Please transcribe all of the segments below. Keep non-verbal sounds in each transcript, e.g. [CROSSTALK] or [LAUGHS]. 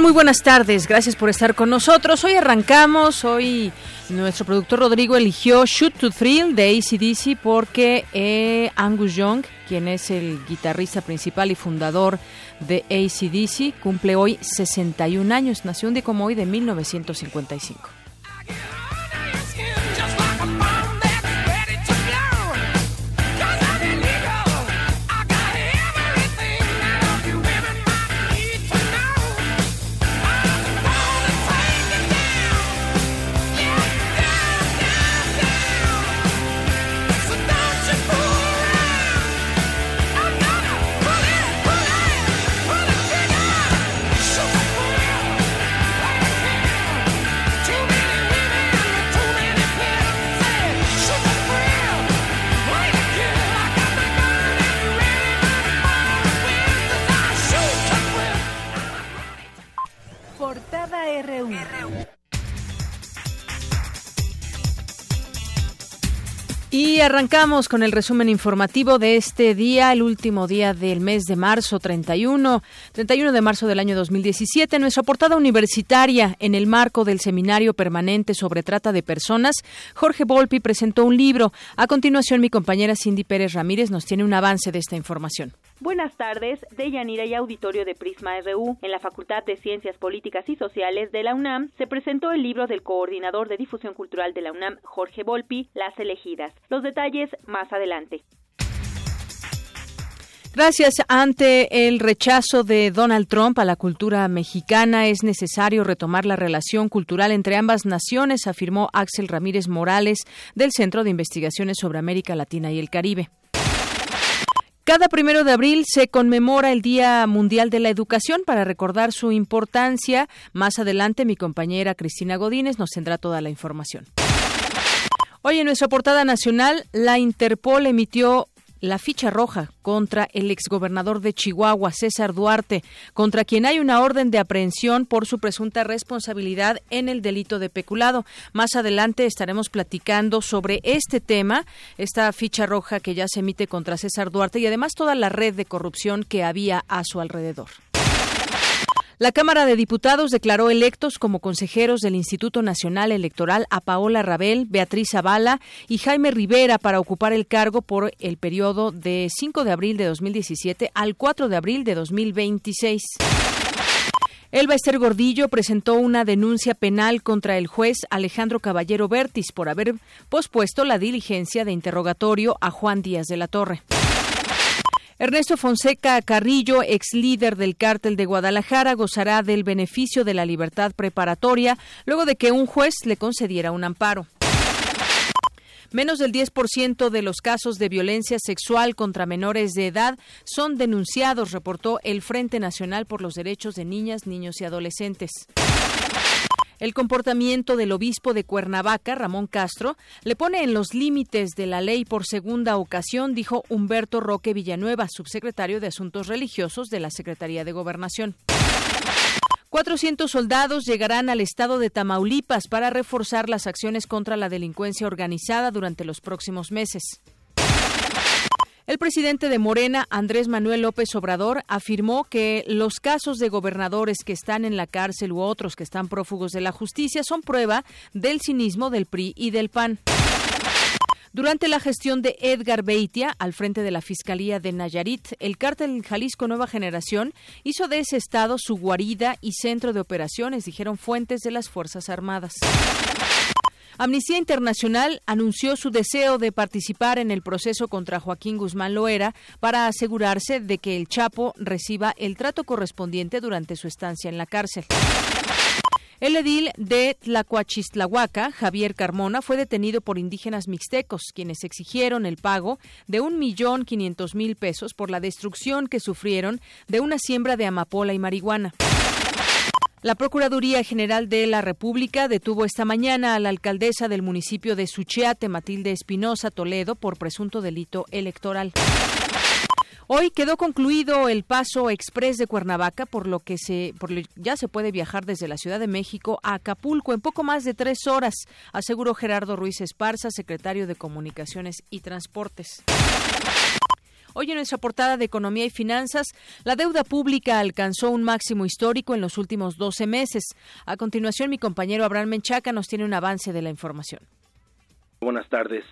Muy buenas tardes, gracias por estar con nosotros. Hoy arrancamos, hoy nuestro productor Rodrigo eligió Shoot to Thrill de ACDC porque eh, Angus Young, quien es el guitarrista principal y fundador de ACDC, cumple hoy 61 años, nació un día como hoy de 1955. Y arrancamos con el resumen informativo de este día, el último día del mes de marzo, 31, 31 de marzo del año 2017. Nuestra portada universitaria, en el marco del Seminario Permanente sobre Trata de Personas, Jorge Volpi presentó un libro. A continuación, mi compañera Cindy Pérez Ramírez nos tiene un avance de esta información. Buenas tardes, de Yanira y Auditorio de Prisma RU. En la Facultad de Ciencias Políticas y Sociales de la UNAM se presentó el libro del coordinador de difusión cultural de la UNAM, Jorge Volpi, Las elegidas. Los detalles más adelante. Gracias. Ante el rechazo de Donald Trump a la cultura mexicana, es necesario retomar la relación cultural entre ambas naciones, afirmó Axel Ramírez Morales del Centro de Investigaciones sobre América Latina y el Caribe. Cada primero de abril se conmemora el Día Mundial de la Educación para recordar su importancia. Más adelante mi compañera Cristina Godínez nos tendrá toda la información. Hoy en nuestra portada nacional, la Interpol emitió la ficha roja contra el exgobernador de Chihuahua, César Duarte, contra quien hay una orden de aprehensión por su presunta responsabilidad en el delito de peculado. Más adelante estaremos platicando sobre este tema, esta ficha roja que ya se emite contra César Duarte y además toda la red de corrupción que había a su alrededor. La Cámara de Diputados declaró electos como consejeros del Instituto Nacional Electoral a Paola Rabel, Beatriz Zavala y Jaime Rivera para ocupar el cargo por el periodo de 5 de abril de 2017 al 4 de abril de 2026. Elba Ester Gordillo presentó una denuncia penal contra el juez Alejandro Caballero Bertis por haber pospuesto la diligencia de interrogatorio a Juan Díaz de la Torre. Ernesto Fonseca Carrillo, ex líder del cártel de Guadalajara, gozará del beneficio de la libertad preparatoria luego de que un juez le concediera un amparo. Menos del 10% de los casos de violencia sexual contra menores de edad son denunciados, reportó el Frente Nacional por los Derechos de Niñas, Niños y Adolescentes. El comportamiento del obispo de Cuernavaca, Ramón Castro, le pone en los límites de la ley por segunda ocasión, dijo Humberto Roque Villanueva, subsecretario de Asuntos Religiosos de la Secretaría de Gobernación. 400 soldados llegarán al estado de Tamaulipas para reforzar las acciones contra la delincuencia organizada durante los próximos meses. El presidente de Morena, Andrés Manuel López Obrador, afirmó que los casos de gobernadores que están en la cárcel u otros que están prófugos de la justicia son prueba del cinismo del PRI y del PAN. Durante la gestión de Edgar Beitia al frente de la Fiscalía de Nayarit, el cártel Jalisco Nueva Generación hizo de ese estado su guarida y centro de operaciones, dijeron fuentes de las Fuerzas Armadas. Amnistía Internacional anunció su deseo de participar en el proceso contra Joaquín Guzmán Loera para asegurarse de que el Chapo reciba el trato correspondiente durante su estancia en la cárcel. El edil de Tlacuachistlahuaca, Javier Carmona, fue detenido por indígenas mixtecos, quienes exigieron el pago de un millón quinientos mil pesos por la destrucción que sufrieron de una siembra de amapola y marihuana. La Procuraduría General de la República detuvo esta mañana a la alcaldesa del municipio de Suchiate, Matilde Espinosa Toledo, por presunto delito electoral. Hoy quedó concluido el paso express de Cuernavaca, por lo que se, ya se puede viajar desde la Ciudad de México a Acapulco en poco más de tres horas, aseguró Gerardo Ruiz Esparza, secretario de Comunicaciones y Transportes. Hoy en nuestra portada de Economía y Finanzas, la deuda pública alcanzó un máximo histórico en los últimos 12 meses. A continuación, mi compañero Abraham Menchaca nos tiene un avance de la información. Buenas tardes.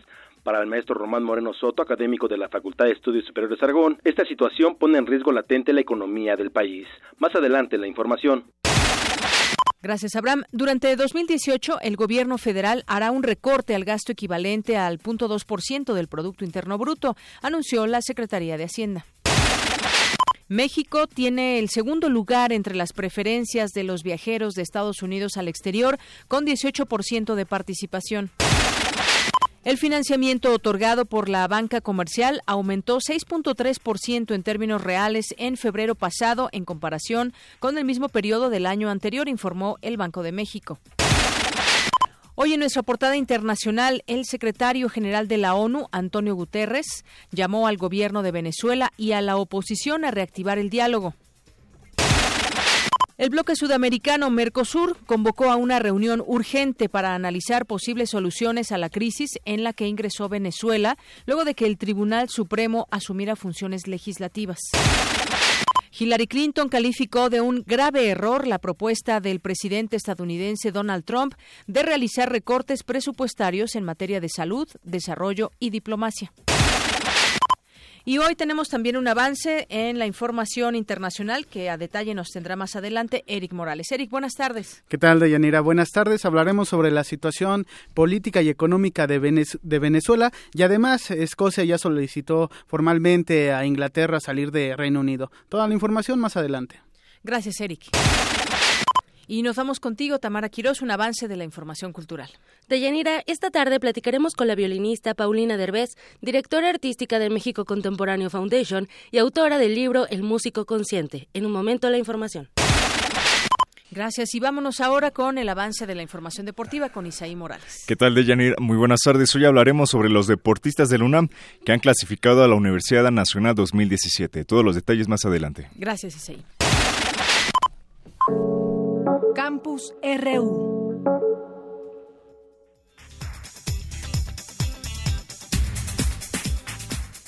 Para el maestro Román Moreno Soto, académico de la Facultad de Estudios Superiores Aragón, esta situación pone en riesgo latente la economía del país. Más adelante la información. Gracias, Abraham. Durante 2018, el gobierno federal hará un recorte al gasto equivalente al 0.2% del Producto Interno Bruto, anunció la Secretaría de Hacienda. México tiene el segundo lugar entre las preferencias de los viajeros de Estados Unidos al exterior, con 18% de participación. El financiamiento otorgado por la banca comercial aumentó 6.3% en términos reales en febrero pasado en comparación con el mismo periodo del año anterior, informó el Banco de México. Hoy en nuestra portada internacional, el secretario general de la ONU, Antonio Guterres, llamó al gobierno de Venezuela y a la oposición a reactivar el diálogo. El bloque sudamericano Mercosur convocó a una reunión urgente para analizar posibles soluciones a la crisis en la que ingresó Venezuela luego de que el Tribunal Supremo asumiera funciones legislativas. Hillary Clinton calificó de un grave error la propuesta del presidente estadounidense Donald Trump de realizar recortes presupuestarios en materia de salud, desarrollo y diplomacia. Y hoy tenemos también un avance en la información internacional que a detalle nos tendrá más adelante Eric Morales. Eric, buenas tardes. ¿Qué tal, Deyanira? Buenas tardes. Hablaremos sobre la situación política y económica de, de Venezuela y además Escocia ya solicitó formalmente a Inglaterra salir de Reino Unido. Toda la información más adelante. Gracias, Eric. Y nos vamos contigo, Tamara Quirós, un avance de la información cultural. Deyanira, esta tarde platicaremos con la violinista Paulina Derbez, directora artística del México Contemporáneo Foundation y autora del libro El músico consciente. En un momento la información. Gracias y vámonos ahora con el avance de la información deportiva con Isaí Morales. ¿Qué tal, Deyanira? Muy buenas tardes. Hoy hablaremos sobre los deportistas del UNAM que han clasificado a la Universidad Nacional 2017. Todos los detalles más adelante. Gracias, Isaí. Campus RU.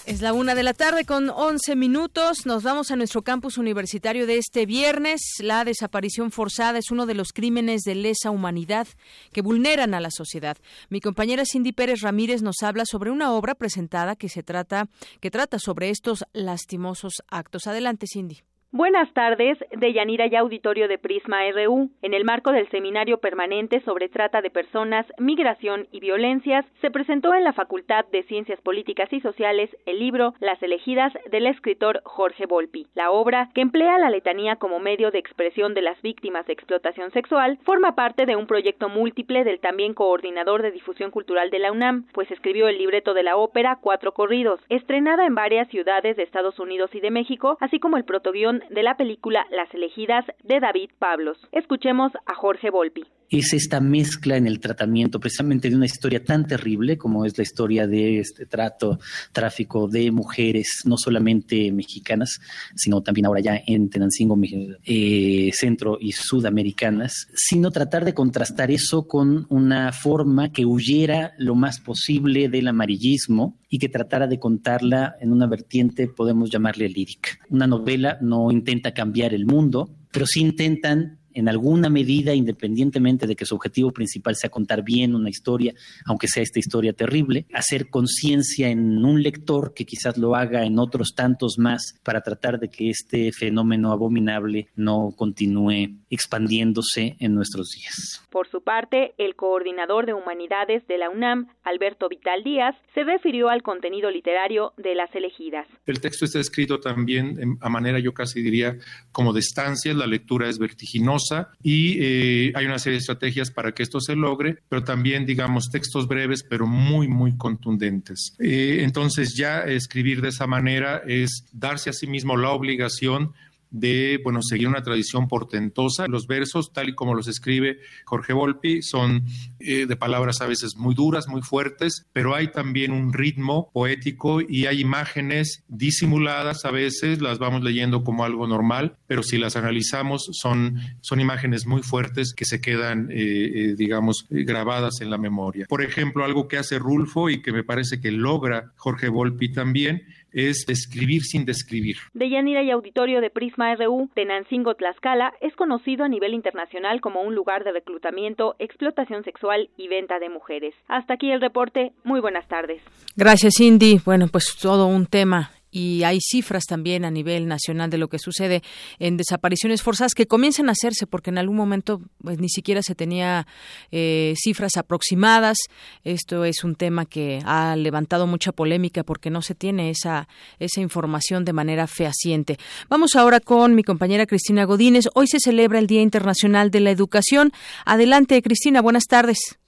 Es la una de la tarde con 11 minutos. Nos vamos a nuestro campus universitario de este viernes. La desaparición forzada es uno de los crímenes de lesa humanidad que vulneran a la sociedad. Mi compañera Cindy Pérez Ramírez nos habla sobre una obra presentada que se trata que trata sobre estos lastimosos actos. Adelante, Cindy. Buenas tardes, de Yanira y Auditorio de Prisma RU. En el marco del Seminario Permanente sobre Trata de Personas, Migración y Violencias, se presentó en la Facultad de Ciencias Políticas y Sociales el libro Las elegidas del escritor Jorge Volpi. La obra, que emplea la letanía como medio de expresión de las víctimas de explotación sexual, forma parte de un proyecto múltiple del también coordinador de difusión cultural de la UNAM, pues escribió el libreto de la ópera Cuatro Corridos, estrenada en varias ciudades de Estados Unidos y de México, así como el protoguión de la película Las elegidas de David Pablos. Escuchemos a Jorge Volpi. Es esta mezcla en el tratamiento precisamente de una historia tan terrible como es la historia de este trato, tráfico de mujeres, no solamente mexicanas, sino también ahora ya en Tenancingo, eh, centro y sudamericanas, sino tratar de contrastar eso con una forma que huyera lo más posible del amarillismo y que tratara de contarla en una vertiente, podemos llamarle lírica. Una novela no intenta cambiar el mundo, pero sí intentan en alguna medida, independientemente de que su objetivo principal sea contar bien una historia, aunque sea esta historia terrible, hacer conciencia en un lector que quizás lo haga en otros tantos más para tratar de que este fenómeno abominable no continúe expandiéndose en nuestros días. Por su parte, el coordinador de humanidades de la UNAM, Alberto Vital Díaz, se refirió al contenido literario de las elegidas. El texto está escrito también a manera, yo casi diría, como de estancias, la lectura es vertiginosa y eh, hay una serie de estrategias para que esto se logre, pero también, digamos, textos breves, pero muy, muy contundentes. Eh, entonces, ya escribir de esa manera es darse a sí mismo la obligación de, bueno, seguir una tradición portentosa. Los versos, tal y como los escribe Jorge Volpi, son eh, de palabras a veces muy duras, muy fuertes, pero hay también un ritmo poético y hay imágenes disimuladas a veces, las vamos leyendo como algo normal, pero si las analizamos son, son imágenes muy fuertes que se quedan, eh, eh, digamos, grabadas en la memoria. Por ejemplo, algo que hace Rulfo y que me parece que logra Jorge Volpi también, es escribir sin describir. De Yanira y Auditorio de Prisma RU, Tenancingo Tlaxcala es conocido a nivel internacional como un lugar de reclutamiento, explotación sexual y venta de mujeres. Hasta aquí el reporte. Muy buenas tardes. Gracias, Cindy. Bueno, pues todo un tema y hay cifras también a nivel nacional de lo que sucede en desapariciones forzadas que comienzan a hacerse porque en algún momento pues, ni siquiera se tenía eh, cifras aproximadas. Esto es un tema que ha levantado mucha polémica porque no se tiene esa, esa información de manera fehaciente. Vamos ahora con mi compañera Cristina Godínez. Hoy se celebra el Día Internacional de la Educación. Adelante, Cristina, buenas tardes.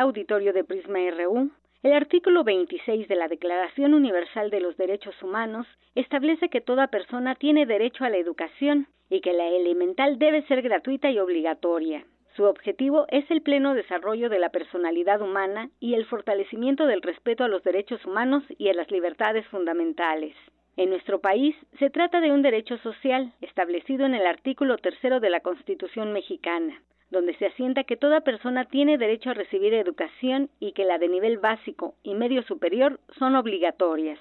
Auditorio de Prisma RU. El artículo 26 de la Declaración Universal de los Derechos Humanos establece que toda persona tiene derecho a la educación y que la elemental debe ser gratuita y obligatoria. Su objetivo es el pleno desarrollo de la personalidad humana y el fortalecimiento del respeto a los derechos humanos y a las libertades fundamentales. En nuestro país se trata de un derecho social establecido en el artículo tercero de la Constitución mexicana donde se asienta que toda persona tiene derecho a recibir educación y que la de nivel básico y medio superior son obligatorias.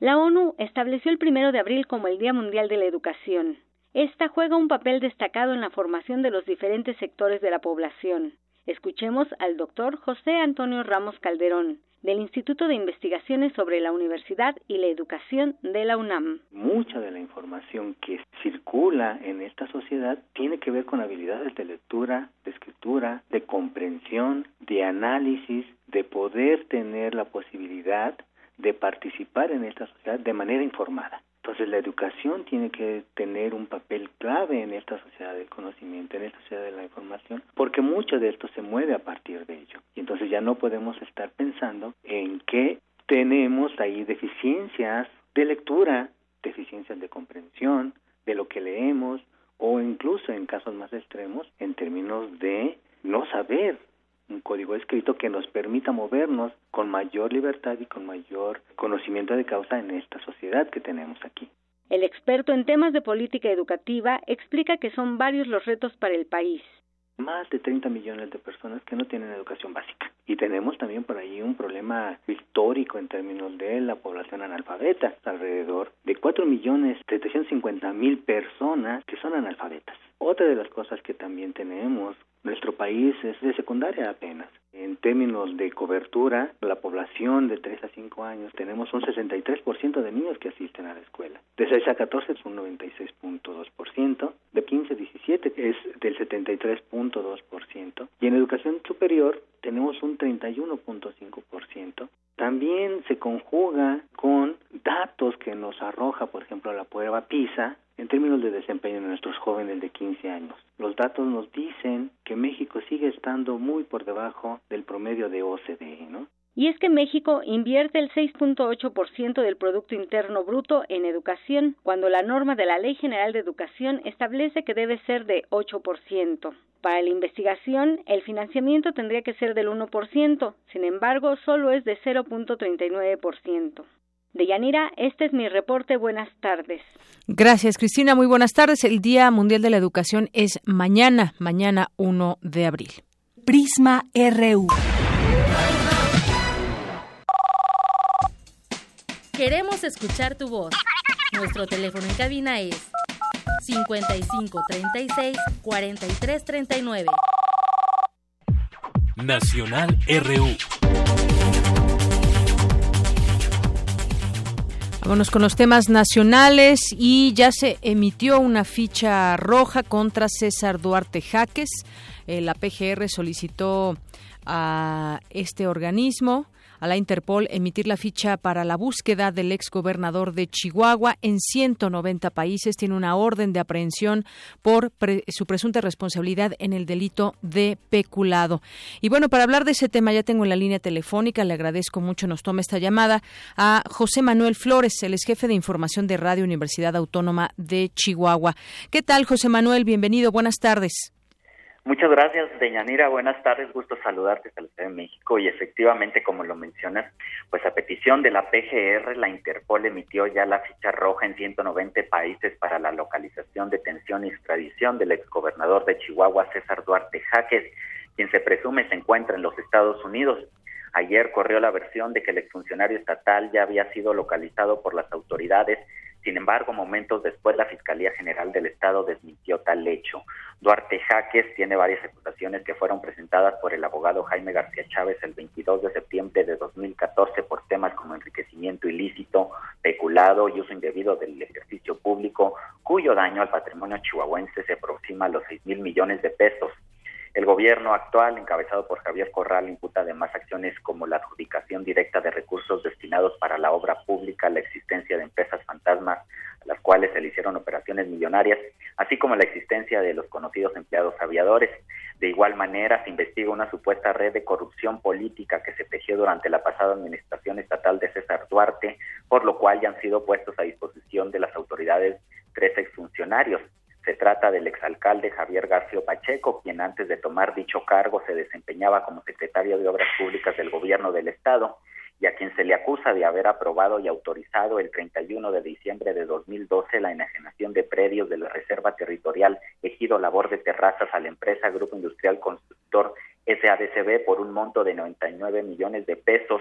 La ONU estableció el primero de abril como el Día Mundial de la Educación. Esta juega un papel destacado en la formación de los diferentes sectores de la población. Escuchemos al doctor José Antonio Ramos Calderón, del Instituto de Investigaciones sobre la Universidad y la Educación de la UNAM. Mucha de la información que circula en esta sociedad tiene que ver con habilidades de lectura, de escritura, de comprensión, de análisis, de poder tener la posibilidad de participar en esta sociedad de manera informada. Entonces la educación tiene que tener un papel clave en esta sociedad del conocimiento, en esta sociedad de la información, porque mucho de esto se mueve a partir de ello. Y entonces ya no podemos estar pensando en que tenemos ahí deficiencias de lectura, deficiencias de comprensión de lo que leemos o incluso en casos más extremos en términos de no saber un código escrito que nos permita movernos con mayor libertad y con mayor conocimiento de causa en esta sociedad que tenemos aquí. El experto en temas de política educativa explica que son varios los retos para el país. Más de 30 millones de personas que no tienen educación básica. Y tenemos también por ahí un problema histórico en términos de la población analfabeta, alrededor de 4 millones 750 mil personas que son analfabetas. Otra de las cosas que también tenemos nuestro país es de secundaria apenas. En términos de cobertura, la población de 3 a 5 años tenemos un 63% de niños que asisten a la escuela. De 6 a 14 es un 96.2%, de 15 a 17 es del 73.2% y en educación superior tenemos un 31.5%. También se conjuga con datos que nos arroja, por ejemplo, la prueba PISA, en términos de desempeño de nuestros jóvenes de 15 años. Los datos nos dicen que México sigue estando muy por debajo del promedio de OCDE, ¿no? Y es que México invierte el 6.8% del Producto Interno Bruto en educación, cuando la norma de la Ley General de Educación establece que debe ser de 8%. Para la investigación, el financiamiento tendría que ser del 1%, sin embargo, solo es de 0.39%. De Yanira, este es mi reporte. Buenas tardes. Gracias, Cristina. Muy buenas tardes. El Día Mundial de la Educación es mañana, mañana 1 de abril. Prisma RU. Queremos escuchar tu voz. Nuestro teléfono en cabina es 55 36 43 39. Nacional RU. Vámonos con los temas nacionales y ya se emitió una ficha roja contra César Duarte Jaques. Eh, la PGR solicitó a este organismo a la Interpol emitir la ficha para la búsqueda del exgobernador de Chihuahua en 190 países. Tiene una orden de aprehensión por su presunta responsabilidad en el delito de peculado. Y bueno, para hablar de ese tema ya tengo en la línea telefónica, le agradezco mucho, nos toma esta llamada a José Manuel Flores, el ex jefe de información de Radio Universidad Autónoma de Chihuahua. ¿Qué tal, José Manuel? Bienvenido, buenas tardes. Muchas gracias, Deñanira. Buenas tardes, gusto saludarte Ciudad de México. Y efectivamente, como lo mencionas, pues a petición de la PGR, la Interpol emitió ya la ficha roja en 190 países para la localización, detención y extradición del exgobernador de Chihuahua, César Duarte Jaques, quien se presume se encuentra en los Estados Unidos. Ayer corrió la versión de que el exfuncionario estatal ya había sido localizado por las autoridades sin embargo, momentos después, la Fiscalía General del Estado desmintió tal hecho. Duarte Jaques tiene varias acusaciones que fueron presentadas por el abogado Jaime García Chávez el 22 de septiembre de 2014 por temas como enriquecimiento ilícito, peculado y uso indebido del ejercicio público, cuyo daño al patrimonio chihuahuense se aproxima a los 6 mil millones de pesos. El gobierno actual, encabezado por Javier Corral, imputa además acciones como la adjudicación directa de recursos destinados para la obra pública, la existencia de empresas fantasmas, a las cuales se le hicieron operaciones millonarias, así como la existencia de los conocidos empleados aviadores. De igual manera, se investiga una supuesta red de corrupción política que se tejió durante la pasada administración estatal de César Duarte, por lo cual ya han sido puestos a disposición de las autoridades tres exfuncionarios. Se trata del exalcalde Javier García Pacheco, quien antes de tomar dicho cargo se desempeñaba como secretario de Obras Públicas del Gobierno del Estado y a quien se le acusa de haber aprobado y autorizado el 31 de diciembre de 2012 la enajenación de predios de la Reserva Territorial Ejido Labor de Terrazas a la empresa Grupo Industrial Constructor SADCB por un monto de 99 millones de pesos,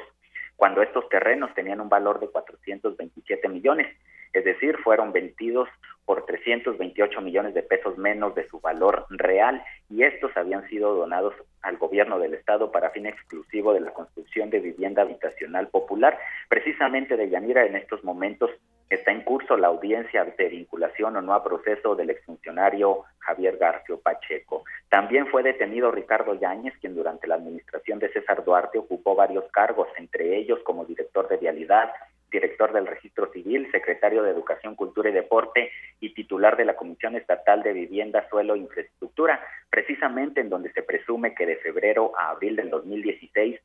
cuando estos terrenos tenían un valor de 427 millones es decir, fueron vendidos por 328 millones de pesos menos de su valor real y estos habían sido donados al gobierno del estado para fin exclusivo de la construcción de vivienda habitacional popular. Precisamente de Yanira en estos momentos está en curso la audiencia de vinculación o no a proceso del exfuncionario Javier García Pacheco. También fue detenido Ricardo Yáñez, quien durante la administración de César Duarte ocupó varios cargos, entre ellos como director de vialidad, director del Registro Civil, secretario de Educación, Cultura y Deporte y titular de la Comisión Estatal de Vivienda, Suelo e Infraestructura, precisamente en donde se presume que de febrero a abril del 2016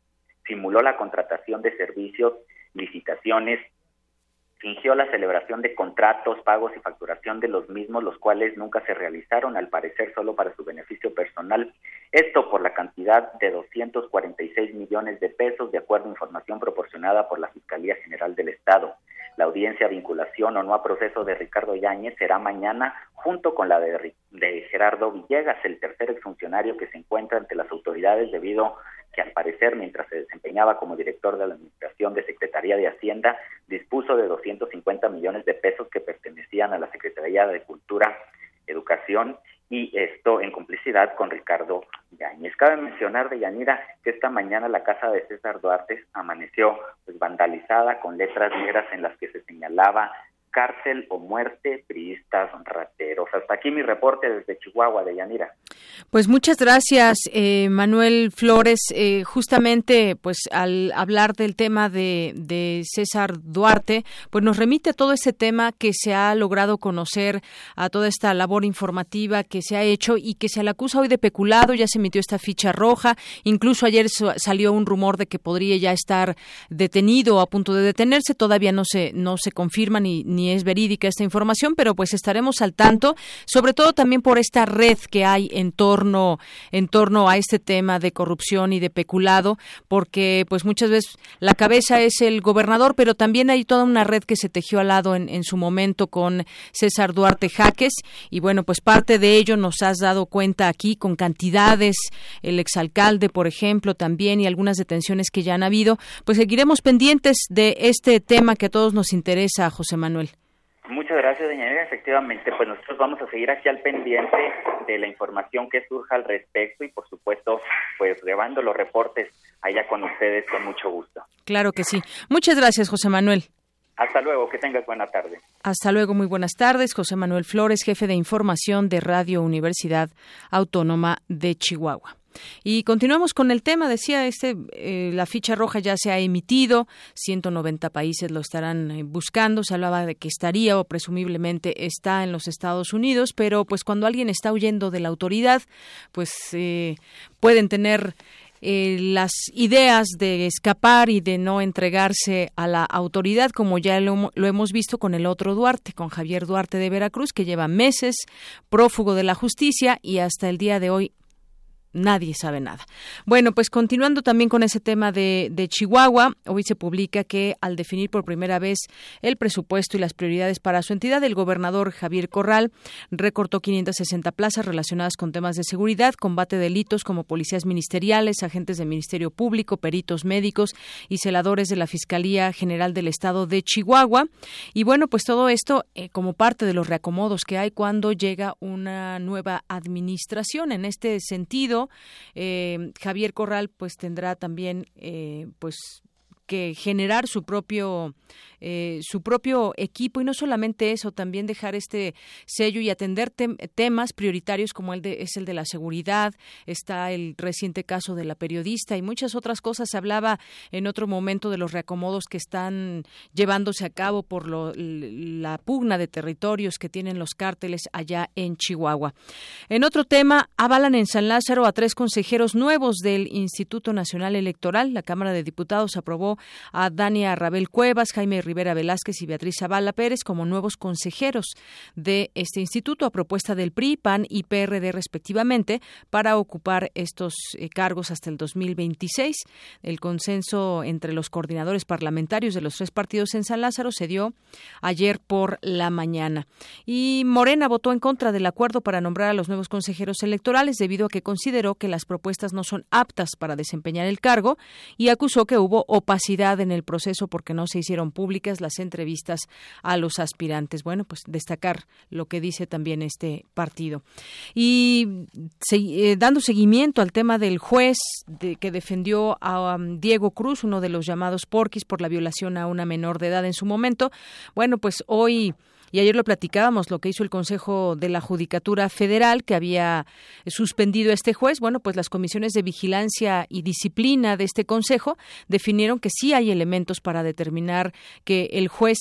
simuló la contratación de servicios, licitaciones, fingió la celebración de contratos, pagos y facturación de los mismos, los cuales nunca se realizaron, al parecer solo para su beneficio personal. Esto por la cantidad de 246 millones de pesos, de acuerdo a información proporcionada por la Fiscalía General del Estado. La audiencia vinculación o no a proceso de Ricardo Yáñez será mañana junto con la de, Gerardo Villegas, el tercer exfuncionario que se encuentra ante las autoridades debido que al parecer mientras se desempeñaba como director de la Administración de Secretaría de Hacienda, dispuso de 250 millones de pesos que pertenecían a la Secretaría de Cultura, Educación y esto en complicidad con Ricardo Yáñez. Cabe mencionar de Yanira que esta mañana la casa de César Duarte amaneció pues, vandalizada con letras negras en las que se señalaba cárcel o muerte, priistas rateros. Hasta aquí mi reporte desde Chihuahua, de Yanira. Pues muchas gracias, eh, Manuel Flores. Eh, justamente, pues al hablar del tema de, de, César Duarte, pues nos remite a todo ese tema que se ha logrado conocer, a toda esta labor informativa que se ha hecho y que se le acusa hoy de peculado, ya se emitió esta ficha roja, incluso ayer salió un rumor de que podría ya estar detenido o a punto de detenerse, todavía no se, no se confirma ni, ni ni es verídica esta información, pero pues estaremos al tanto, sobre todo también por esta red que hay en torno, en torno a este tema de corrupción y de peculado, porque pues muchas veces la cabeza es el gobernador, pero también hay toda una red que se tejió al lado en, en su momento con César Duarte Jaques, y bueno, pues parte de ello nos has dado cuenta aquí con cantidades, el exalcalde, por ejemplo, también, y algunas detenciones que ya han habido, pues seguiremos pendientes de este tema que a todos nos interesa, José Manuel. Muchas gracias, doña Efectivamente, pues nosotros vamos a seguir aquí al pendiente de la información que surja al respecto y, por supuesto, pues llevando los reportes allá con ustedes con mucho gusto. Claro que sí. Muchas gracias, José Manuel. Hasta luego, que tengas buena tarde. Hasta luego, muy buenas tardes. José Manuel Flores, jefe de información de Radio Universidad Autónoma de Chihuahua. Y continuamos con el tema, decía este, eh, la ficha roja ya se ha emitido, 190 países lo estarán eh, buscando, se hablaba de que estaría o presumiblemente está en los Estados Unidos, pero pues cuando alguien está huyendo de la autoridad, pues eh, pueden tener las ideas de escapar y de no entregarse a la autoridad, como ya lo, lo, hemos visto con el otro Duarte, con Javier Duarte de Veracruz, que lleva meses prófugo de la justicia y hasta el día de hoy nadie sabe nada. Bueno, pues continuando también con ese tema de, de, Chihuahua, hoy se publica que al definir por primera vez el presupuesto y las prioridades para su entidad, el gobernador Javier Corral recortó 560 plazas relacionadas con temas de seguridad, combate de delitos como policías ministeriales, agentes del Ministerio Público, peritos médicos y celadores de la Fiscalía General del Estado de Chihuahua. Y bueno, pues todo esto eh, como parte de los reacomodos que hay cuando llega una nueva administración. En este sentido, eh, Javier Corral pues tendrá también eh, pues que generar su propio eh, su propio equipo y no solamente eso, también dejar este sello y atender temas prioritarios como el de, es el de la seguridad, está el reciente caso de la periodista y muchas otras cosas. Se hablaba en otro momento de los reacomodos que están llevándose a cabo por la pugna de territorios que tienen los cárteles allá en Chihuahua. En otro tema, avalan en San Lázaro a tres consejeros nuevos del Instituto Nacional Electoral. La Cámara de Diputados aprobó a Dania Rabel Cuevas, Jaime Rivera Velázquez y Beatriz Zavala Pérez como nuevos consejeros de este instituto a propuesta del PRI, PAN y PRD respectivamente para ocupar estos eh, cargos hasta el 2026. El consenso entre los coordinadores parlamentarios de los tres partidos en San Lázaro se dio ayer por la mañana. Y Morena votó en contra del acuerdo para nombrar a los nuevos consejeros electorales debido a que consideró que las propuestas no son aptas para desempeñar el cargo y acusó que hubo opacidad en el proceso porque no se hicieron públicas las entrevistas a los aspirantes. Bueno, pues destacar lo que dice también este partido. Y eh, dando seguimiento al tema del juez que defendió a um, Diego Cruz, uno de los llamados porquis por la violación a una menor de edad en su momento. Bueno, pues hoy y ayer lo platicábamos, lo que hizo el Consejo de la Judicatura Federal, que había suspendido a este juez. Bueno, pues las comisiones de vigilancia y disciplina de este Consejo definieron que sí hay elementos para determinar que el juez,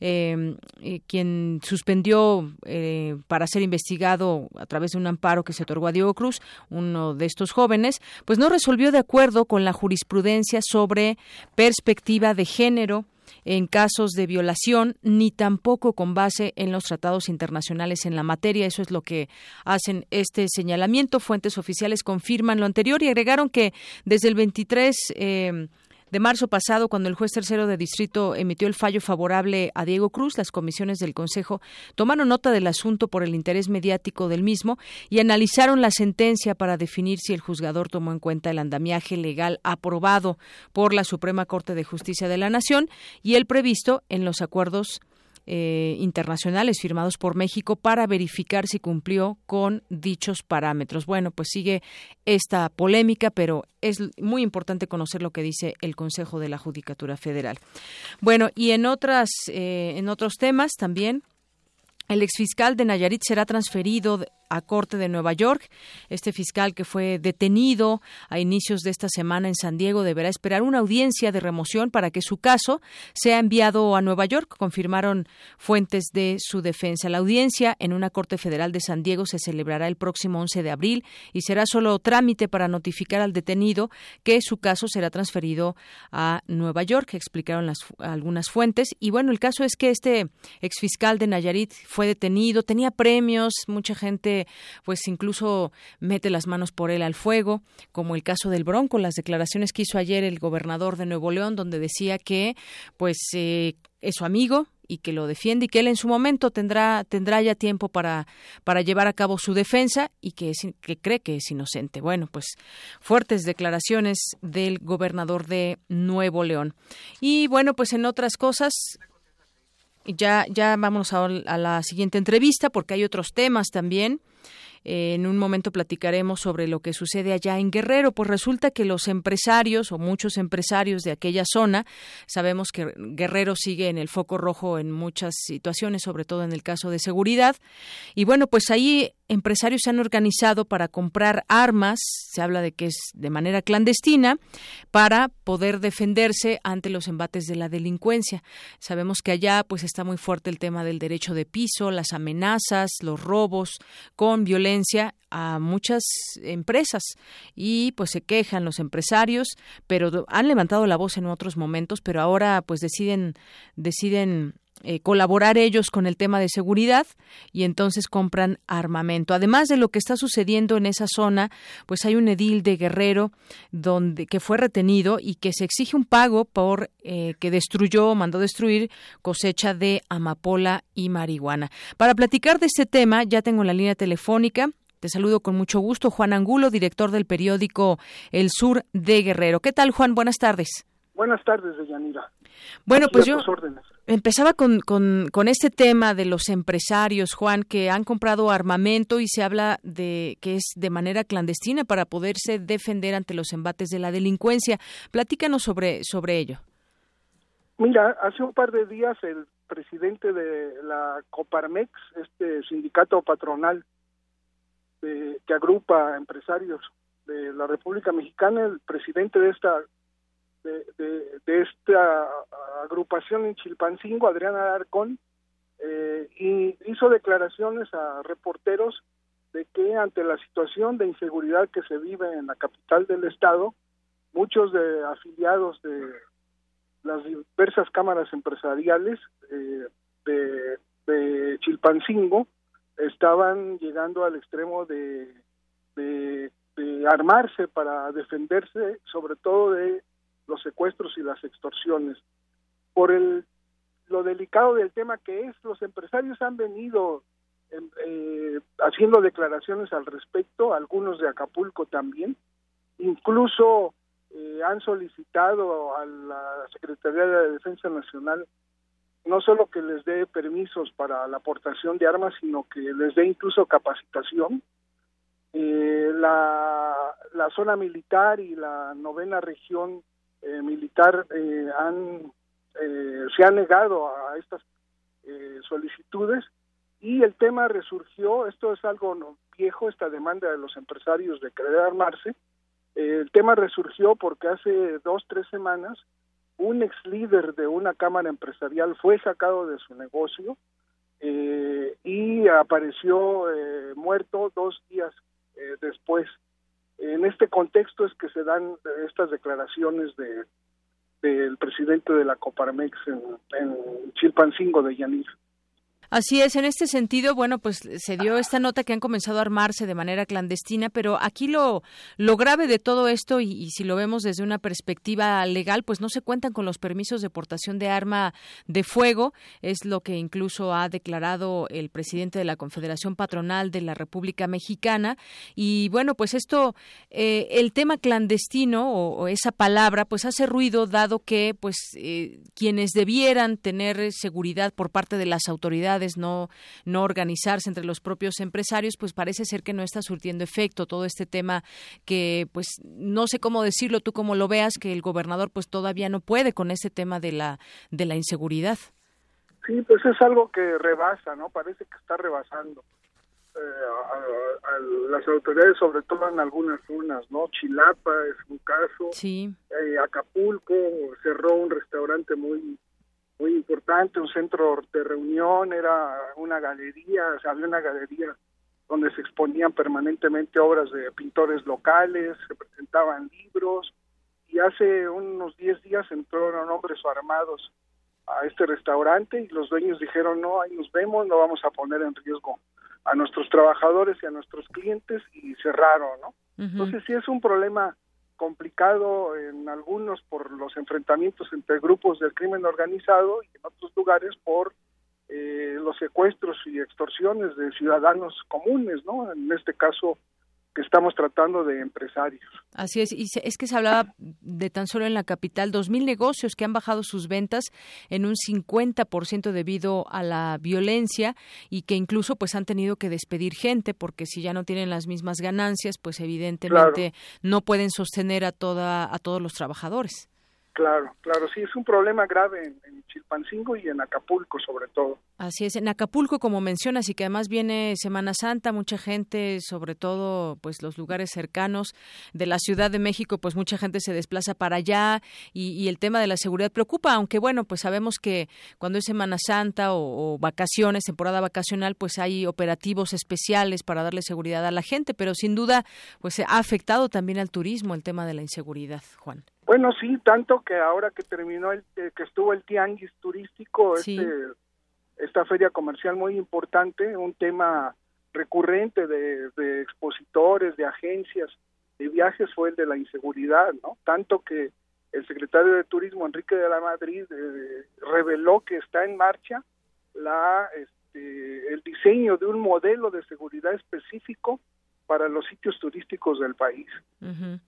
em, eh, quien suspendió eh, para ser investigado a través de un amparo que se otorgó a Diego Cruz, uno de estos jóvenes, pues no resolvió de acuerdo con la jurisprudencia sobre perspectiva de género en casos de violación ni tampoco con base en los tratados internacionales en la materia. Eso es lo que hacen este señalamiento. Fuentes oficiales confirman lo anterior y agregaron que desde el 23 eh, de marzo pasado, cuando el juez tercero de distrito emitió el fallo favorable a Diego Cruz, las comisiones del Consejo tomaron nota del asunto por el interés mediático del mismo y analizaron la sentencia para definir si el juzgador tomó en cuenta el andamiaje legal aprobado por la Suprema Corte de Justicia de la Nación y el previsto en los acuerdos eh, internacionales firmados por México para verificar si cumplió con dichos parámetros. Bueno, pues sigue esta polémica, pero es muy importante conocer lo que dice el Consejo de la Judicatura Federal. Bueno, y en otras, eh, en otros temas también. El exfiscal de Nayarit será transferido a Corte de Nueva York. Este fiscal que fue detenido a inicios de esta semana en San Diego deberá esperar una audiencia de remoción para que su caso sea enviado a Nueva York, confirmaron fuentes de su defensa. La audiencia en una Corte Federal de San Diego se celebrará el próximo 11 de abril y será solo trámite para notificar al detenido que su caso será transferido a Nueva York, explicaron las, algunas fuentes. Y bueno, el caso es que este exfiscal de Nayarit fue detenido, tenía premios, mucha gente pues incluso mete las manos por él al fuego, como el caso del Bronco, las declaraciones que hizo ayer el gobernador de Nuevo León, donde decía que pues eh, es su amigo y que lo defiende y que él en su momento tendrá tendrá ya tiempo para para llevar a cabo su defensa y que que cree que es inocente. Bueno, pues fuertes declaraciones del gobernador de Nuevo León. Y bueno, pues en otras cosas ya ya vamos a, la siguiente entrevista porque hay otros temas también. En un momento platicaremos sobre lo que sucede allá en Guerrero, pues resulta que los empresarios o muchos empresarios de aquella zona, sabemos que Guerrero sigue en el foco rojo en muchas situaciones, sobre todo en el caso de seguridad, y bueno, pues ahí empresarios se han organizado para comprar armas, se habla de que es de manera clandestina, para poder defenderse ante los embates de la delincuencia. Sabemos que allá pues está muy fuerte el tema del derecho de piso, las amenazas, los robos con violencia a muchas empresas y pues se quejan los empresarios, pero han levantado la voz en otros momentos, pero ahora pues deciden deciden eh, colaborar ellos con el tema de seguridad y entonces compran armamento. Además de lo que está sucediendo en esa zona, pues hay un edil de Guerrero donde que fue retenido y que se exige un pago por eh, que destruyó, mandó destruir cosecha de amapola y marihuana. Para platicar de este tema, ya tengo la línea telefónica te saludo con mucho gusto, Juan Angulo, director del periódico El Sur de Guerrero. ¿Qué tal, Juan? Buenas tardes. Buenas tardes, Deyanira. Bueno, pues yo empezaba con, con, con, este tema de los empresarios, Juan, que han comprado armamento y se habla de que es de manera clandestina para poderse defender ante los embates de la delincuencia. Platícanos sobre, sobre ello. Mira, hace un par de días el presidente de la Coparmex, este sindicato patronal que agrupa empresarios de la República Mexicana, el presidente de esta de, esta agrupación en Chilpancingo, Adriana Alarcón, eh, y hizo declaraciones a reporteros de que ante la situación de inseguridad que se vive en la capital del estado, muchos de afiliados de las diversas cámaras empresariales eh, de, de, Chilpancingo estaban llegando al extremo de, de armarse para defenderse, sobre todo de los secuestros y las extorsiones. Por el lo delicado del tema que es, los empresarios han venido em, eh, haciendo declaraciones al respecto, algunos de Acapulco también, incluso eh, han solicitado a la Secretaría de Defensa Nacional no solo que les dé permisos para la aportación de armas, sino que les dé incluso capacitación. Eh, la, la zona militar y la novena región eh, militar eh, han, eh, se ha negado a estas solicitudes. Y el tema resurgió, esto es algo viejo, esta demanda de los empresarios de querer armarse, el tema resurgió porque hace dos, tres semanas un ex líder de una cámara empresarial fue sacado de su negocio y apareció muerto dos días después en este contexto es que se dan estas declaraciones de del presidente de la Coparmex en, en Chilpancingo de Yanir. Así es, en este sentido, bueno, pues se dio esta nota que han comenzado a armarse de manera clandestina, pero aquí lo, lo grave de todo esto, y, si lo vemos desde una perspectiva legal, pues no se cuentan con los permisos de portación de arma de fuego, es lo que incluso ha declarado el presidente de la Confederación Patronal de la República Mexicana. Y bueno, pues esto, eh, el tema clandestino o, esa palabra, pues hace ruido dado que pues eh, quienes debieran tener seguridad por parte de las autoridades no, no organizarse entre los propios empresarios, pues parece ser que no está surtiendo efecto todo este tema que, pues, no sé cómo decirlo, tú como lo veas, que el gobernador pues todavía no puede con ese tema de la, de la inseguridad. Sí, pues es algo que rebasa, ¿no? Parece que está rebasando. eh, a, las autoridades, sobre todo en algunas zonas, ¿no? Chilapa es un caso. Sí. Eh, Acapulco cerró un restaurante muy muy importante, un centro de reunión, era una galería, o sea, había una galería donde se exponían permanentemente obras de pintores locales, se presentaban libros, y hace unos 10 días entraron hombres armados a este restaurante y los dueños dijeron, no, ahí nos vemos, no vamos a poner en riesgo a nuestros trabajadores y a nuestros clientes y cerraron, ¿no? Entonces sí es un problema complicado en algunos por los enfrentamientos entre grupos del crimen organizado y en otros lugares por eh, los secuestros y extorsiones de ciudadanos comunes, ¿no? En este caso que estamos tratando de empresarios. Así es, y es que se hablaba de tan solo en la capital, dos mil negocios que han bajado sus ventas en un 50% debido a la violencia y que incluso pues han tenido que despedir gente porque si ya no tienen las mismas ganancias, pues evidentemente no pueden sostener a toda a todos los trabajadores. Claro, claro, sí, es un problema grave en, Chilpancingo y en Acapulco sobre todo. Así es, en Acapulco, como mencionas, y que además viene Semana Santa, mucha gente, sobre todo pues los lugares cercanos de la Ciudad de México, pues mucha gente se desplaza para allá y, el tema de la seguridad preocupa, aunque bueno, pues sabemos que cuando es Semana Santa o, vacaciones, temporada vacacional, pues hay operativos especiales para darle seguridad a la gente, pero sin duda pues ha afectado también al turismo el tema de la inseguridad, Juan. Bueno, sí, tanto que ahora que terminó el eh, que estuvo el tianguis turístico, este, esta feria comercial muy importante, un tema recurrente de, expositores, de agencias de viajes fue el de la inseguridad, ¿no? Tanto que el secretario de Turismo Enrique de la Madrid eh, reveló que está en marcha la este, el diseño de un modelo de seguridad específico para los sitios turísticos del país.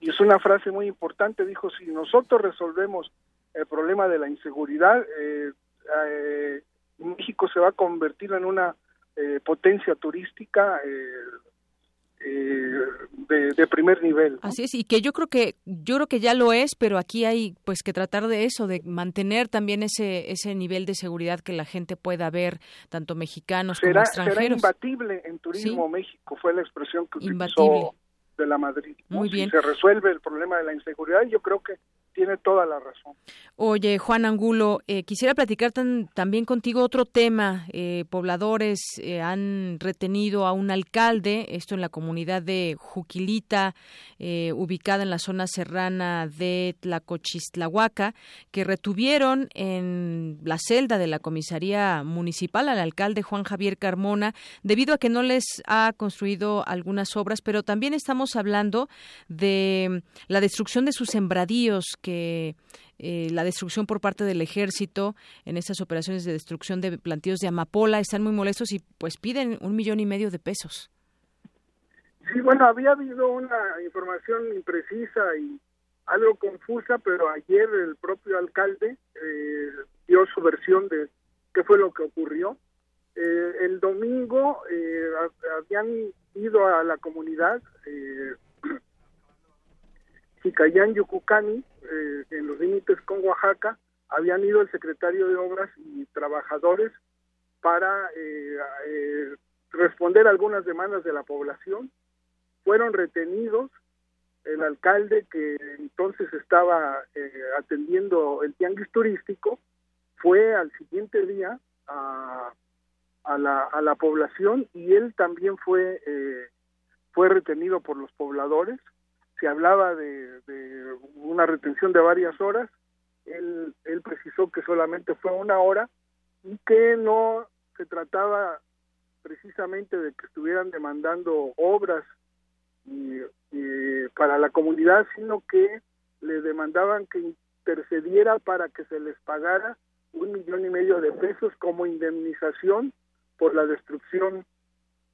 Y es una frase muy importante, dijo, si nosotros resolvemos el problema de la inseguridad, eh, eh, México se va a convertir en una eh, potencia turística eh, de, primer nivel. Así es, y que yo creo que yo creo que ya lo es, pero aquí hay pues que tratar de eso, de mantener también ese ese nivel de seguridad que la gente pueda ver, tanto mexicanos como extranjeros. Será imbatible en Turismo México, fue la expresión que utilizó de la Madrid. Muy bien. se resuelve el problema de la inseguridad, yo creo que tiene toda la razón. Oye, Juan Angulo, eh, quisiera platicar también contigo otro tema. Eh, pobladores eh, han retenido a un alcalde, esto en la comunidad de Juquilita, ubicada en la zona serrana de Tlacochistlhuaca, que retuvieron en la celda de la comisaría municipal al alcalde Juan Javier Carmona, debido a que no les ha construido algunas obras, pero también estamos hablando de la destrucción de sus sembradíos eh, la destrucción por parte del ejército en estas operaciones de destrucción de plantíos de amapola están muy molestos y pues piden un millón y medio de pesos. Sí, bueno, había habido una información imprecisa y algo confusa, pero ayer el propio alcalde eh, dio su versión de qué fue lo que ocurrió. Eh, el domingo habían ido a la comunidad Chicayán, Yucucani, eh, en los límites con Oaxaca, habían ido el secretario de Obras y trabajadores para eh, eh, responder algunas demandas de la población. Fueron retenidos. El alcalde que entonces estaba atendiendo el tianguis turístico fue al siguiente día a, a, la, a la población y él también fue, fue retenido por los pobladores se hablaba de, una retención de varias horas, él, precisó que solamente fue una hora y que no se trataba precisamente de que estuvieran demandando obras para la comunidad, sino que le demandaban que intercediera para que se les pagara un millón y medio de pesos como indemnización por la destrucción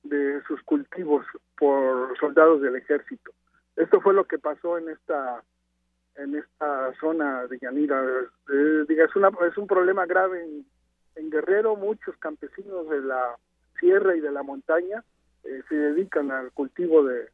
de sus cultivos por soldados del ejército. Esto fue lo que pasó en esta en esta zona de Yanira. Eh, es, una, es un problema grave en, Guerrero. Muchos campesinos de la sierra y de la montaña eh, se dedican al cultivo de,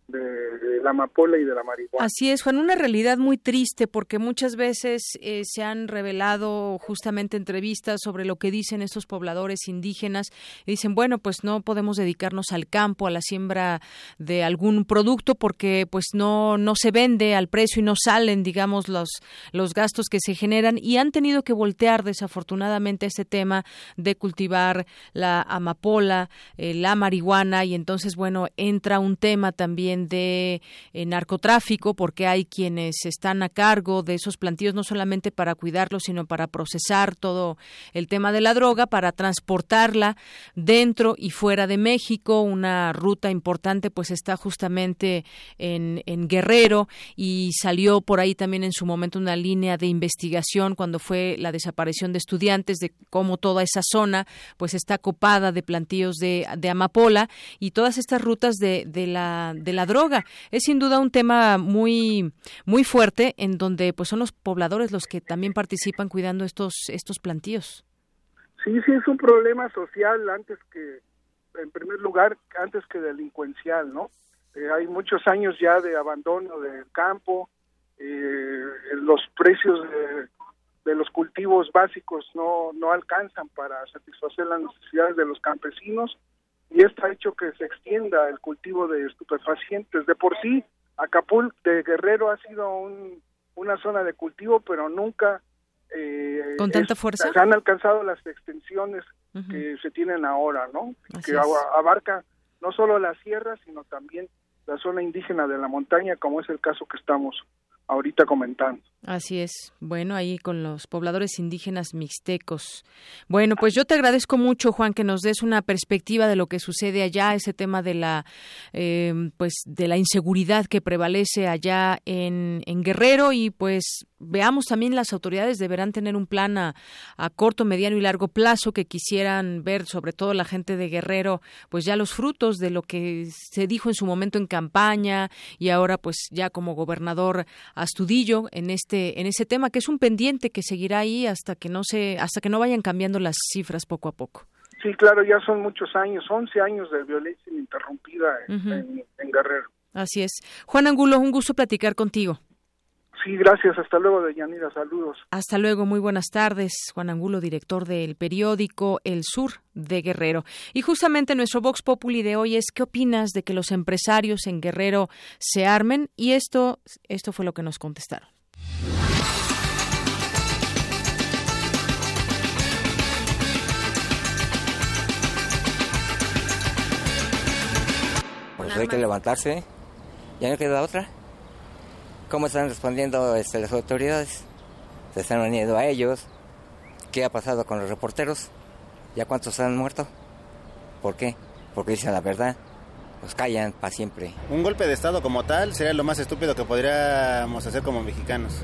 la amapola y de la marihuana. Así es, Juan, una realidad muy triste porque muchas veces eh, se han revelado justamente entrevistas sobre lo que dicen estos pobladores indígenas y dicen, bueno, pues no podemos dedicarnos al campo, a la siembra de algún producto porque pues no no se vende al precio y no salen, digamos, los los gastos que se generan y han tenido que voltear desafortunadamente este tema de cultivar la amapola, eh, la marihuana y entonces entonces, bueno, entra un tema también de eh, narcotráfico, porque hay quienes están a cargo de esos plantíos, no solamente para cuidarlos, sino para procesar todo el tema de la droga, para transportarla dentro y fuera de México. Una ruta importante, pues está justamente en, Guerrero y salió por ahí también en su momento una línea de investigación cuando fue la desaparición de estudiantes, de cómo toda esa zona, pues está copada de plantíos de, amapola y estas rutas de, de, la, de la droga. Es sin duda un tema muy, muy fuerte en donde pues son los pobladores los que también participan cuidando estos, estos plantíos. Sí, sí, es un problema social antes que, en primer lugar, antes que delincuencial, ¿no? Eh, hay muchos años ya de abandono del campo, eh, los precios de, de, los cultivos básicos no, no alcanzan para satisfacer las necesidades de los campesinos y esto ha hecho que se extienda el cultivo de estupefacientes. De por sí, Acapulco de Guerrero ha sido una zona de cultivo, pero nunca eh, con tanta fuerza se han alcanzado las extensiones que se tienen ahora, ¿no? que abarca no solo la sierra, sino también la zona indígena de la montaña, como es el caso que estamos ahorita comentando. Así es. Bueno, ahí con los pobladores indígenas mixtecos. Bueno, pues yo te agradezco mucho, Juan, que nos des una perspectiva de lo que sucede allá, ese tema de la, eh, pues, de la inseguridad que prevalece allá en, en, Guerrero y, pues, veamos también las autoridades deberán tener un plan a, a corto, mediano y largo plazo que quisieran ver, sobre todo la gente de Guerrero, pues ya los frutos de lo que se dijo en su momento en campaña y ahora, pues, ya como gobernador Astudillo en este este, en ese tema que es un pendiente que seguirá ahí hasta que no se hasta que no vayan cambiando las cifras poco a poco. Sí, claro, ya son muchos años, 11 años de violencia ininterrumpida en, Guerrero. Así es. Juan Angulo, un gusto platicar contigo. Sí, gracias. Hasta luego, Deyanira. Saludos. Hasta luego. Muy buenas tardes. Juan Angulo, director del periódico El Sur de Guerrero. Y justamente nuestro Vox Populi de hoy es ¿qué opinas de que los empresarios en Guerrero se armen? Y esto, esto fue lo que nos contestaron. Pues hay que levantarse, ya no queda otra. ¿Cómo están respondiendo este, las autoridades? Se están uniendo a ellos. ¿Qué ha pasado con los reporteros? ¿Ya cuántos han muerto? ¿Por qué? Porque dicen la verdad pues callan para siempre. Un golpe de Estado como tal sería lo más estúpido que podríamos hacer como mexicanos,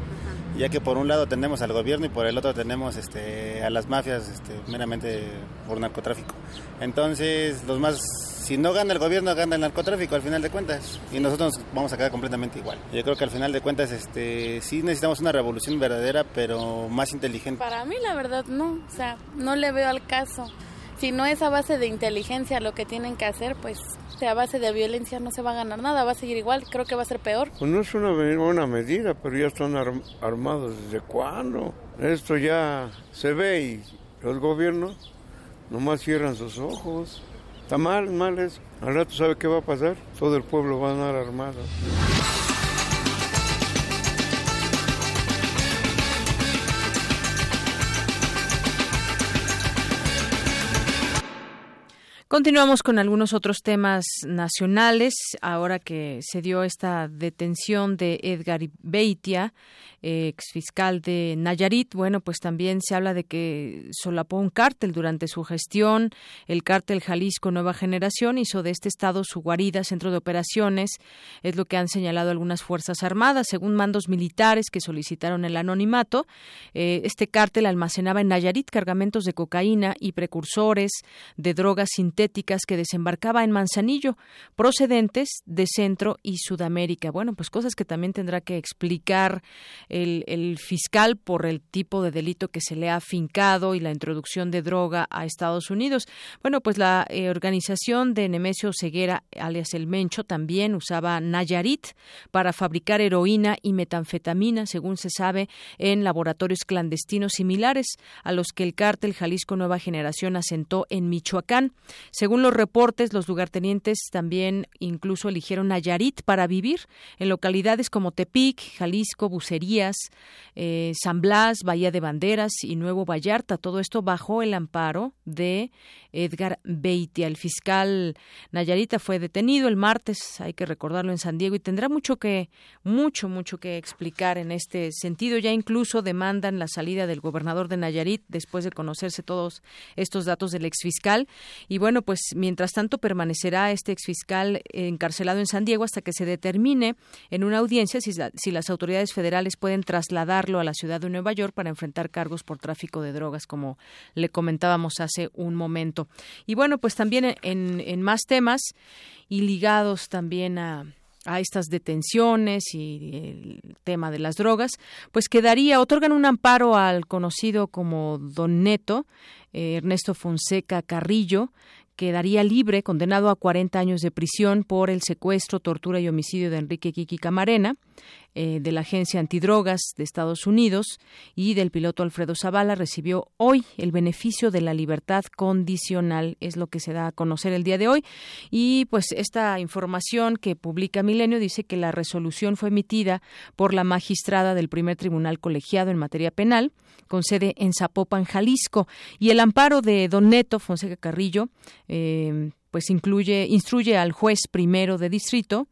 ya que por un lado tenemos al gobierno y por el otro tenemos este, a las mafias este, meramente por narcotráfico. Entonces, los más, si no gana el gobierno, gana el narcotráfico al final de cuentas, y nosotros vamos a quedar completamente igual. Yo creo que al final de cuentas este, sí necesitamos una revolución verdadera, pero más inteligente. Para mí la verdad no, o sea, no le veo al caso. Si no es a base de inteligencia lo que tienen que hacer, pues a base de violencia no se va a ganar nada, va a seguir igual, creo que va a ser peor. Pues no es una buena medida, pero ya están armados desde cuándo. Esto ya se ve y los gobiernos nomás cierran sus ojos. Está mal, mal eso. Al rato sabe qué va a pasar, todo el pueblo va a andar armado. Continuamos con algunos otros temas nacionales. Ahora que se dio esta detención de Edgar Beitia, ex fiscal de Nayarit, bueno, pues también se habla de que solapó un cártel durante su gestión. El cártel Jalisco Nueva Generación hizo de este estado su guarida, centro de operaciones. Es lo que han señalado algunas fuerzas armadas, según mandos militares que solicitaron el anonimato. Eh, este cártel almacenaba en Nayarit cargamentos de cocaína y precursores de drogas sintéticas soviéticas que desembarcaba en Manzanillo, procedentes de Centro y Sudamérica. Bueno, pues cosas que también tendrá que explicar el, fiscal por el tipo de delito que se le ha fincado y la introducción de droga a Estados Unidos. Bueno, pues la eh, organización de Nemesio Ceguera, alias El Mencho, también usaba Nayarit para fabricar heroína y metanfetamina, según se sabe, en laboratorios clandestinos similares a los que el cártel Jalisco Nueva Generación asentó en Michoacán. Según los reportes, los lugartenientes también incluso eligieron Nayarit para vivir en localidades como Tepic, Jalisco, Bucerías, eh, San Blas, Bahía de Banderas y Nuevo Vallarta. Todo esto bajo el amparo de Edgar Beitia. El fiscal Nayarita fue detenido el martes, hay que recordarlo en San Diego, y tendrá mucho que, mucho, mucho que explicar en este sentido. Ya incluso demandan la salida del gobernador de Nayarit después de conocerse todos estos datos del exfiscal. Y bueno, pues mientras tanto permanecerá este exfiscal encarcelado en San Diego hasta que se determine en una audiencia si, si las autoridades federales pueden trasladarlo a la ciudad de Nueva York para enfrentar cargos por tráfico de drogas, como le comentábamos hace un momento. Y bueno, pues también en, en más temas y ligados también a, a estas detenciones y el tema de las drogas, pues quedaría, otorgan un amparo al conocido como Don Neto, eh, Ernesto Fonseca Carrillo, quedaría libre, condenado a 40 años de prisión por el secuestro, tortura y homicidio de Enrique Kiki Camarena. Eh, de la Agencia Antidrogas de Estados Unidos y del piloto Alfredo Zavala recibió hoy el beneficio de la libertad condicional, es lo que se da a conocer el día de hoy. Y pues esta información que publica Milenio dice que la resolución fue emitida por la magistrada del primer tribunal colegiado en materia penal, con sede en Zapopan, Jalisco, y el amparo de Don Neto Fonseca Carrillo, eh, pues incluye, instruye al juez primero de distrito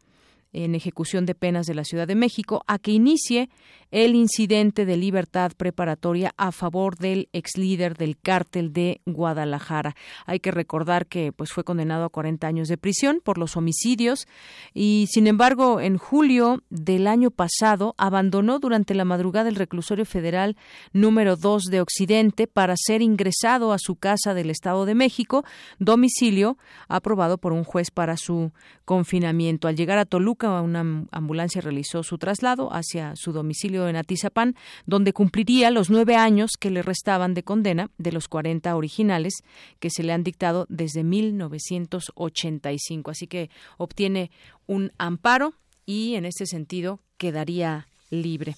en ejecución de penas de la Ciudad de México a que inicie el incidente de libertad preparatoria a favor del ex líder del cártel de Guadalajara. Hay que recordar que pues fue condenado a 40 años de prisión por los homicidios y sin embargo en julio del año pasado abandonó durante la madrugada el reclusorio federal número 2 de Occidente para ser ingresado a su casa del Estado de México, domicilio aprobado por un juez para su confinamiento. Al llegar a Toluca, una ambulancia realizó su traslado hacia su domicilio en Atizapán, donde cumpliría los nueve años que le restaban de condena de los 40 originales que se le han dictado desde 1985. Así que obtiene un amparo y en este sentido quedaría libre.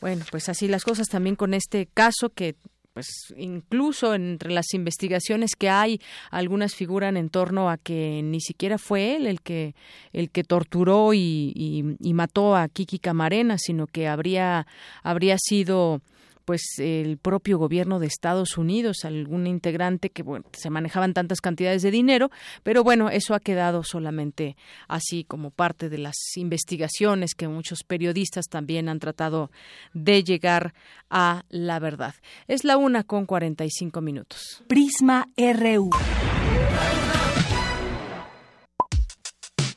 Bueno, pues así las cosas también con este caso que pues incluso entre las investigaciones que hay, algunas figuran en torno a que ni siquiera fue él el que el que torturó y, y mató a Kiki Camarena, sino que habría habría sido pues el propio gobierno de Estados Unidos, algún integrante que bueno, se manejaban tantas cantidades de dinero, pero bueno, eso ha quedado solamente así como parte de las investigaciones que muchos periodistas también han tratado de llegar a la verdad. Es la una con 45 minutos. Prisma RU.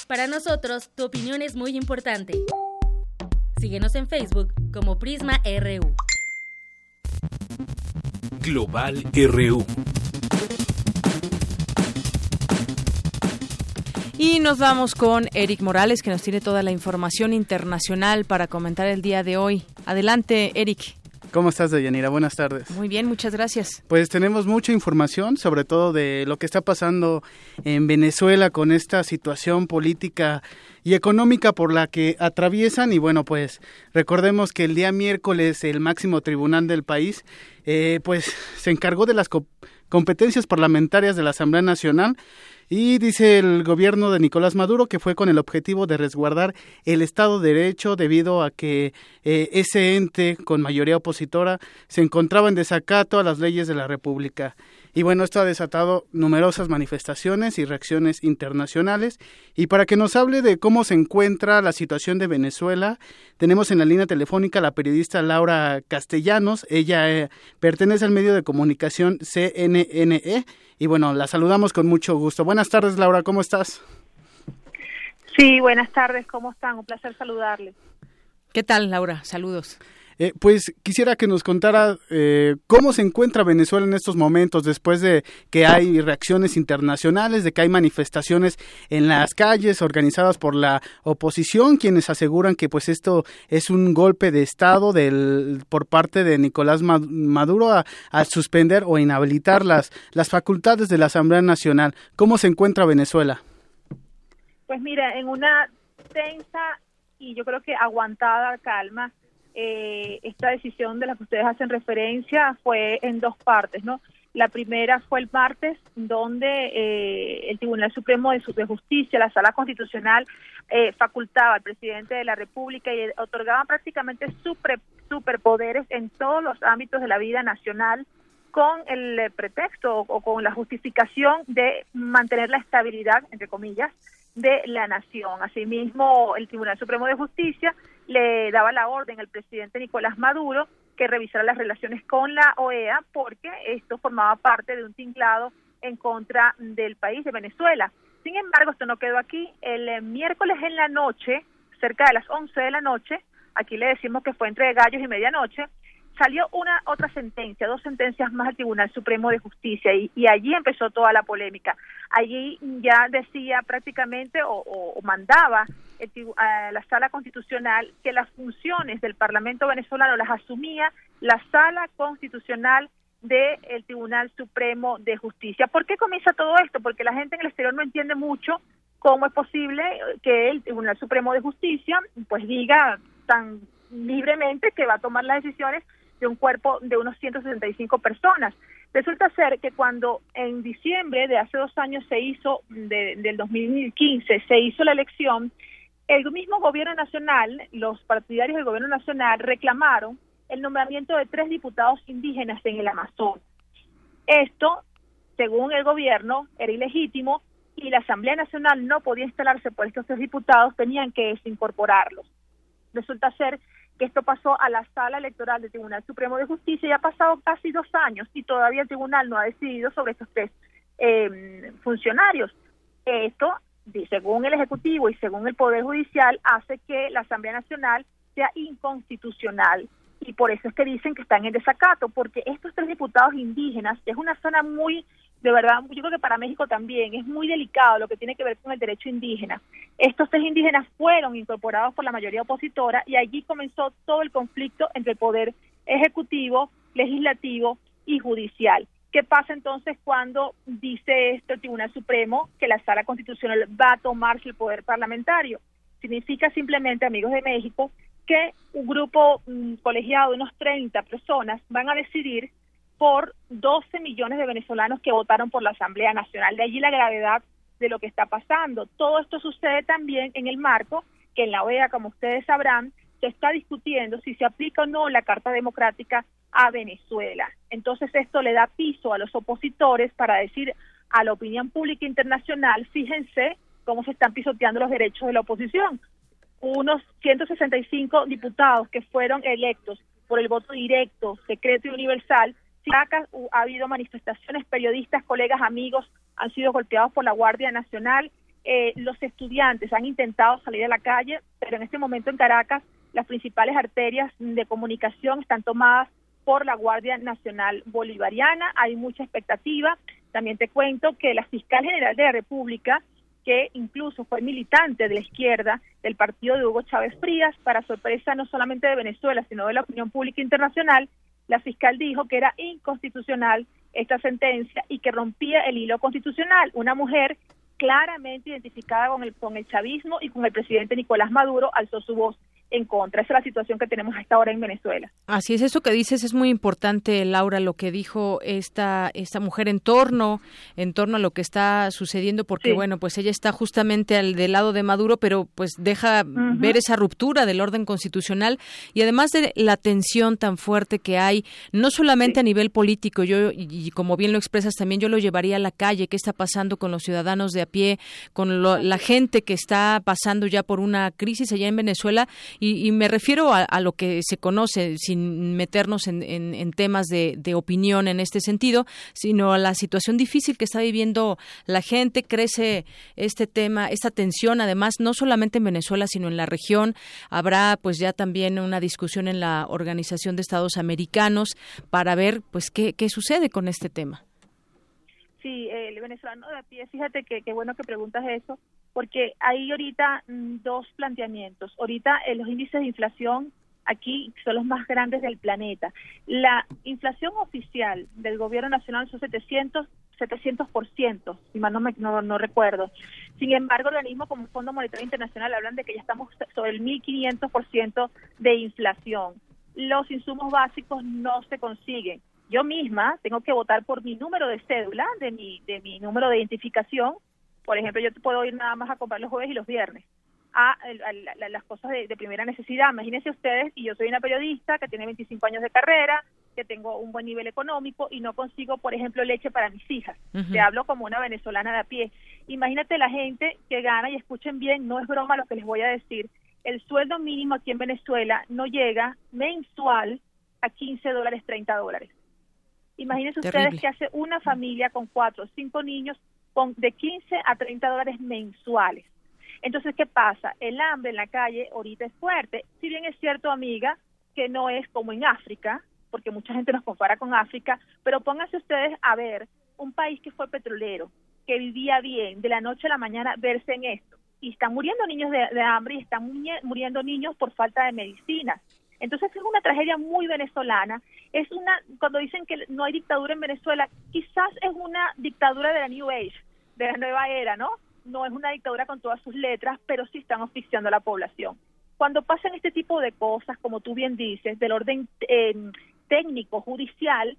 Para nosotros, tu opinión es muy importante. Síguenos en Facebook como Prisma RU. Global RU. Y nos vamos con Eric Morales, que nos tiene toda la información internacional para comentar el día de hoy. Adelante, Eric. ¿Cómo estás, Deyanira? Buenas tardes. Muy bien, muchas gracias. Pues tenemos mucha información, sobre todo de lo que está pasando en Venezuela con esta situación política y económica por la que atraviesan. Y bueno, pues recordemos que el día miércoles el máximo tribunal del país, eh, pues se encargó de las competencias parlamentarias de la Asamblea Nacional y dice el gobierno de Nicolás Maduro que fue con el objetivo de resguardar el Estado de Derecho debido a que eh, ese ente con mayoría opositora se encontraba en desacato a las leyes de la República. Y bueno, esto ha desatado numerosas manifestaciones y reacciones internacionales. Y para que nos hable de cómo se encuentra la situación de Venezuela, tenemos en la línea telefónica a la periodista Laura Castellanos. Ella eh, pertenece al medio de comunicación CNN. Y bueno, la saludamos con mucho gusto. Buenas tardes, Laura, ¿cómo estás? Sí, buenas tardes, ¿cómo están? Un placer saludarles. ¿Qué tal, Laura? Saludos. Eh, pues quisiera que nos contara eh, cómo se encuentra Venezuela en estos momentos, después de que hay reacciones internacionales, de que hay manifestaciones en las calles organizadas por la oposición, quienes aseguran que pues esto es un golpe de Estado del, por parte de Nicolás Maduro a, suspender o inhabilitar las, las facultades de la Asamblea Nacional. ¿Cómo se encuentra Venezuela? Pues mira, en una tensa y yo creo que aguantada calma, eh, esta decisión de la que ustedes hacen referencia fue en dos partes, ¿no? La primera fue el martes, donde eh, el Tribunal Supremo de, Justicia, la Sala Constitucional, eh, facultaba al presidente de la República y otorgaba prácticamente super, superpoderes en todos los ámbitos de la vida nacional con el pretexto o con la justificación de mantener la estabilidad, entre comillas, de la nación. Asimismo, el Tribunal Supremo de Justicia le daba la orden al presidente Nicolás Maduro que revisara las relaciones con la OEA porque esto formaba parte de un tinglado en contra del país de Venezuela. Sin embargo, esto no quedó aquí. El eh, miércoles en la noche, cerca de las 11 de la noche, aquí le decimos que fue entre gallos y medianoche, salió una otra sentencia, dos sentencias más al Tribunal Supremo de Justicia y, allí empezó toda la polémica. Allí ya decía prácticamente o, mandaba a la Sala Constitucional que las funciones del Parlamento venezolano las asumía la Sala Constitucional del Tribunal Supremo de Justicia. ¿Por qué comienza todo esto? Porque la gente en el exterior no entiende mucho cómo es posible que el Tribunal Supremo de Justicia pues diga tan libremente que va a tomar las decisiones de un cuerpo de unos 165 personas. Resulta ser que cuando en diciembre de hace dos años se hizo, del 2015, se hizo la elección, el mismo gobierno nacional, los partidarios del gobierno nacional reclamaron el nombramiento de tres diputados indígenas en el Amazonas. Esto, según el gobierno, era ilegítimo y la Asamblea Nacional no podía instalarse por estos tres diputados, tenían que desincorporarlos. Resulta ser que esto pasó a la sala electoral del Tribunal Supremo de Justicia y ha pasado casi dos años y todavía el tribunal no ha decidido sobre estos tres em, funcionarios. Esto, según el Ejecutivo y según el Poder Judicial, hace que la Asamblea Nacional sea inconstitucional y por eso es que dicen que están en desacato, porque estos tres diputados indígenas es una zona muy de verdad, yo creo que para México también es muy delicado lo que tiene que ver con el derecho indígena. Estos tres indígenas fueron incorporados por la mayoría opositora y allí comenzó todo el conflicto entre el poder ejecutivo, legislativo y judicial. ¿Qué pasa entonces cuando dice esto el Tribunal Supremo que la Sala Constitucional va a tomarse el poder parlamentario? Significa simplemente, amigos de México, que un grupo mm, colegiado de unos 30 personas van a decidir por 12 millones de venezolanos que votaron por la Asamblea Nacional. De allí la gravedad de lo que está pasando. Todo esto sucede también en el marco que en la OEA, como ustedes sabrán, se está discutiendo si se aplica o no la Carta Democrática a Venezuela. Entonces esto le da piso a los opositores para decir a la opinión pública internacional, fíjense cómo se están pisoteando los derechos de la oposición. Unos 165 diputados que fueron electos por el voto directo, secreto y universal Caracas ha habido manifestaciones, periodistas, colegas, amigos han sido golpeados por la Guardia Nacional. Eh, los estudiantes han intentado salir a la calle, pero en este momento en Caracas las principales arterias de comunicación están tomadas por la Guardia Nacional Bolivariana. Hay mucha expectativa. También te cuento que la fiscal general de la República, que incluso fue militante de la izquierda del partido de Hugo Chávez Frías, para sorpresa no solamente de Venezuela, sino de la opinión pública internacional, la fiscal dijo que era inconstitucional esta sentencia y que rompía el hilo constitucional. Una mujer claramente identificada con el, con el chavismo y con el presidente Nicolás Maduro alzó su voz en contra. Esa es la situación que tenemos hasta ahora en Venezuela. Así es, eso que dices es muy importante, Laura, lo que dijo esta, esta mujer en torno, en torno a lo que está sucediendo, porque bueno, pues ella está justamente al del lado de Maduro, pero pues deja ver esa ruptura del orden constitucional. Y además de la tensión tan fuerte que hay, no solamente a nivel político, yo, y, como bien lo expresas también, yo lo llevaría a la calle, qué está pasando con los ciudadanos de a pie, con la gente que está pasando ya por una crisis allá en Venezuela Y, me refiero a, lo que se conoce, sin meternos en, en, temas de, de, opinión en este sentido, sino a la situación difícil que está viviendo la gente. Crece este tema, esta tensión, además, no solamente en Venezuela, sino en la región. Habrá pues ya también una discusión en la Organización de Estados Americanos para ver pues qué sucede con este tema. Sí, el venezolano de a pie, fíjate que qué bueno que preguntas eso, porque hay ahorita mm, dos planteamientos. Ahorita eh, los índices de inflación aquí son los más grandes del planeta. La inflación oficial del gobierno nacional son 700 700%, si mal no, me, no, no recuerdo. Sin embargo, organismos como el Fondo Monetario Internacional hablan de que ya estamos sobre el 1.500% de inflación. Los insumos básicos no se consiguen yo misma tengo que votar por mi número de cédula, de mi, de mi número de identificación. Por ejemplo, yo puedo ir nada más a comprar los jueves y los viernes a, las cosas de, primera necesidad. Imagínense ustedes, y yo soy una periodista que tiene 25 años de carrera, que tengo un buen nivel económico y no consigo, por ejemplo, leche para mis hijas. Te hablo como una venezolana de a pie. Imagínate la gente que gana, y escuchen bien, no es broma lo que les voy a decir, el sueldo mínimo aquí en Venezuela no llega mensual a 15 dólares, 30 dólares. Imagínense ustedes que hace una familia con cuatro o cinco niños con de 15 a 30 dólares mensuales. Entonces, ¿qué pasa? El hambre en la calle ahorita es fuerte. Si bien es cierto, amiga, que no es como en África, porque mucha gente nos compara con África, pero pónganse ustedes a ver un país que fue petrolero, que vivía bien, de la noche a la mañana verse en esto. Y están muriendo niños de, de hambre y están muriendo niños por falta de medicinas. Entonces es una tragedia muy venezolana. Es una, cuando dicen que no hay dictadura en Venezuela, quizás es una dictadura de la New Age, de la nueva era, ¿no? No es una dictadura con todas sus letras, pero sí están asfixiando a la población. Cuando pasan este tipo de cosas, como tú bien dices, del orden eh, técnico, judicial,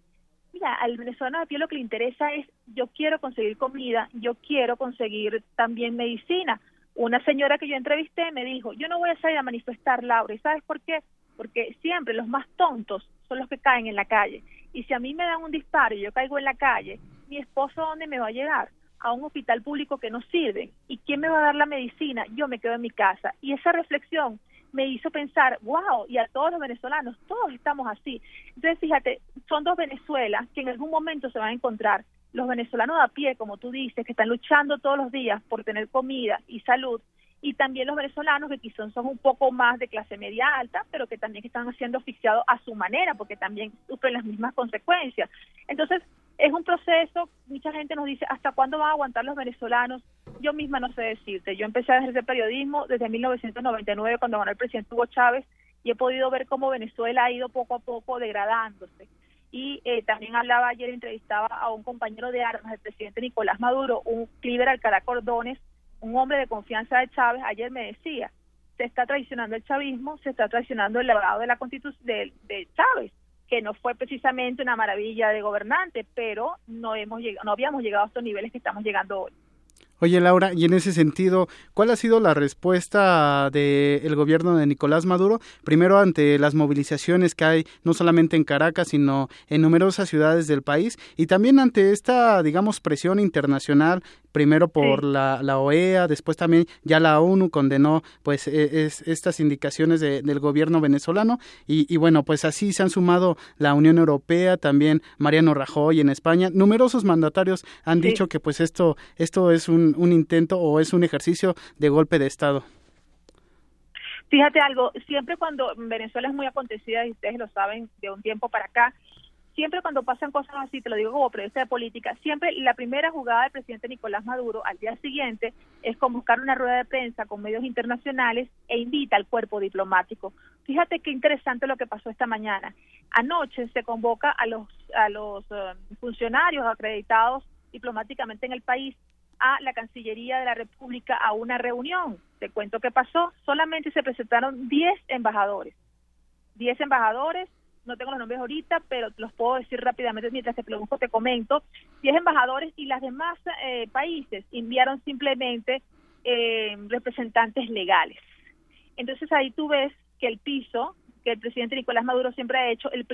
mira, al venezolano de pie lo que le interesa es yo quiero conseguir comida, yo quiero conseguir también medicina. Una señora que yo entrevisté me dijo, yo no voy a salir a manifestar, Laura, ¿y sabes por qué? Porque siempre los más tontos son los que caen en la calle. Y si a mí me dan un disparo y yo caigo en la calle, mi esposo dónde me va a llegar? A un hospital público que no sirve. ¿Y quién me va a dar la medicina? Yo me quedo en mi casa. Y esa reflexión me hizo pensar, wow, y a todos los venezolanos, todos estamos así. Entonces, fíjate, son dos Venezuelas que en algún momento se van a encontrar. Los venezolanos a pie, como tú dices, que están luchando todos los días por tener comida y salud, y también los venezolanos que quizás son un poco más de clase media alta, pero que también están siendo asfixiados a su manera, porque también sufren las mismas consecuencias. Entonces, es un proceso, mucha gente nos dice, ¿hasta cuándo van a aguantar los venezolanos? Yo misma no sé decirte, yo empecé a ejercer periodismo desde 1999 cuando ganó el presidente Hugo Chávez y he podido ver cómo Venezuela ha ido poco a poco degradándose. Y eh, también hablaba ayer, entrevistaba a un compañero de armas, el presidente Nicolás Maduro, un Cliver Alcalá Cordones, un hombre de confianza de Chávez, ayer me decía, se está traicionando el chavismo, se está traicionando el legado de la constitución de, de, Chávez, que no fue precisamente una maravilla de gobernante, pero no hemos llegado, no habíamos llegado a estos niveles que estamos llegando hoy. Oye, Laura, y en ese sentido, ¿cuál ha sido la respuesta del gobierno de Nicolás Maduro? Primero, ante las movilizaciones que hay no solamente en Caracas, sino en numerosas ciudades del país, y también ante esta, digamos, presión internacional primero por la, la, OEA, después también ya la ONU condenó pues e, es, estas indicaciones del gobierno venezolano. Y, y, bueno, pues así se han sumado la Unión Europea, también Mariano Rajoy en España, numerosos mandatarios han dicho que pues esto, esto es un, un intento o es un ejercicio de golpe de Estado. Fíjate algo, siempre cuando Venezuela es muy acontecida, y ustedes lo saben de un tiempo para acá, siempre cuando pasan cosas así, te lo digo como periodista de política, siempre la primera jugada del presidente Nicolás Maduro al día siguiente es convocar una rueda de prensa con medios internacionales e invita al cuerpo diplomático. Fíjate qué interesante lo que pasó esta mañana. Anoche se convoca a los, a los eh, funcionarios acreditados diplomáticamente en el país a la Cancillería de la República a una reunión. Te cuento qué pasó. Solamente se presentaron 10 embajadores. 10 embajadores no tengo los nombres ahorita, pero los puedo decir rápidamente mientras te pregunto, te comento. Diez embajadores y las demás eh, países enviaron simplemente eh, representantes legales. Entonces ahí tú ves que el piso que el presidente Nicolás Maduro siempre ha hecho, el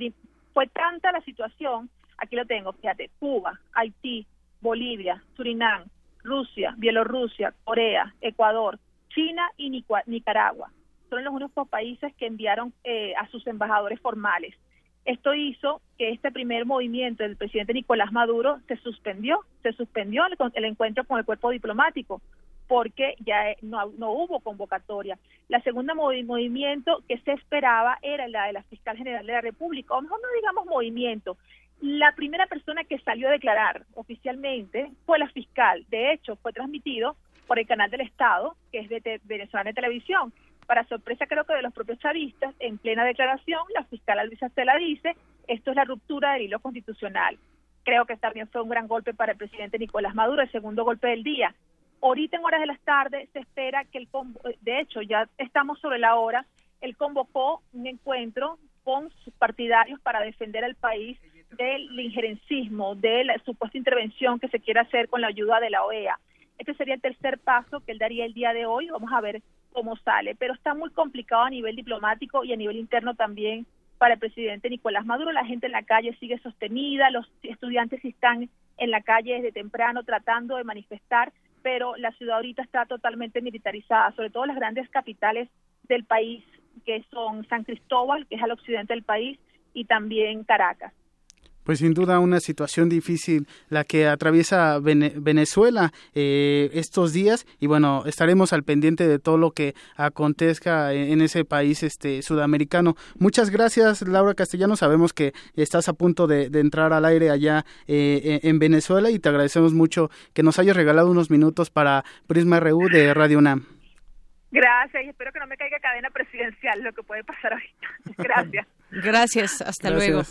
fue tanta la situación, aquí lo tengo, fíjate, Cuba, Haití, Bolivia, Surinam, Rusia, Bielorrusia, Corea, Ecuador, China y Nicaragua son los únicos países que enviaron eh, a sus embajadores formales. Esto hizo que este primer movimiento del presidente Nicolás Maduro se suspendió, se suspendió el, el encuentro con el cuerpo diplomático porque ya no, no hubo convocatoria. La segunda movimiento que se esperaba era la de la fiscal general de la República, o mejor no digamos movimiento. La primera persona que salió a declarar oficialmente fue la fiscal. De hecho, fue transmitido por el canal del Estado, que es de Venezuela Televisión. Para sorpresa creo que de los propios chavistas, en plena declaración, la fiscal Luisa Estela dice, esto es la ruptura del hilo constitucional. Creo que también fue un gran golpe para el presidente Nicolás Maduro, el segundo golpe del día. Ahorita en horas de las tardes se espera que el, de hecho ya estamos sobre la hora, él convocó un encuentro con sus partidarios para defender al país del injerencismo, de la supuesta intervención que se quiere hacer con la ayuda de la OEA. Este sería el tercer paso que él daría el día de hoy. Vamos a ver cómo sale, pero está muy complicado a nivel diplomático y a nivel interno también para el presidente Nicolás Maduro. La gente en la calle sigue sostenida, los estudiantes están en la calle desde temprano tratando de manifestar, pero la ciudad ahorita está totalmente militarizada, sobre todo las grandes capitales del país, que son San Cristóbal, que es al occidente del país, y también Caracas pues sin duda una situación difícil la que atraviesa Venezuela eh, estos días. Y bueno estaremos al pendiente de todo lo que acontezca en, ese país este sudamericano. Muchas gracias Laura Castellano. Sabemos que estás a punto de, entrar al aire allá eh, en Venezuela y te agradecemos mucho que nos hayas regalado unos minutos para Prisma RU de Radio UNAM. Gracias y espero que no me caiga cadena presidencial lo que puede pasar ahorita. [LAUGHS] Gracias. Gracias, hasta luego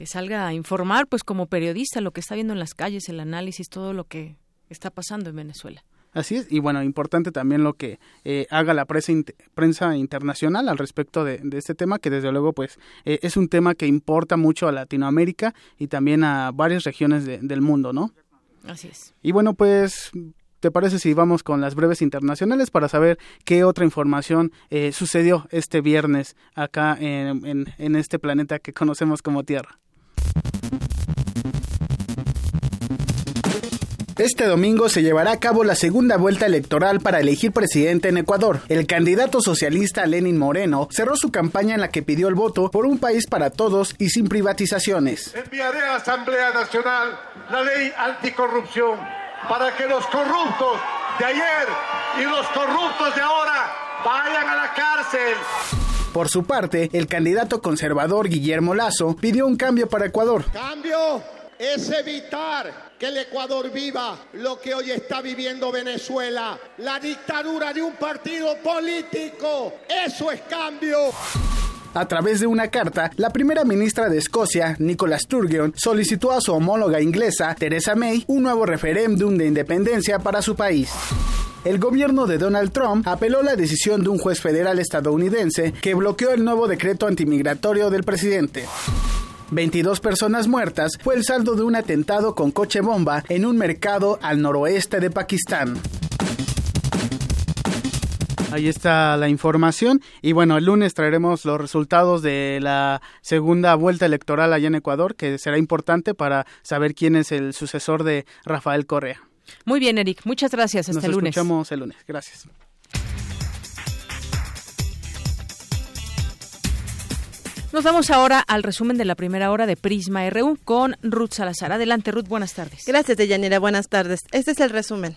que salga a informar, pues como periodista, lo que está viendo en las calles, el análisis, todo lo que está pasando en Venezuela. Así es, y bueno, importante también lo que eh, haga la prensa, prensa internacional al respecto de, este tema, que desde luego pues eh, es un tema que importa mucho a Latinoamérica y también a varias regiones del mundo, ¿no? Así es. Y bueno, pues ¿Te parece si vamos con las breves internacionales para saber qué otra información eh, sucedió este viernes acá en, en este planeta que conocemos como Tierra? Este domingo se llevará a cabo la segunda vuelta electoral para elegir presidente en Ecuador. El candidato socialista Lenin Moreno cerró su campaña en la que pidió el voto por un país para todos y sin privatizaciones. Enviaré a la Asamblea Nacional la ley anticorrupción para que los corruptos de ayer y los corruptos de ahora vayan a la cárcel. Por su parte, el candidato conservador Guillermo Lazo pidió un cambio para Ecuador. Cambio es evitar que el Ecuador viva lo que hoy está viviendo Venezuela, la dictadura de un partido político. Eso es cambio. A través de una carta, la primera ministra de Escocia, Nicola Sturgeon, solicitó a su homóloga inglesa, Theresa May, un nuevo referéndum de independencia para su país. El gobierno de Donald Trump apeló la decisión de un juez federal estadounidense que bloqueó el nuevo decreto antimigratorio del presidente. 22 personas muertas fue el saldo de un atentado con coche bomba en un mercado al noroeste de Pakistán. Ahí está la información y bueno, el lunes traeremos los resultados de la segunda vuelta electoral allá en Ecuador, que será importante para saber quién es el sucesor de Rafael Correa. Muy bien, Eric. Muchas gracias. Hasta el lunes. Nos escuchamos el lunes. Gracias. Nos vamos ahora al resumen de la primera hora de Prisma RU con Ruth Salazar. Adelante, Ruth, buenas tardes. Gracias, Deyanira. Buenas tardes. Este es el resumen.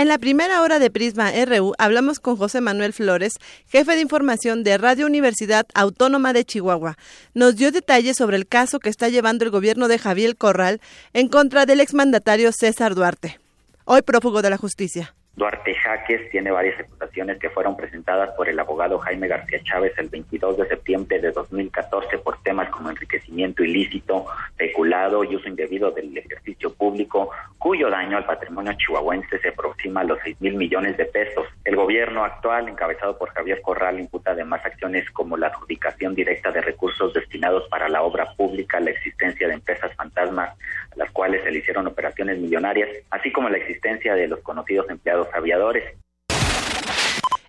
En la primera hora de Prisma RU hablamos con José Manuel Flores, jefe de información de Radio Universidad Autónoma de Chihuahua. Nos dio detalles sobre el caso que está llevando el gobierno de Javier Corral en contra del exmandatario César Duarte, hoy prófugo de la justicia. Duarte Jaques tiene varias acusaciones que fueron presentadas por el abogado Jaime García Chávez el 22 de septiembre de 2014 por temas como enriquecimiento ilícito, peculado y uso indebido del ejercicio público, cuyo daño al patrimonio chihuahuense se aproxima a los 6 mil millones de pesos. El gobierno actual, encabezado por Javier Corral, imputa además acciones como la adjudicación directa de recursos destinados para la obra pública, la existencia de empresas fantasmas a las cuales se le hicieron operaciones millonarias, así como la existencia de los conocidos empleados aviadores.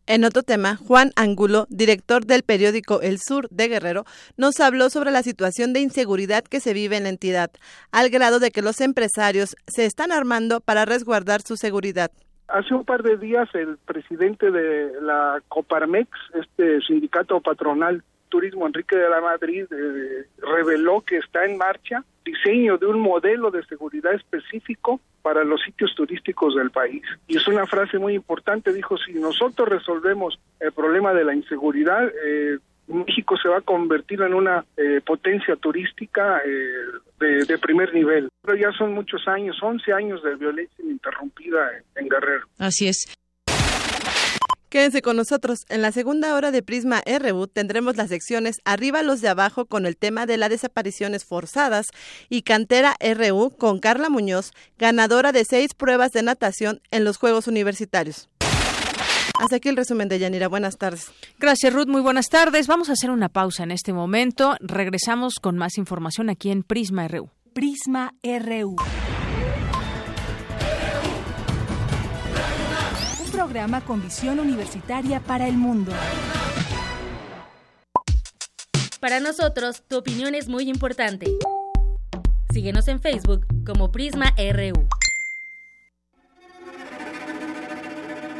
En otro tema, Juan Angulo, director del periódico El Sur de Guerrero, nos habló sobre la situación de inseguridad que se vive en la entidad, al grado de que los empresarios se están armando para resguardar su seguridad Hace un par de días el presidente de la Coparmex, este sindicato patronal Turismo Enrique de la Madrid, eh, reveló que está en marcha diseño de un modelo de seguridad específico para los sitios turísticos del país. Y es una frase muy importante, dijo, si nosotros resolvemos el problema de la inseguridad, eh, México se va a convertir en una eh, potencia turística eh, de, primer nivel. Pero ya son muchos años, 11 años de violencia ininterrumpida en, en Guerrero. Así es. Quédense con nosotros. En la segunda hora de Prisma RU tendremos las secciones Arriba los de abajo con el tema de las desapariciones forzadas y Cantera RU con Carla Muñoz, ganadora de seis pruebas de natación en los Juegos Universitarios. Hasta aquí el resumen de Yanira. Buenas tardes. Gracias, Ruth. Muy buenas tardes. Vamos a hacer una pausa en este momento. Regresamos con más información aquí en Prisma RU. Prisma RU. Programa con visión universitaria para el mundo. Para nosotros, tu opinión es muy importante. Síguenos en Facebook como Prisma RU.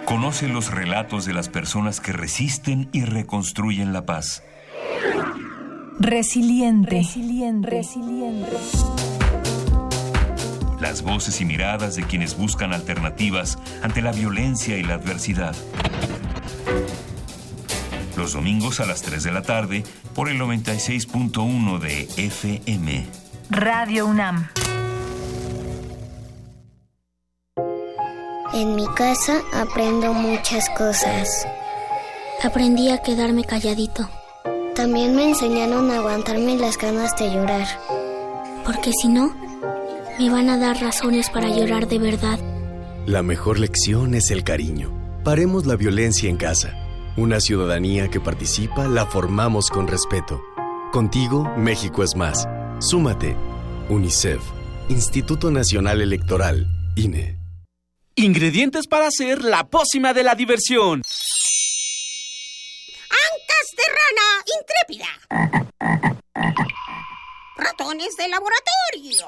Conoce los relatos de las personas que resisten y reconstruyen la paz. Resiliente. Resiliente. Resiliente. Las voces y miradas de quienes buscan alternativas ante la violencia y la adversidad. Los domingos a las 3 de la tarde por el 96.1 de FM. Radio UNAM. En mi casa aprendo muchas cosas. Aprendí a quedarme calladito. También me enseñaron a aguantarme las ganas de llorar. Porque si no, me van a dar razones para llorar de verdad. La mejor lección es el cariño. Paremos la violencia en casa. Una ciudadanía que participa la formamos con respeto. Contigo, México es más. Súmate. UNICEF. Instituto Nacional Electoral. INE. Ingredientes para hacer la pócima de la diversión. Ancas de rana intrépida. Ratones de laboratorio.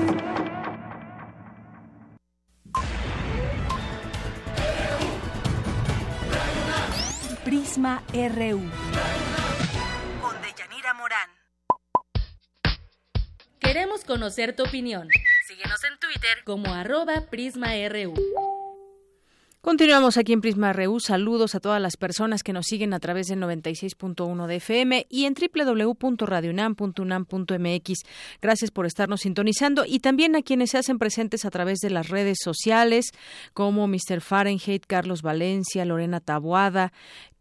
Prisma RU. Con Deyanira Morán. Queremos conocer tu opinión. Síguenos en Twitter como arroba PrismaRU. Continuamos aquí en Prisma RU. Saludos a todas las personas que nos siguen a través del 96.1 de FM y en www.radionam.unam.mx. Gracias por estarnos sintonizando y también a quienes se hacen presentes a través de las redes sociales como Mr. Fahrenheit, Carlos Valencia, Lorena Taboada,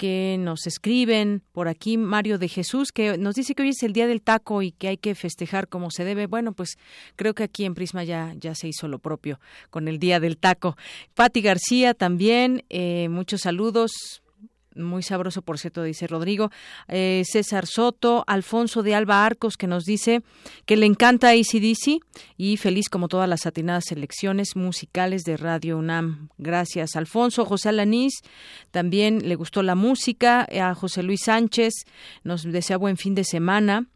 que nos escriben por aquí Mario de Jesús, que nos dice que hoy es el día del taco y que hay que festejar como se debe. Bueno, pues creo que aquí en Prisma ya, ya se hizo lo propio con el día del taco. Patti García también, eh, muchos saludos Muy sabroso, por cierto, dice Rodrigo. Eh, César Soto, Alfonso de Alba Arcos, que nos dice que le encanta ACDC y feliz como todas las atinadas selecciones musicales de Radio UNAM. Gracias, Alfonso. José Alanís, también le gustó la música. A José Luis Sánchez, nos desea buen fin de semana.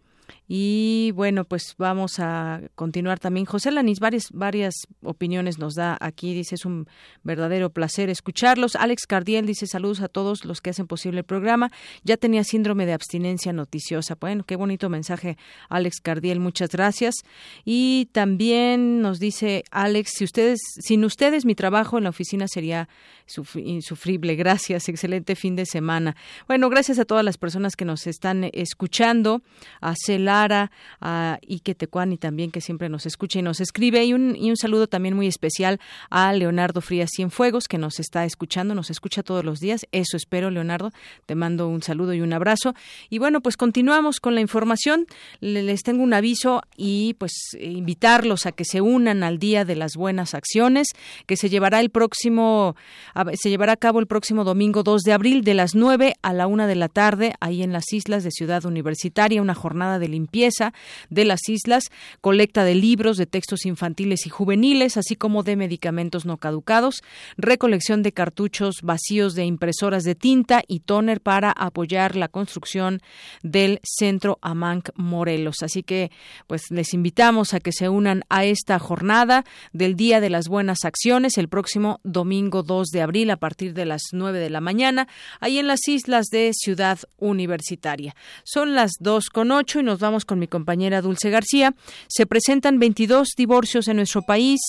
Y bueno, pues vamos a continuar también. José Lanis, varias, varias opiniones nos da aquí. Dice, es un verdadero placer escucharlos. Alex Cardiel dice, saludos a todos los que hacen posible el programa. Ya tenía síndrome de abstinencia noticiosa. Bueno, qué bonito mensaje, Alex Cardiel. Muchas gracias. Y también nos dice Alex, si ustedes, sin ustedes mi trabajo en la oficina sería insufrible. Gracias. Excelente fin de semana. Bueno, gracias a todas las personas que nos están escuchando. A A Ike Tecuani también, que siempre nos escucha y nos escribe. Y un, y un saludo también muy especial a Leonardo Frías Cienfuegos, que nos está escuchando, nos escucha todos los días. Eso espero, Leonardo. Te mando un saludo y un abrazo. Y bueno, pues continuamos con la información. Les tengo un aviso y pues invitarlos a que se unan al Día de las Buenas Acciones, que se llevará el próximo se llevará a cabo el próximo domingo 2 de abril de las 9 a la 1 de la tarde, ahí en las islas de Ciudad Universitaria, una jornada de limpieza de las islas, colecta de libros, de textos infantiles y juveniles, así como de medicamentos no caducados, recolección de cartuchos vacíos de impresoras de tinta y tóner para apoyar la construcción del Centro Amanc Morelos. Así que, pues, les invitamos a que se unan a esta jornada del Día de las Buenas Acciones el próximo domingo 2 de abril a partir de las 9 de la mañana, ahí en las islas de Ciudad Universitaria. Son las dos con ocho y nos vamos con mi compañera Dulce García. Se presentan 22 divorcios en nuestro país.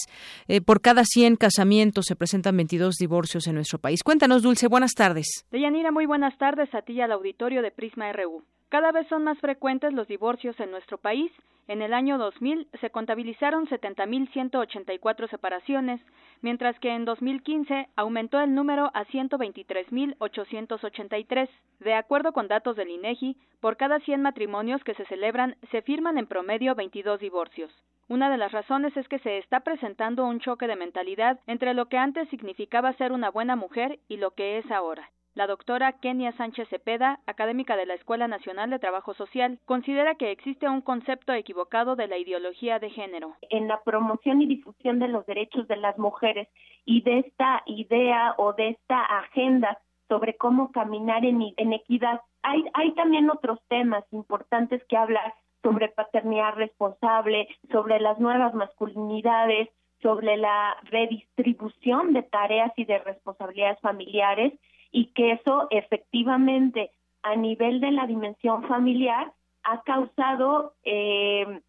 Eh, por cada 100 casamientos se presentan 22 divorcios en nuestro país. Cuéntanos, Dulce, buenas tardes. Deyanira, muy buenas tardes a ti y al auditorio de Prisma RU. Cada vez son más frecuentes los divorcios en nuestro país. En el año 2000 se contabilizaron 70.184 separaciones, mientras que en 2015 aumentó el número a 123.883. De acuerdo con datos del INEGI, por cada 100 matrimonios que se celebran se firman en promedio 22 divorcios. Una de las razones es que se está presentando un choque de mentalidad entre lo que antes significaba ser una buena mujer y lo que es ahora. La doctora Kenia Sánchez Cepeda, académica de la Escuela Nacional de Trabajo Social, considera que existe un concepto equivocado de la ideología de género. En la promoción y difusión de los derechos de las mujeres y de esta idea o de esta agenda sobre cómo caminar en, equidad, hay, hay también otros temas importantes que hablar sobre paternidad responsable, sobre las nuevas masculinidades, sobre la redistribución de tareas y de responsabilidades familiares y que eso efectivamente a nivel de la dimensión familiar ha causado eh,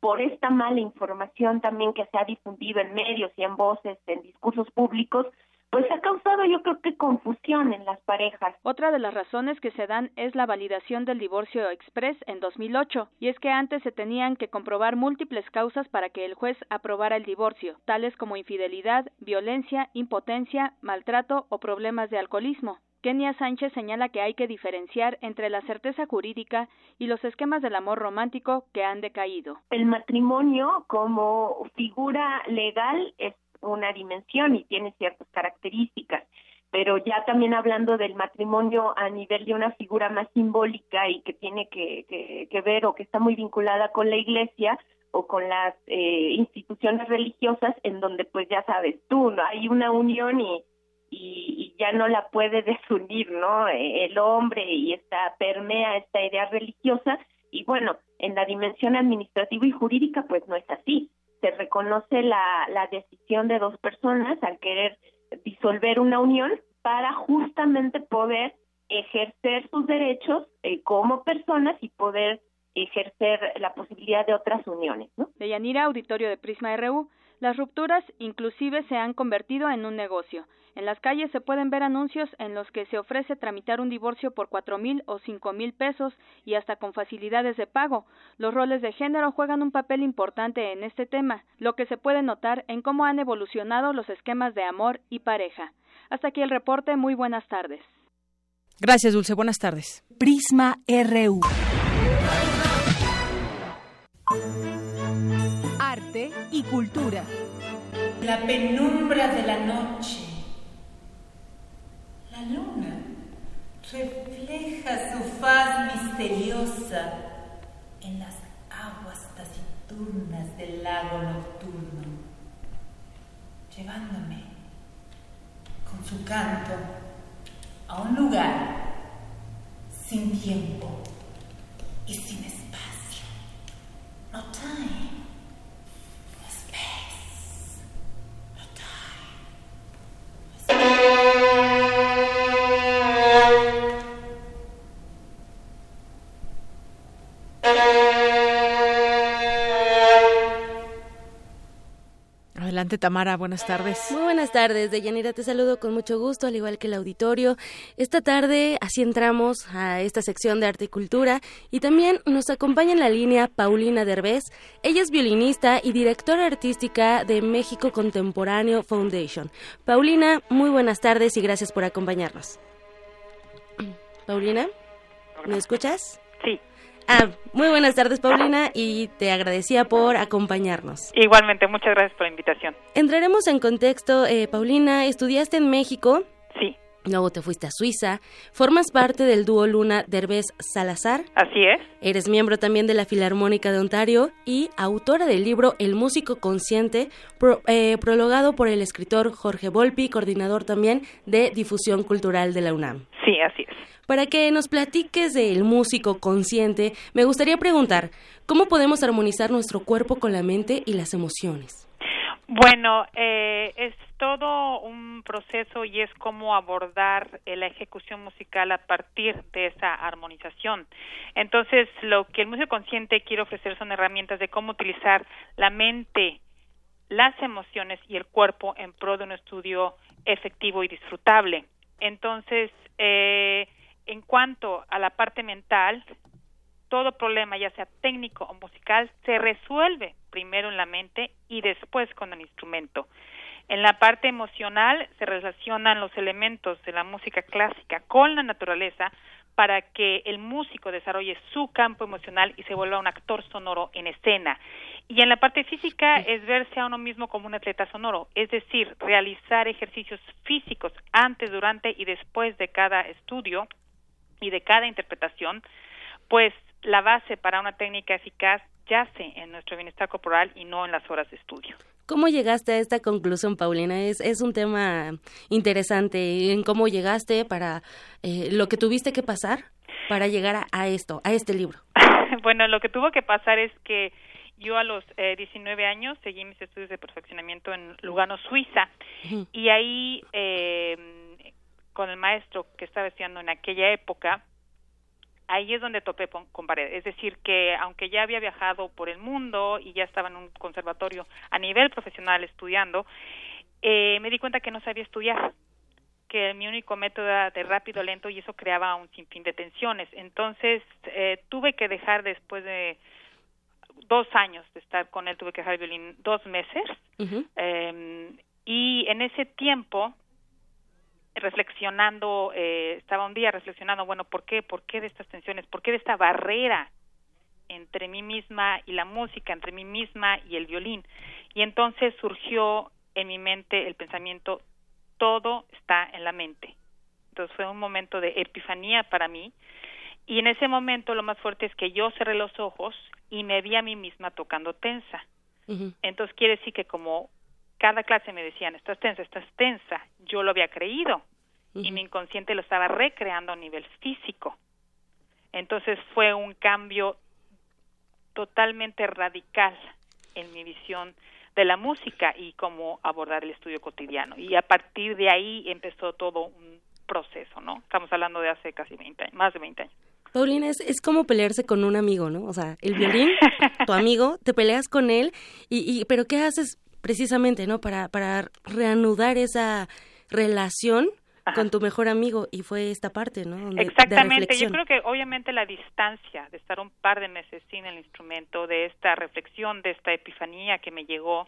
por esta mala información también que se ha difundido en medios y en voces, en discursos públicos, pues ha causado yo creo que confusión en las parejas. Otra de las razones que se dan es la validación del divorcio express en 2008, y es que antes se tenían que comprobar múltiples causas para que el juez aprobara el divorcio, tales como infidelidad, violencia, impotencia, maltrato o problemas de alcoholismo. Kenia Sánchez señala que hay que diferenciar entre la certeza jurídica y los esquemas del amor romántico que han decaído. El matrimonio como figura legal es una dimensión y tiene ciertas características, pero ya también hablando del matrimonio a nivel de una figura más simbólica y que tiene que, que, ver o que está muy vinculada con la iglesia o con las eh, instituciones religiosas en donde pues ya sabes tú, ¿no? hay una unión y, y, ya no la puede [LAUGHS] desunir, ¿no? El hombre y esta permea esta idea religiosa y bueno, en la dimensión administrativa y jurídica pues no es así se reconoce la, la decisión de dos personas al querer disolver una unión para justamente poder ejercer sus derechos eh, como personas y poder ejercer la posibilidad de otras uniones. ¿no? De Yanira, auditorio de Prisma RU, las rupturas inclusive se han convertido en un negocio. En las calles se pueden ver anuncios en los que se ofrece tramitar un divorcio por cuatro mil o cinco mil pesos y hasta con facilidades de pago. Los roles de género juegan un papel importante en este tema, lo que se puede notar en cómo han evolucionado los esquemas de amor y pareja. Hasta aquí el reporte. Muy buenas tardes. Gracias, Dulce. Buenas tardes. Prisma RU. Y cultura. La penumbra de la noche la luna refleja su faz misteriosa en las aguas taciturnas del lago nocturno, llevándome con su canto a un lugar sin tiempo y sin espacio. No time, Tamara, buenas tardes. Muy buenas tardes, Deyanira, te saludo con mucho gusto, al igual que el auditorio. Esta tarde así entramos a esta sección de arte y cultura y también nos acompaña en la línea Paulina Derbez. Ella es violinista y directora artística de México Contemporáneo Foundation. Paulina, muy buenas tardes y gracias por acompañarnos. [CLEARS THROAT] Paulina, ¿me escuchas? Ah, muy buenas tardes, Paulina, y te agradecía por acompañarnos. Igualmente, muchas gracias por la invitación. Entraremos en contexto. Eh, Paulina, estudiaste en México. Sí. Luego te fuiste a Suiza. Formas parte del dúo Luna Derbez Salazar. Así es. Eres miembro también de la Filarmónica de Ontario y autora del libro El músico consciente, pro- eh, prologado por el escritor Jorge Volpi, coordinador también de difusión cultural de la UNAM. Sí, así es. Para que nos platiques del músico consciente, me gustaría preguntar, ¿cómo podemos armonizar nuestro cuerpo con la mente y las emociones? Bueno, eh, es todo un proceso y es cómo abordar eh, la ejecución musical a partir de esa armonización. Entonces, lo que el músico consciente quiere ofrecer son herramientas de cómo utilizar la mente, las emociones y el cuerpo en pro de un estudio efectivo y disfrutable. Entonces, eh, en cuanto a la parte mental, todo problema, ya sea técnico o musical, se resuelve primero en la mente y después con el instrumento. En la parte emocional se relacionan los elementos de la música clásica con la naturaleza para que el músico desarrolle su campo emocional y se vuelva un actor sonoro en escena. Y en la parte física es verse a uno mismo como un atleta sonoro, es decir, realizar ejercicios físicos antes, durante y después de cada estudio y de cada interpretación, pues la base para una técnica eficaz yace en nuestro bienestar corporal y no en las horas de estudio. ¿Cómo llegaste a esta conclusión, Paulina? Es, es un tema interesante en cómo llegaste para eh, lo que tuviste que pasar para llegar a, a esto, a este libro. [LAUGHS] bueno, lo que tuvo que pasar es que yo a los eh, 19 años seguí mis estudios de perfeccionamiento en Lugano, Suiza, y ahí eh, con el maestro que estaba estudiando en aquella época, ahí es donde topé con, pared. Es decir, que aunque ya había viajado por el mundo y ya estaba en un conservatorio a nivel profesional estudiando, eh, me di cuenta que no sabía estudiar que mi único método era de rápido lento y eso creaba un sinfín de tensiones. Entonces eh, tuve que dejar después de dos años de estar con él, tuve que dejar el violín dos meses eh, y en ese tiempo reflexionando, eh, estaba un día reflexionando, bueno, ¿por qué? ¿Por qué de estas tensiones? ¿Por qué de esta barrera entre mí misma y la música, entre mí misma y el violín? Y entonces surgió en mi mente el pensamiento, todo está en la mente. Entonces fue un momento de epifanía para mí. Y en ese momento lo más fuerte es que yo cerré los ojos y me vi a mí misma tocando tensa. Entonces quiere decir que como cada clase me decían, estás tensa, estás tensa, yo lo había creído y mi inconsciente lo estaba recreando a nivel físico. Entonces fue un cambio totalmente radical en mi visión de la música y cómo abordar el estudio cotidiano. Y a partir de ahí empezó todo un proceso, ¿no? Estamos hablando de hace casi 20 años, más de 20 años. Paulina, es, es como pelearse con un amigo, ¿no? O sea, el violín, tu amigo, te peleas con él, y, y pero ¿qué haces precisamente, ¿no? Para, para reanudar esa relación con tu mejor amigo y fue esta parte, ¿no? De, Exactamente, de yo creo que obviamente la distancia de estar un par de meses sin el instrumento, de esta reflexión, de esta epifanía que me llegó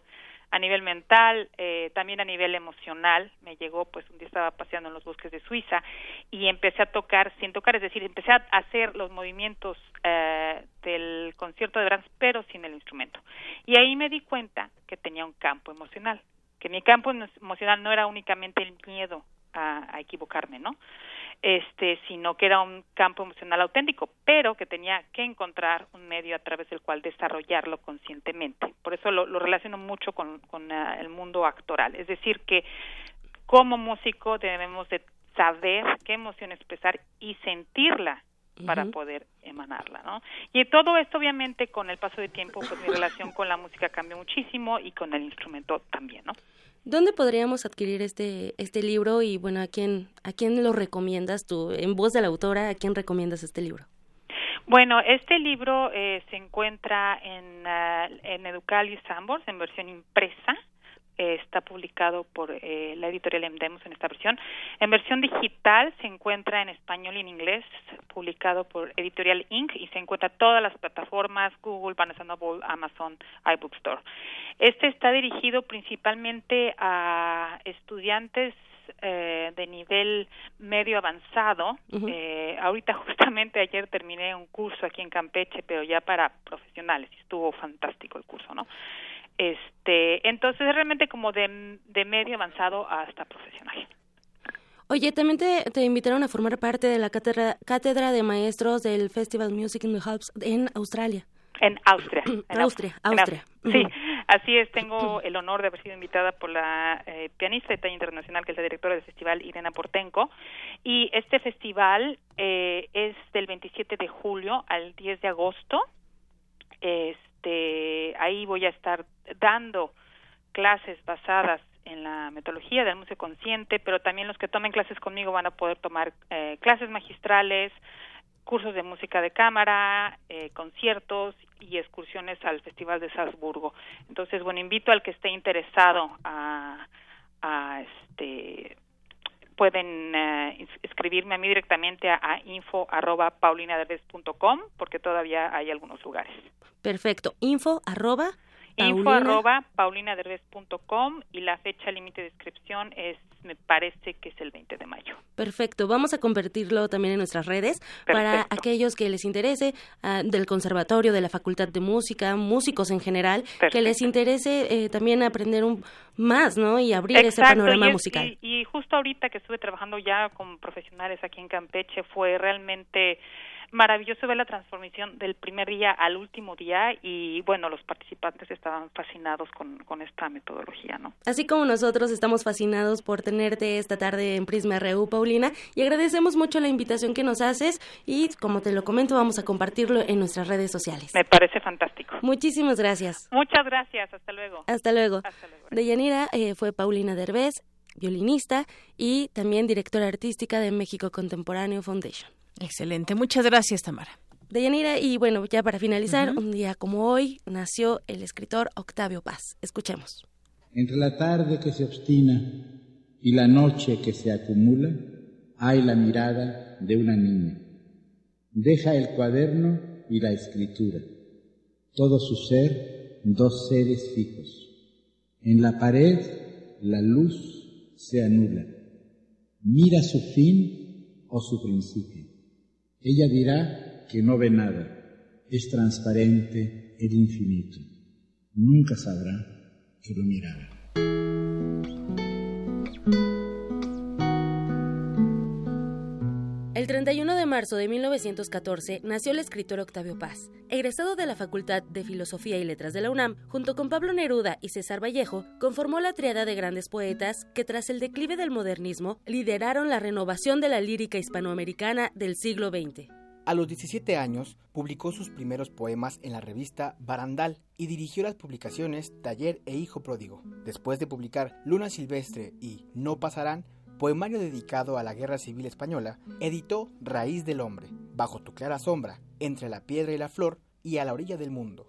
a nivel mental, eh, también a nivel emocional, me llegó, pues un día estaba paseando en los bosques de Suiza y empecé a tocar sin tocar, es decir, empecé a hacer los movimientos eh, del concierto de Brahms, pero sin el instrumento. Y ahí me di cuenta que tenía un campo emocional, que mi campo emocional no era únicamente el miedo a, a equivocarme, ¿no? este, sino que era un campo emocional auténtico, pero que tenía que encontrar un medio a través del cual desarrollarlo conscientemente. Por eso lo, lo relaciono mucho con, con uh, el mundo actoral. Es decir, que como músico debemos de saber qué emoción expresar y sentirla para poder emanarla, ¿no? Y todo esto, obviamente, con el paso de tiempo, pues mi relación con la música cambió muchísimo y con el instrumento también, ¿no? ¿Dónde podríamos adquirir este este libro y bueno, a quién a quién lo recomiendas tú en voz de la autora, a quién recomiendas este libro? Bueno, este libro eh, se encuentra en, uh, en Educal y Sambors en versión impresa está publicado por eh, la editorial Emdemos en esta versión. En versión digital se encuentra en español y en inglés, publicado por Editorial Inc. y se encuentra en todas las plataformas Google, Barnes Noble, Amazon, iBookstore. Este está dirigido principalmente a estudiantes eh, de nivel medio avanzado. eh, ahorita [LAUGHS] justamente ayer terminé un curso aquí en Campeche, pero ya para profesionales. Estuvo fantástico el curso, ¿no? Este, entonces es realmente como de, de medio avanzado hasta profesional. Oye, también te, te, invitaron a formar parte de la cátedra, cátedra de maestros del Festival Music in the Hubs en Australia. En Austria. En [CLEARS THROAT] Austria, Austria. En sí, así es. Tengo el honor de haber sido invitada por la eh, pianista de talla internacional, que es la directora del festival, Irena Portenco. Y este festival eh, es del 27 de julio al 10 de agosto. Este, ahí voy a estar dando clases basadas en la metodología del museo consciente, pero también los que tomen clases conmigo van a poder tomar eh, clases magistrales, cursos de música de cámara, eh, conciertos y excursiones al Festival de Salzburgo. Entonces, bueno, invito al que esté interesado a, a este pueden uh, escribirme a mí directamente a, a info arroba paulinaderves.com porque todavía hay algunos lugares. Perfecto. Info arroba info arroba paulinaderbez.com y la fecha límite de inscripción es me parece que es el 20 de mayo. Perfecto, vamos a convertirlo también en nuestras redes Perfecto. para aquellos que les interese uh, del conservatorio, de la Facultad de Música, músicos en general, Perfecto. que les interese eh, también aprender un más, ¿no? Y abrir Exacto, ese panorama y es, musical. Y, y justo ahorita que estuve trabajando ya con profesionales aquí en Campeche fue realmente maravilloso ver la transformación del primer día al último día y bueno, los participantes estaban fascinados con, con esta metodología, ¿no? Así como nosotros estamos fascinados por tenerte esta tarde en Prisma RU, Paulina, y agradecemos mucho la invitación que nos haces y como te lo comento, vamos a compartirlo en nuestras redes sociales. Me parece fantástico. Muchísimas gracias. Muchas gracias, hasta luego. Hasta luego. Hasta luego. Deyanira eh, fue Paulina Derbez, violinista y también directora artística de México Contemporáneo Foundation. Excelente, muchas gracias Tamara. Deyanira, y bueno, ya para finalizar, uh -huh. un día como hoy nació el escritor Octavio Paz. Escuchemos. Entre la tarde que se obstina y la noche que se acumula, hay la mirada de una niña. Deja el cuaderno y la escritura. Todo su ser, dos seres fijos. En la pared, la luz se anula. Mira su fin o su principio. Ella dirá que no ve nada, es transparente el infinito. Nunca sabrá que lo mirara. 31 de marzo de 1914 nació el escritor Octavio Paz. Egresado de la Facultad de Filosofía y Letras de la UNAM, junto con Pablo Neruda y César Vallejo, conformó la triada de grandes poetas que tras el declive del modernismo lideraron la renovación de la lírica hispanoamericana del siglo XX. A los 17 años, publicó sus primeros poemas en la revista Barandal y dirigió las publicaciones Taller e Hijo Pródigo. Después de publicar Luna Silvestre y No Pasarán, poemario dedicado a la Guerra Civil Española, editó Raíz del Hombre, Bajo tu clara sombra, Entre la piedra y la flor y A la orilla del mundo.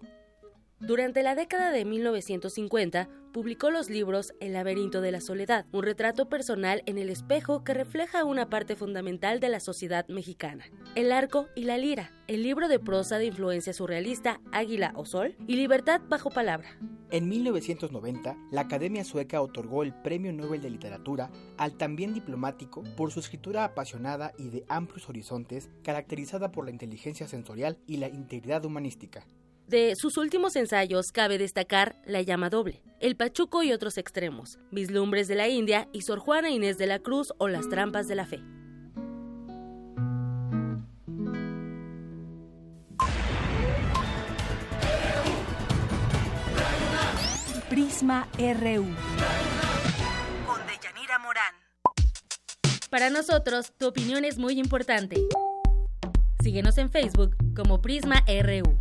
Durante la década de 1950, publicó los libros El laberinto de la soledad, un retrato personal en el espejo que refleja una parte fundamental de la sociedad mexicana. El arco y la lira, el libro de prosa de influencia surrealista Águila o Sol y Libertad bajo palabra. En 1990, la Academia Sueca otorgó el Premio Nobel de Literatura al también diplomático por su escritura apasionada y de amplios horizontes, caracterizada por la inteligencia sensorial y la integridad humanística. De sus últimos ensayos cabe destacar La llama doble, El Pachuco y otros extremos, Vislumbres de la India y Sor Juana Inés de la Cruz o Las trampas de la fe. Prisma RU. Con Deyanira Morán. Para nosotros, tu opinión es muy importante. Síguenos en Facebook como Prisma RU.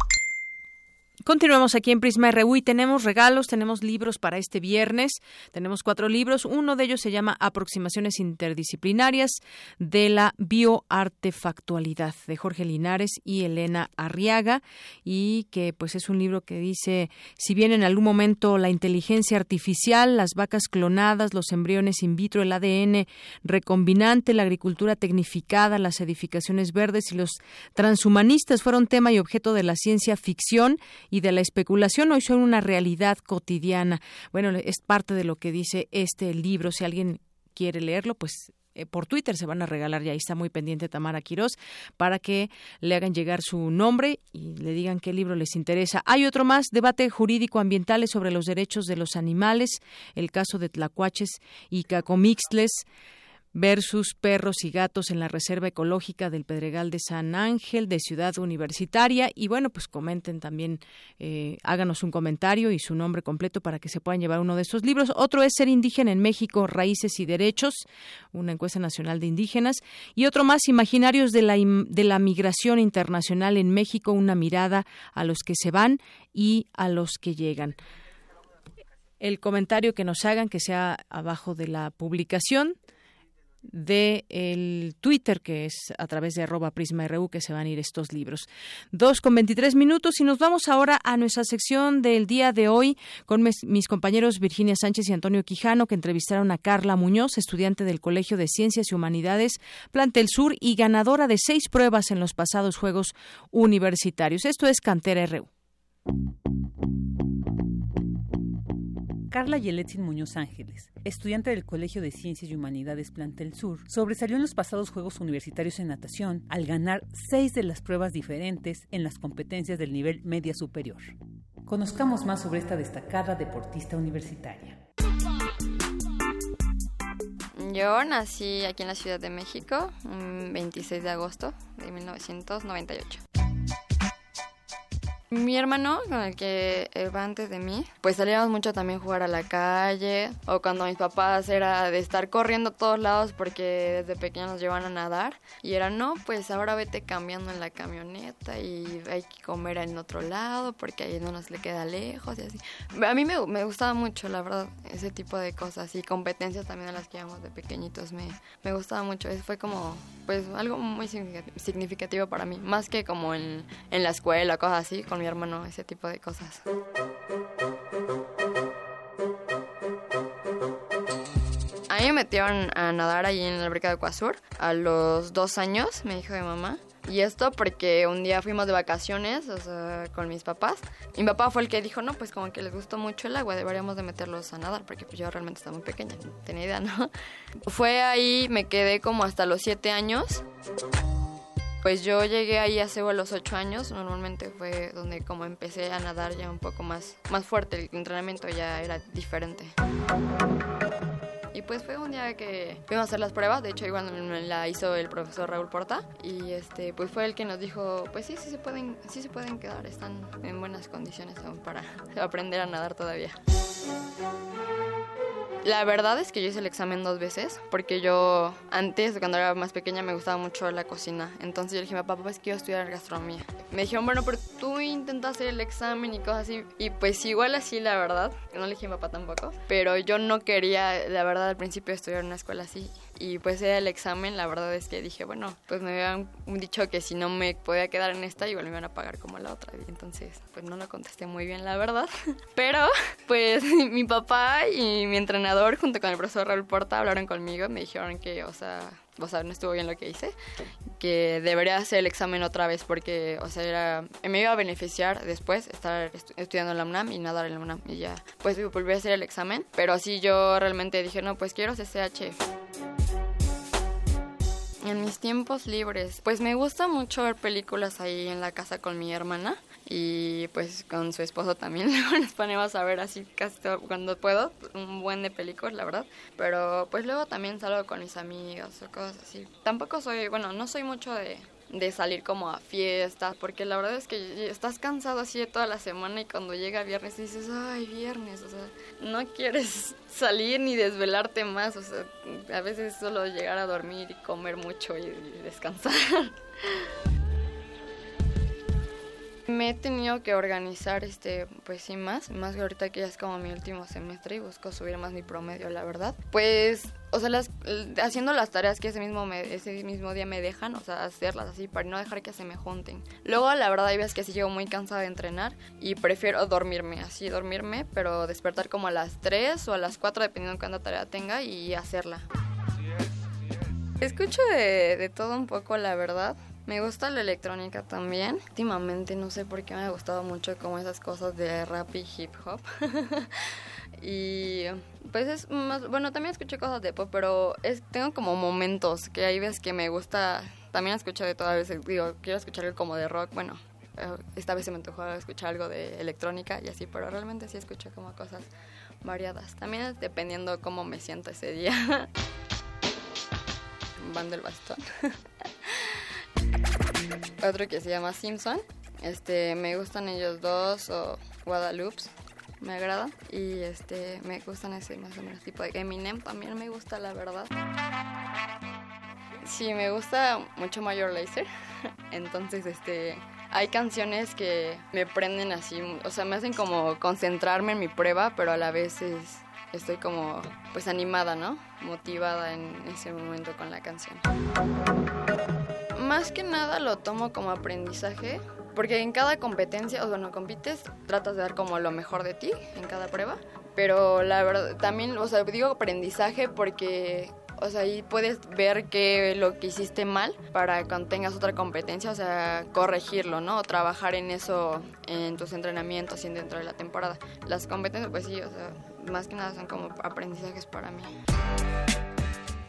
Continuamos aquí en Prisma RU tenemos regalos, tenemos libros para este viernes. Tenemos cuatro libros. Uno de ellos se llama Aproximaciones interdisciplinarias de la bioartefactualidad de Jorge Linares y Elena Arriaga y que pues es un libro que dice si bien en algún momento la inteligencia artificial, las vacas clonadas, los embriones in vitro, el ADN recombinante, la agricultura tecnificada, las edificaciones verdes y los transhumanistas fueron tema y objeto de la ciencia ficción y de la especulación hoy son una realidad cotidiana. Bueno, es parte de lo que dice este libro. Si alguien quiere leerlo, pues eh, por Twitter se van a regalar, ya ahí está muy pendiente Tamara Quirós, para que le hagan llegar su nombre y le digan qué libro les interesa. Hay otro más, debate jurídico ambiental sobre los derechos de los animales, el caso de Tlacuaches y Cacomixtles versus perros y gatos en la Reserva Ecológica del Pedregal de San Ángel de Ciudad Universitaria. Y bueno, pues comenten también, eh, háganos un comentario y su nombre completo para que se puedan llevar uno de estos libros. Otro es Ser indígena en México, Raíces y Derechos, una encuesta nacional de indígenas. Y otro más, Imaginarios de la, de la Migración Internacional en México, una mirada a los que se van y a los que llegan el comentario que nos hagan, que sea abajo de la publicación de el Twitter, que es a través de arroba prisma.ru que se van a ir estos libros. Dos con veintitrés minutos y nos vamos ahora a nuestra sección del día de hoy con mis, compañeros Virginia Sánchez y Antonio Quijano que entrevistaron a Carla Muñoz, estudiante del Colegio de Ciencias y Humanidades Plantel Sur y ganadora de seis pruebas en los pasados Juegos Universitarios. Esto es Cantera RU. Carla Yeletzin Muñoz Ángeles, estudiante del Colegio de Ciencias y Humanidades Plantel Sur, sobresalió en los pasados Juegos Universitarios en natación al ganar seis de las pruebas diferentes en las competencias del nivel media superior. Conozcamos más sobre esta destacada deportista universitaria. Yo nací aquí en la Ciudad de México, 26 de agosto de 1998. Mi hermano, con el que va antes de mí, pues salíamos mucho también jugar a la calle, o cuando mis papás era de estar corriendo a todos lados porque desde pequeños nos llevan a nadar, y era, no, pues ahora vete cambiando en la camioneta y hay que comer en otro lado porque ahí no nos le queda lejos y así. A mí me, me gustaba mucho, la verdad, ese tipo de cosas y competencias también a las que íbamos de pequeñitos, me, me gustaba mucho, Eso fue como, pues algo muy significativo para mí, más que como en, en la escuela, cosas así, con mi hermano, ese tipo de cosas. A mí me metieron a nadar ahí en la alberca de Ecuazur a los dos años, me dijo mi mamá. Y esto porque un día fuimos de vacaciones, o sea, con mis papás. Mi papá fue el que dijo, no, pues como que les gustó mucho el agua, deberíamos de meterlos a nadar, porque pues yo realmente estaba muy pequeña, no tenía idea, ¿no? Fue ahí, me quedé como hasta los siete años. Pues yo llegué ahí a los ocho años, normalmente fue donde como empecé a nadar ya un poco más, más fuerte, el entrenamiento ya era diferente. Y pues fue un día que fuimos a hacer las pruebas, de hecho igual me la hizo el profesor Raúl Porta y este pues fue el que nos dijo, pues sí, sí se pueden, sí se pueden quedar, están en buenas condiciones para [LAUGHS] aprender a nadar todavía. La verdad es que yo hice el examen dos veces, porque yo antes, cuando era más pequeña, me gustaba mucho la cocina. Entonces yo le dije a mi papá, pues quiero estudiar gastronomía. Me dijeron, bueno, pero tú intentas hacer el examen y cosas así. Y pues igual así, la verdad. No le dije a mi papá tampoco. Pero yo no quería, la verdad, al principio estudiar en una escuela así y pues era el examen, la verdad es que dije, bueno, pues me habían dicho que si no me podía quedar en esta, igual me iban a pagar como la otra. Y entonces, pues no lo contesté muy bien, la verdad. [LAUGHS] Pero, pues [LAUGHS] mi papá y mi entrenador, junto con el profesor Raúl Porta, hablaron conmigo y me dijeron que, o sea, o sea, no estuvo bien lo que hice, que debería hacer el examen otra vez porque, o sea, era, me iba a beneficiar después estar estudiando en la UNAM y nadar en la UNAM y ya, pues volví a hacer el examen, pero así yo realmente dije, no, pues quiero CCH. En mis tiempos libres, pues me gusta mucho ver películas ahí en la casa con mi hermana y pues con su esposo también [LAUGHS] luego nos ponemos a ver así casi cuando puedo, un buen de películas, la verdad. Pero pues luego también salgo con mis amigos o cosas así. Tampoco soy, bueno, no soy mucho de, de salir como a fiestas, porque la verdad es que estás cansado así de toda la semana y cuando llega viernes dices, ay, viernes, o sea, no quieres [LAUGHS] salir ni desvelarte más, o sea, a veces solo llegar a dormir y comer mucho y descansar. [LAUGHS] Me he tenido que organizar, este, pues sí, más, más que ahorita que ya es como mi último semestre y busco subir más mi promedio, la verdad. Pues, o sea, las, haciendo las tareas que ese mismo, ese mismo día me dejan, o sea, hacerlas así para no dejar que se me junten. Luego, la verdad, hay veces que sí llego muy cansada de entrenar y prefiero dormirme, así, dormirme, pero despertar como a las 3 o a las 4, dependiendo de cuánta tarea tenga, y hacerla. Escucho de, de todo un poco, la verdad. Me gusta la electrónica también. Últimamente no sé por qué me ha gustado mucho como esas cosas de rap y hip hop. [LAUGHS] y pues es más, bueno, también escucho cosas de pop, pero es, tengo como momentos que hay veces que me gusta, también escucho de todas veces, digo, quiero escuchar algo como de rock, bueno, eh, esta vez se me antojó escuchar algo de electrónica y así, pero realmente sí escucho como cosas variadas. También dependiendo cómo me siento ese día. [LAUGHS] Van del bastón. [LAUGHS] Otro que se llama Simpson. Este, me gustan ellos dos o Guadalupe. Me agrada. Y este, me gustan ese más o menos tipo de Eminem también me gusta, la verdad. Sí, me gusta mucho Mayor Laser. [LAUGHS] Entonces, este, hay canciones que me prenden así, o sea, me hacen como concentrarme en mi prueba, pero a la vez estoy como pues animada, ¿no? Motivada en ese momento con la canción más que nada lo tomo como aprendizaje, porque en cada competencia, o bueno, compites, tratas de dar como lo mejor de ti en cada prueba, pero la verdad, también, o sea, digo aprendizaje porque o sea, ahí puedes ver qué lo que hiciste mal para cuando tengas otra competencia, o sea, corregirlo, ¿no? O trabajar en eso en tus entrenamientos y dentro de la temporada. Las competencias, pues sí, o sea, más que nada son como aprendizajes para mí.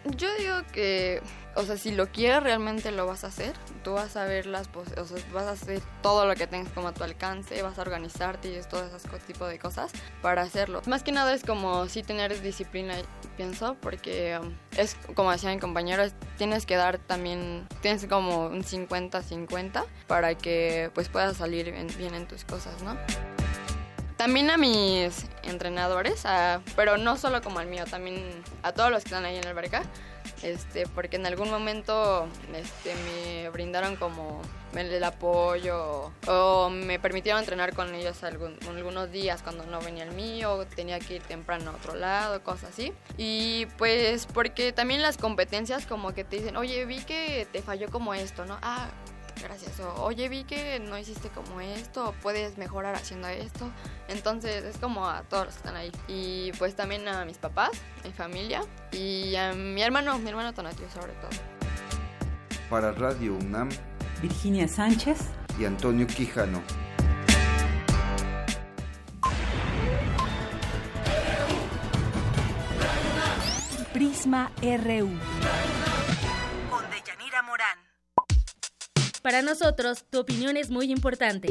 Yo digo que, o sea, si lo quieres realmente lo vas a hacer. Tú vas a ver las, o sea, vas a hacer todo lo que tengas como a tu alcance, vas a organizarte y es todo ese tipo de cosas para hacerlo. Más que nada es como sí tener disciplina, pienso, porque um, es como decía mi compañero, tienes que dar también, tienes como un 50-50 para que pues puedas salir bien en tus cosas, ¿no? También a mis entrenadores, pero no solo como al mío, también a todos los que están ahí en el alberca, este, porque en algún momento este, me brindaron como el apoyo o me permitieron entrenar con ellos algunos días cuando no venía el mío, tenía que ir temprano a otro lado, cosas así. Y pues porque también las competencias como que te dicen, oye, vi que te falló como esto, ¿no? Ah, gracias. O, oye, vi que no hiciste como esto, puedes mejorar haciendo esto. Entonces es como a todos los que están ahí. Y pues también a mis papás, mi familia y a mi hermano, mi hermano Tonatio sobre todo. Para Radio UNAM, Virginia Sánchez y Antonio Quijano. Prisma RU. Para nosotros, tu opinión es muy importante.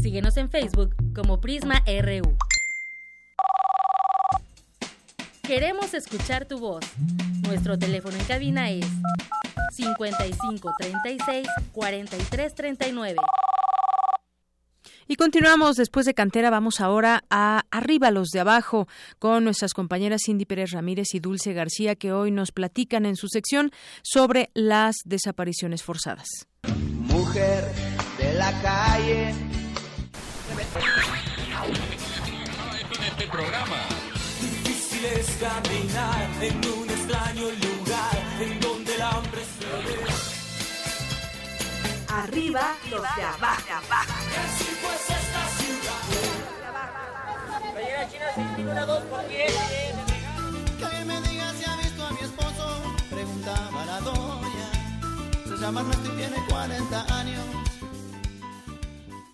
Síguenos en Facebook como Prisma RU. Queremos escuchar tu voz. Nuestro teléfono en cabina es 55 36 43 39. Y continuamos después de Cantera, vamos ahora a Arriba los de abajo con nuestras compañeras Cindy Pérez Ramírez y Dulce García que hoy nos platican en su sección sobre las desapariciones forzadas. Mujer de la calle. En este programa. Difícil es caminar en un extraño lugar en donde el hambre se ve. Arriba los de abajo. Que alguien me diga si ha visto a mi esposo. Preguntaba la doña. Se llama Ernesto y tiene 40 años.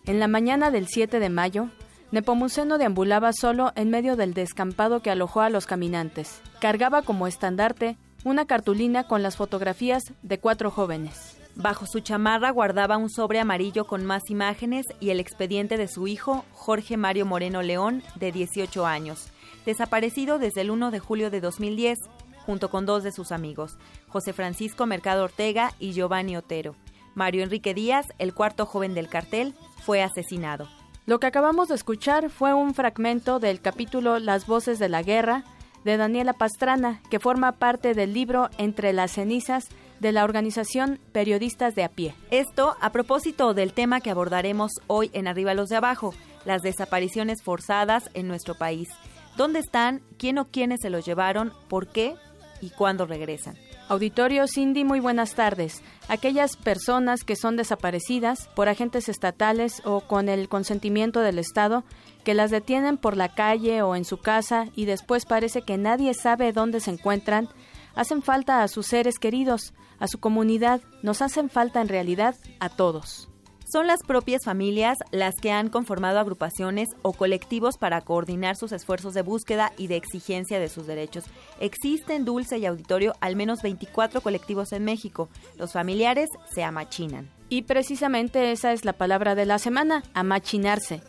En la mañana del 7 de mayo, Nepomuceno deambulaba solo en medio del descampado que alojó a los caminantes. Cargaba como estandarte una cartulina con las fotografías de cuatro jóvenes. Bajo su chamarra guardaba un sobre amarillo con más imágenes y el expediente de su hijo, Jorge Mario Moreno León, de 18 años, desaparecido desde el 1 de julio de 2010, junto con dos de sus amigos, José Francisco Mercado Ortega y Giovanni Otero. Mario Enrique Díaz, el cuarto joven del cartel, fue asesinado. Lo que acabamos de escuchar fue un fragmento del capítulo Las voces de la guerra de Daniela Pastrana, que forma parte del libro Entre las cenizas de la organización Periodistas de a pie. Esto a propósito del tema que abordaremos hoy en Arriba los de Abajo, las desapariciones forzadas en nuestro país. ¿Dónde están? ¿Quién o quiénes se los llevaron? ¿Por qué? ¿Y cuándo regresan? Auditorio Cindy, muy buenas tardes. Aquellas personas que son desaparecidas por agentes estatales o con el consentimiento del Estado, que las detienen por la calle o en su casa y después parece que nadie sabe dónde se encuentran, hacen falta a sus seres queridos, a su comunidad, nos hacen falta en realidad a todos. Son las propias familias las que han conformado agrupaciones o colectivos para coordinar sus esfuerzos de búsqueda y de exigencia de sus derechos. Existen, Dulce y Auditorio, al menos 24 colectivos en México. Los familiares se amachinan. Y precisamente esa es la palabra de la semana, amachinarse.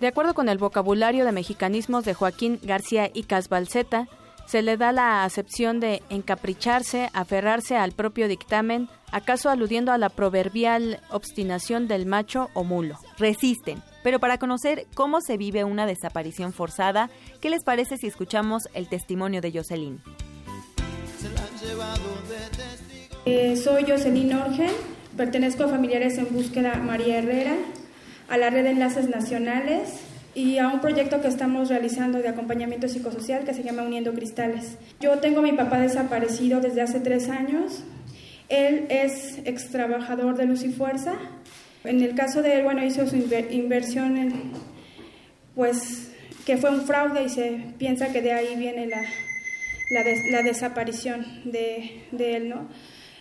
De acuerdo con el vocabulario de mexicanismos de Joaquín García y Casbalceta, se le da la acepción de encapricharse, aferrarse al propio dictamen, acaso aludiendo a la proverbial obstinación del macho o mulo. Resisten. Pero para conocer cómo se vive una desaparición forzada, ¿qué les parece si escuchamos el testimonio de Jocelyn? Eh, soy Jocelyn Orgen, pertenezco a Familiares en Búsqueda María Herrera, a la Red de Enlaces Nacionales y a un proyecto que estamos realizando de acompañamiento psicosocial que se llama Uniendo Cristales. Yo tengo a mi papá desaparecido desde hace tres años. Él es ex trabajador de Luz y Fuerza. En el caso de él, bueno, hizo su inversión en, pues, que fue un fraude y se piensa que de ahí viene la, la, desaparición de, de, él, ¿no?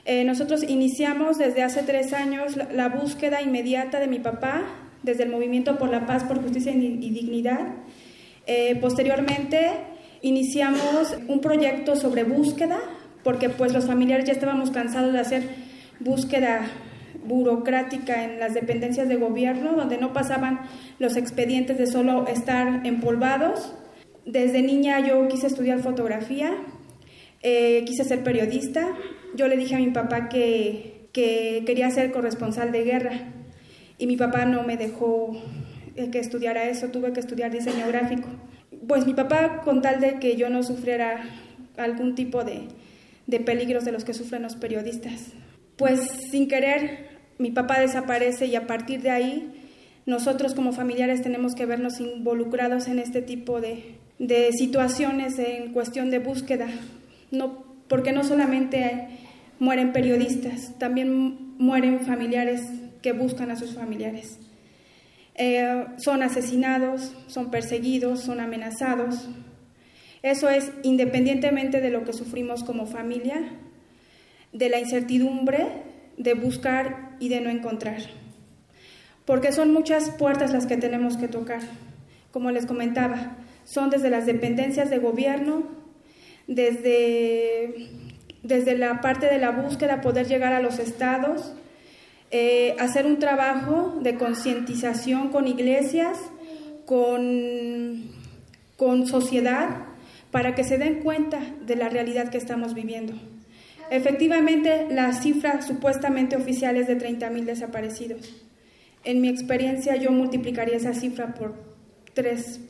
Eh, nosotros iniciamos desde hace tres años la búsqueda inmediata de mi papá desde el Movimiento por la Paz, por Justicia y Dignidad. Eh, posteriormente iniciamos un proyecto sobre búsqueda, porque pues los familiares ya estábamos cansados de hacer búsqueda burocrática en las dependencias de gobierno, donde no pasaban los expedientes de solo estar empolvados. Desde niña yo quise estudiar fotografía, eh, quise ser periodista. Yo le dije a mi papá que, que quería ser corresponsal de guerra y mi papá no me dejó eh, que estudiara eso, tuve que estudiar diseño gráfico. Pues mi papá, con tal de que yo no sufriera algún tipo de, de peligros de los que sufren los periodistas, pues sin querer mi papá desaparece y a partir de ahí nosotros como familiares tenemos que vernos involucrados en este tipo de, de situaciones en cuestión de búsqueda, no, porque no solamente mueren periodistas, también mueren familiares que buscan a sus familiares. Eh, son asesinados, son perseguidos, son amenazados. Eso es independientemente de lo que sufrimos como familia, de la incertidumbre de buscar y de no encontrar. Porque son muchas puertas las que tenemos que tocar. Como les comentaba, son desde las dependencias de gobierno, desde, desde la parte de la búsqueda, poder llegar a los estados, eh, hacer un trabajo de concientización con iglesias, con, con sociedad, para que se den cuenta de la realidad que estamos viviendo. Efectivamente, la cifra supuestamente oficial es de 30.000 desaparecidos. En mi experiencia, yo multiplicaría esa cifra por tres.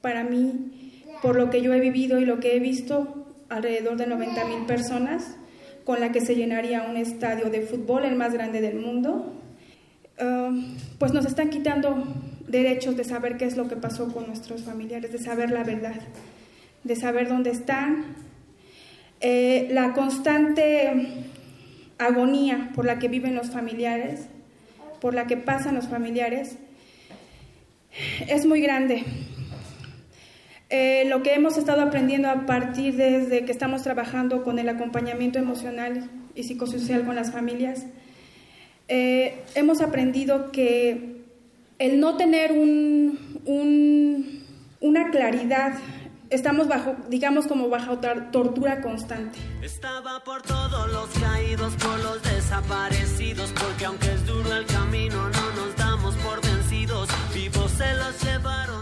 Para mí, por lo que yo he vivido y lo que he visto, alrededor de 90.000 personas con la que se llenaría un estadio de fútbol, el más grande del mundo, um, pues nos están quitando derechos de saber qué es lo que pasó con nuestros familiares, de saber la verdad, de saber dónde están. Eh, la constante agonía por la que viven los familiares, por la que pasan los familiares, es muy grande. Eh, lo que hemos estado aprendiendo a partir desde que estamos trabajando con el acompañamiento emocional y psicosocial con las familias, eh, hemos aprendido que el no tener un, una claridad, estamos bajo, digamos como bajo tortura constante. Estaba por todos los caídos, por los desaparecidos, porque aunque es duro el camino, no nos damos por vencidos. Vivos se los llevaron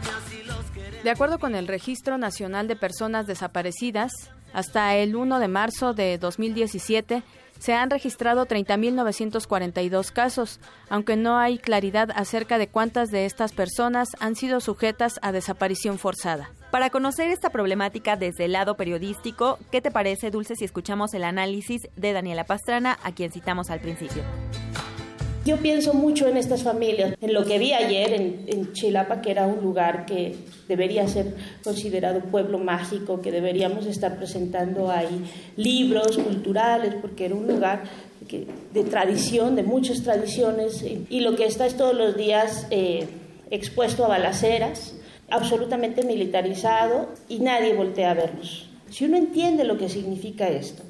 De acuerdo con el Registro Nacional de Personas Desaparecidas, hasta el 1 de marzo de 2017 se han registrado 30.942 casos, aunque no hay claridad acerca de cuántas de estas personas han sido sujetas a desaparición forzada. Para conocer esta problemática desde el lado periodístico, ¿qué te parece, Dulce, si escuchamos el análisis de Daniela Pastrana, a quien citamos al principio? Yo pienso mucho en estas familias, en lo que vi ayer en, Chilapa, que era un lugar que debería ser considerado pueblo mágico, que deberíamos estar presentando ahí libros culturales, porque era un lugar de tradición, de muchas tradiciones, y lo que está es todos los días eh, expuesto a balaceras, absolutamente militarizado, y nadie voltea a vernos. Si uno entiende lo que significa esto,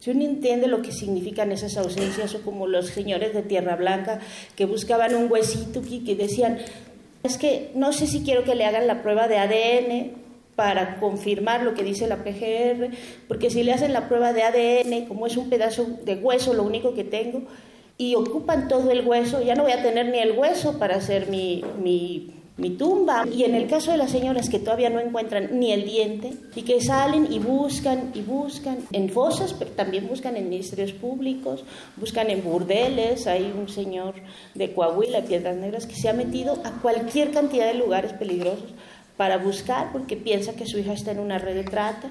si uno entiende lo que significan esas ausencias, o como los señores de Tierra Blanca que buscaban un huesito y que decían, es que no sé si quiero que le hagan la prueba de ADN para confirmar lo que dice la PGR, porque si le hacen la prueba de ADN, como es un pedazo de hueso lo único que tengo, y ocupan todo el hueso, ya no voy a tener ni el hueso para hacer mi, mi mi tumba. Y en el caso de las señoras que todavía no encuentran ni el diente y que salen y buscan y buscan en fosas, pero también buscan en ministerios públicos, buscan en burdeles. Hay un señor de Coahuila, Piedras Negras, que se ha metido a cualquier cantidad de lugares peligrosos para buscar porque piensa que su hija está en una red de trata.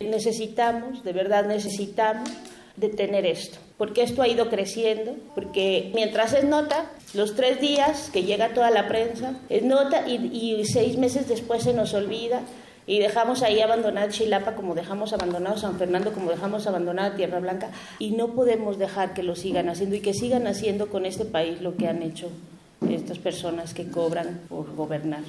Necesitamos, de verdad necesitamos detener esto, porque esto ha ido creciendo, porque mientras es nota, los tres días que llega toda la prensa, es nota y, seis meses después se nos olvida y dejamos ahí abandonada Chilapa como dejamos abandonado San Fernando, como dejamos abandonada Tierra Blanca y no podemos dejar que lo sigan haciendo y que sigan haciendo con este país lo que han hecho estas personas que cobran por gobernar.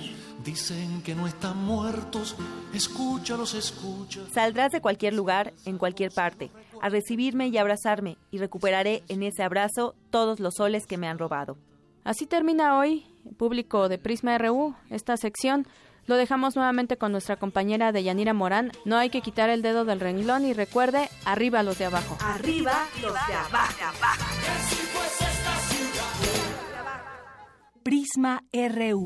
Dicen que no están muertos, escúchalos, escúchalos. Saldrás de cualquier lugar, en cualquier parte a recibirme y abrazarme, y recuperaré en ese abrazo todos los soles que me han robado. Así termina hoy, público de Prisma RU, esta sección. Lo dejamos nuevamente con nuestra compañera Deyanira Morán. No hay que quitar el dedo del renglón y recuerde, arriba los de abajo. Arriba los de abajo. Prisma RU.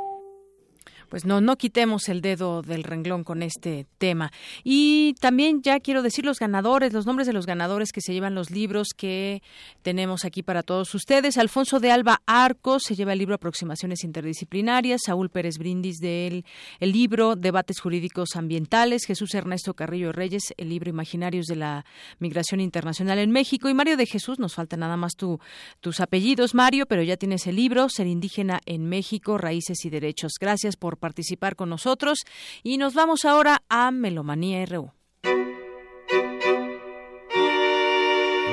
pues no, no quitemos el dedo del renglón con este tema. Y también ya quiero decir los ganadores, los nombres de los ganadores que se llevan los libros que tenemos aquí para todos ustedes. Alfonso de Alba Arcos se lleva el libro Aproximaciones Interdisciplinarias, Saúl Pérez Brindis del el libro Debates Jurídicos Ambientales, Jesús Ernesto Carrillo Reyes, el libro Imaginarios de la Migración Internacional en México y Mario de Jesús, nos falta nada más tu, tus apellidos, Mario, pero ya tienes el libro Ser Indígena en México, Raíces y Derechos. Gracias por participar con nosotros y nos vamos ahora a Melomanía RU.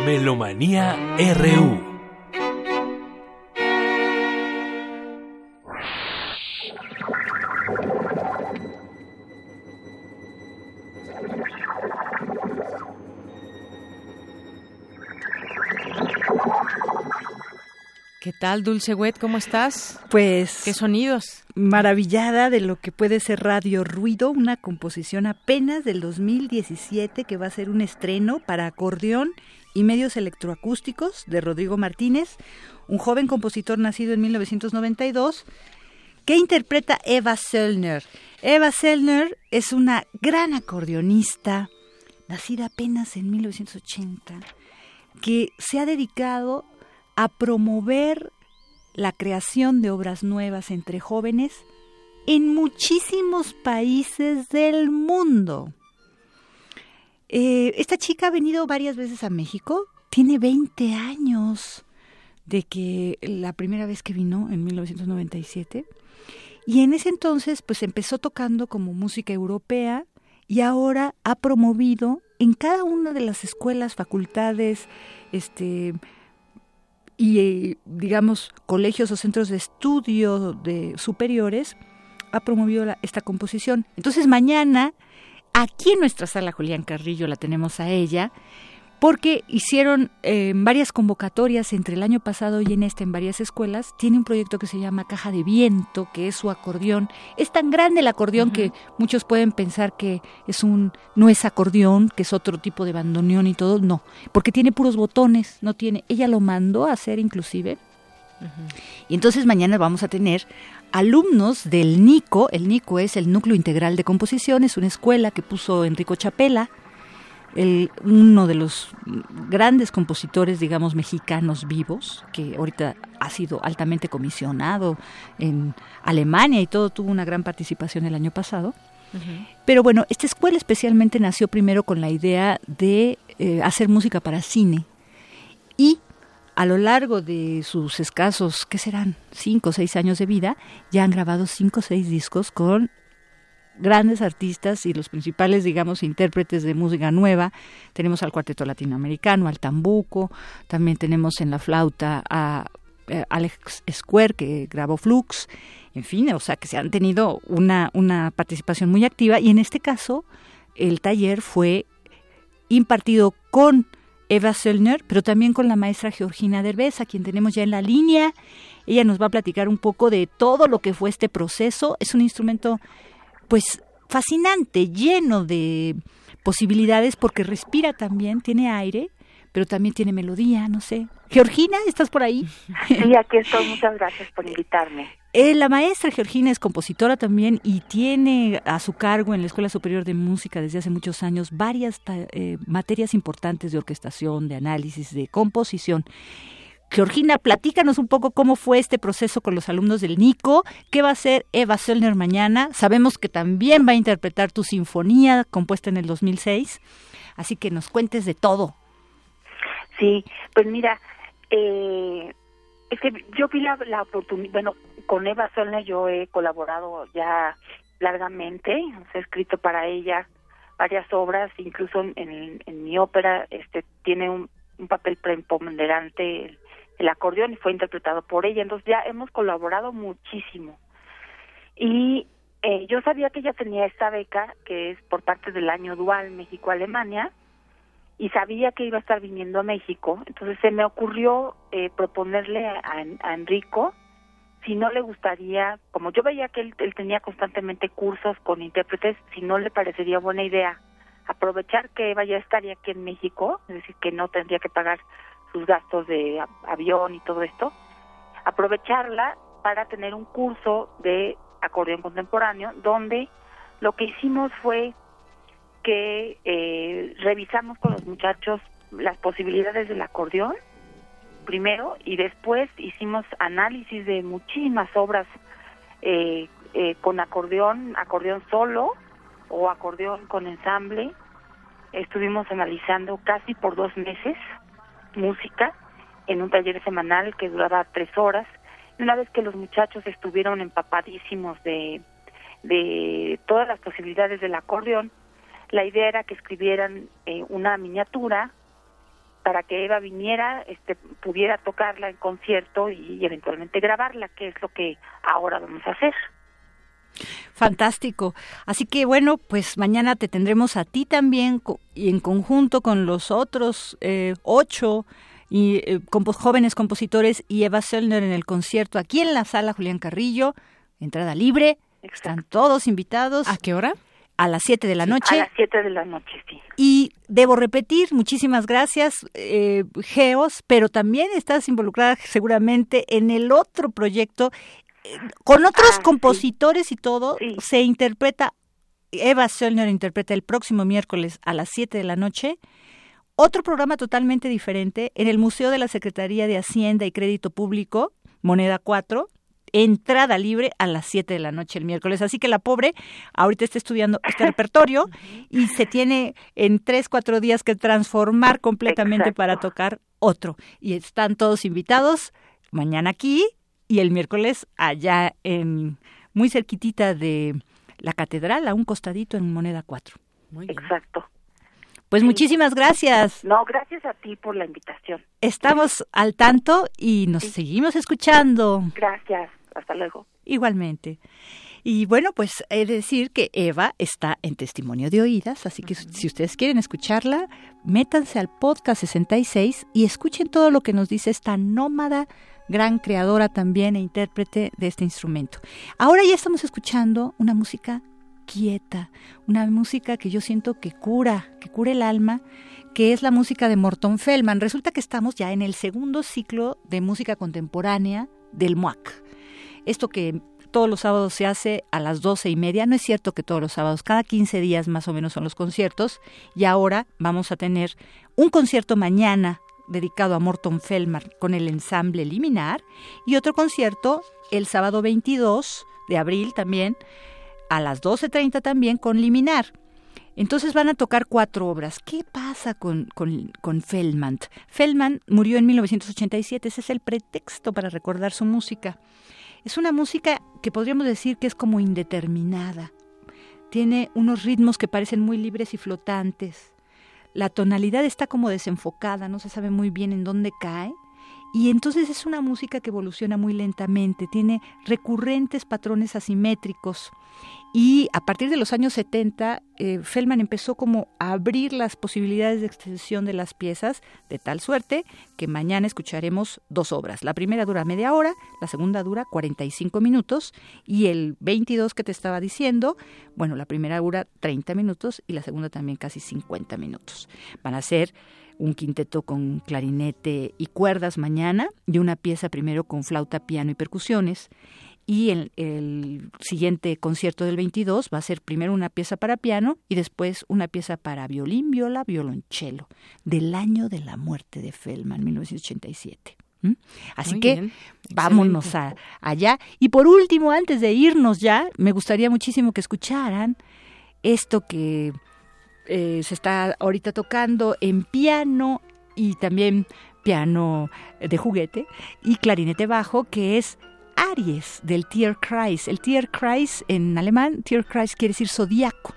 Melomanía RU ¿Qué tal, Dulce Wet? ¿Cómo estás? Pues. ¿Qué sonidos? Maravillada de lo que puede ser Radio Ruido, una composición apenas del 2017 que va a ser un estreno para acordeón y medios electroacústicos de Rodrigo Martínez, un joven compositor nacido en 1992 que interpreta Eva Sellner. Eva Sellner es una gran acordeonista, nacida apenas en 1980, que se ha dedicado a promover la creación de obras nuevas entre jóvenes en muchísimos países del mundo. Eh, esta chica ha venido varias veces a México, tiene 20 años de que la primera vez que vino en 1997 y en ese entonces pues empezó tocando como música europea y ahora ha promovido en cada una de las escuelas, facultades, este, y, digamos, colegios o centros de estudio de superiores, ha promovido esta composición. Entonces mañana, aquí en nuestra sala Julián Carrillo la tenemos a ella, porque hicieron eh, varias convocatorias entre el año pasado y en este en varias escuelas. Tiene un proyecto que se llama Caja de Viento, que es su acordeón. Es tan grande el acordeón que muchos pueden pensar que es un no es acordeón, que es otro tipo de bandoneón y todo. No, porque tiene puros botones, no tiene. Ella lo mandó a hacer inclusive. Y entonces mañana vamos a tener alumnos del NICO. El NICO es el Núcleo Integral de Composición, es una escuela que puso Enrico Chapela uno de los grandes compositores, digamos, mexicanos vivos, que ahorita ha sido altamente comisionado en Alemania y todo, tuvo una gran participación el año pasado. Pero bueno, esta escuela especialmente nació primero con la idea de eh, hacer música para cine y a lo largo de sus escasos, ¿qué serán? Cinco o seis años de vida, ya han grabado cinco o seis discos con grandes artistas y los principales, digamos, intérpretes de música nueva. Tenemos al Cuarteto Latinoamericano, al Tambuco, también tenemos en la flauta a eh, Alex Square, que grabó Flux, en fin, o sea, que se han tenido una, una participación muy activa y en este caso el taller fue impartido con Eva Söllner, pero también con la maestra Georgina Derbez, a quien tenemos ya en la línea. Ella nos va a platicar un poco de todo lo que fue este proceso. Es un instrumento pues fascinante, lleno de posibilidades porque respira también, tiene aire, pero también tiene melodía, no sé. Georgina, ¿estás por ahí? Sí, aquí estoy, muchas gracias por invitarme. Eh, la maestra Georgina es compositora también y tiene a su cargo en la Escuela Superior de Música desde hace muchos años varias eh, materias importantes de orquestación, de análisis, de composición. Georgina, platícanos un poco cómo fue este proceso con los alumnos del NICO, qué va a hacer Eva Söllner mañana. Sabemos que también va a interpretar tu sinfonía compuesta en el 2006, así que nos cuentes de todo. Sí, pues mira, eh, es que yo vi la, oportunidad, bueno, con Eva Söllner yo he colaborado ya largamente, he escrito para ella varias obras, incluso en, mi ópera este tiene un, un papel preponderante el acordeón y fue interpretado por ella. Entonces ya hemos colaborado muchísimo. Y eh, yo sabía que ella tenía esta beca, que es por parte del año dual México-Alemania, y sabía que iba a estar viniendo a México. Entonces se me ocurrió eh, proponerle a, Enrico si no le gustaría, como yo veía que él, él tenía constantemente cursos con intérpretes, si no le parecería buena idea aprovechar que Eva ya estaría aquí en México, es decir, que no tendría que pagar sus gastos de avión y todo esto, aprovecharla para tener un curso de acordeón contemporáneo donde lo que hicimos fue que eh, revisamos con los muchachos las posibilidades del acordeón primero y después hicimos análisis de muchísimas obras eh, eh, con acordeón, acordeón solo o acordeón con ensamble. Estuvimos analizando casi por dos meses música en un taller semanal que duraba tres horas. Y una vez que los muchachos estuvieron empapadísimos de, de todas las posibilidades del acordeón, la idea era que escribieran eh, una miniatura para que Eva viniera, este, pudiera tocarla en concierto y eventualmente grabarla, que es lo que ahora vamos a hacer. Fantástico. Así que bueno, pues mañana te tendremos a ti también y en conjunto con los otros eh, ocho y eh, jóvenes compositores y Eva Söllner en el concierto aquí en la sala Julián Carrillo, entrada libre. Están todos invitados. ¿A qué hora? A las 7 de la noche. A las 7 de la noche, sí. Y debo repetir, muchísimas gracias, eh, Geos, pero también estás involucrada seguramente en el otro proyecto, con otros ah, compositores y todo, se interpreta, Eva Söllner interpreta el próximo miércoles a las 7 de la noche, otro programa totalmente diferente en el Museo de la Secretaría de Hacienda y Crédito Público, Moneda 4, entrada libre a las 7 de la noche el miércoles. Así que la pobre ahorita está estudiando este [LAUGHS] repertorio y se tiene en 3, 4 días que transformar completamente para tocar otro. Y están todos invitados mañana aquí y el miércoles allá en muy cerquitita de la catedral, a un costadito en Moneda 4. Exacto. Pues muchísimas gracias. No, gracias a ti por la invitación. Estamos al tanto y nos seguimos escuchando. Gracias. Hasta luego. Igualmente. Y bueno, pues he de decir que Eva está en testimonio de oídas, así que si ustedes quieren escucharla, métanse al podcast 66 y escuchen todo lo que nos dice esta nómada, gran creadora también e intérprete de este instrumento. Ahora ya estamos escuchando una música quieta, una música que yo siento que cura, que cura el alma, que es la música de Morton Feldman. Resulta que estamos ya en el segundo ciclo de música contemporánea del MUAC. Esto que todos los sábados se hace a las doce y media. No es cierto que todos los sábados, cada 15 días más o menos son los conciertos. Y ahora vamos a tener un concierto mañana dedicado a Morton Feldman con el ensamble Liminar y otro concierto el sábado 22 de abril también a las 12.30 también con Liminar. Entonces van a tocar cuatro obras. ¿Qué pasa con, con, con, Feldman? Feldman murió en 1987, ese es el pretexto para recordar su música. Es una música que podríamos decir que es como indeterminada. Tiene unos ritmos que parecen muy libres y flotantes. La tonalidad está como desenfocada, no se sabe muy bien en dónde cae. Y entonces es una música que evoluciona muy lentamente, tiene recurrentes patrones asimétricos y a partir de los años 70, eh, Feldman empezó como a abrir las posibilidades de extensión de las piezas, de tal suerte que mañana escucharemos dos obras. La primera dura media hora, la segunda dura 45 minutos y el 22 que te estaba diciendo, bueno, la primera dura 30 minutos y la segunda también casi 50 minutos. Van a ser un quinteto con clarinete y cuerdas mañana y una pieza primero con flauta, piano y percusiones y el, el, siguiente concierto del 22 va a ser primero una pieza para piano y después una pieza para violín, viola, violonchelo, del año de la muerte de Feldman, 1987. Así que vámonos a, allá. Y por último, antes de irnos ya, me gustaría muchísimo que escucharan esto que eh, se está ahorita tocando en piano y también piano de juguete y clarinete bajo, que es Aries del Tierkreis. El Tierkreis en alemán, Tierkreis quiere decir zodiaco.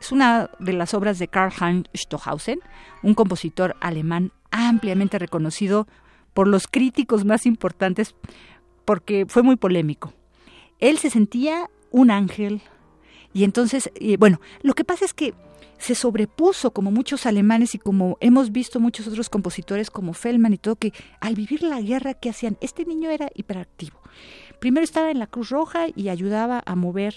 Es una de las obras de Karl Heinz Stockhausen, un compositor alemán ampliamente reconocido por los críticos más importantes porque fue muy polémico. Él se sentía un ángel y entonces, bueno, lo que pasa es que se sobrepuso como muchos alemanes y como hemos visto muchos otros compositores como Feldman y todo, que al vivir la guerra, ¿qué hacían? Este niño era hiperactivo primero estaba en la Cruz Roja y ayudaba a mover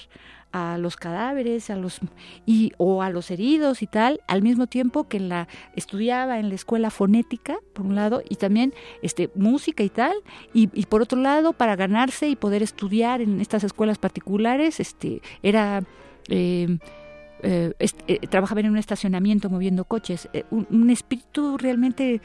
a los cadáveres, a los y o a los heridos y tal, al mismo tiempo que la estudiaba en la escuela fonética por un lado y también este música y tal y, por otro lado para ganarse y poder estudiar en estas escuelas particulares este era em, eh, eh, trabajaba en un estacionamiento moviendo coches eh, un espíritu realmente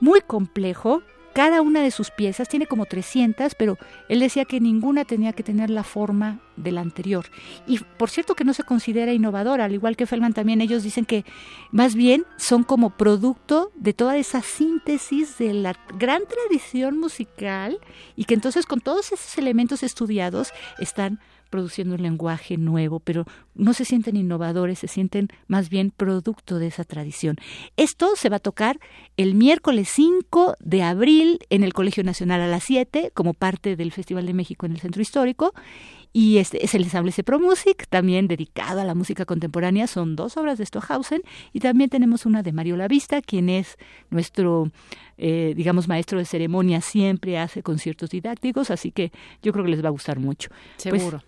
muy complejo cada una de sus piezas tiene como 300, pero él decía que ninguna tenía que tener la forma de la anterior. Y por cierto que no se considera innovadora, al igual que Feldman también, ellos dicen que más bien son como producto de toda esa síntesis de la gran tradición musical y que entonces con todos esos elementos estudiados están produciendo un lenguaje nuevo, pero no se sienten innovadores, se sienten más bien producto de esa tradición. Esto se va a tocar el miércoles 5 de abril en el Colegio Nacional a las 7 como parte del Festival de México en el Centro Histórico y este es el ensamble Pro Music, también dedicado a la música contemporánea. Son dos obras de Stockhausen y también tenemos una de Mario Lavista, quien es nuestro, eh, digamos, maestro de ceremonia, siempre hace conciertos didácticos, así que yo creo que les va a gustar mucho. Pues, Seguro.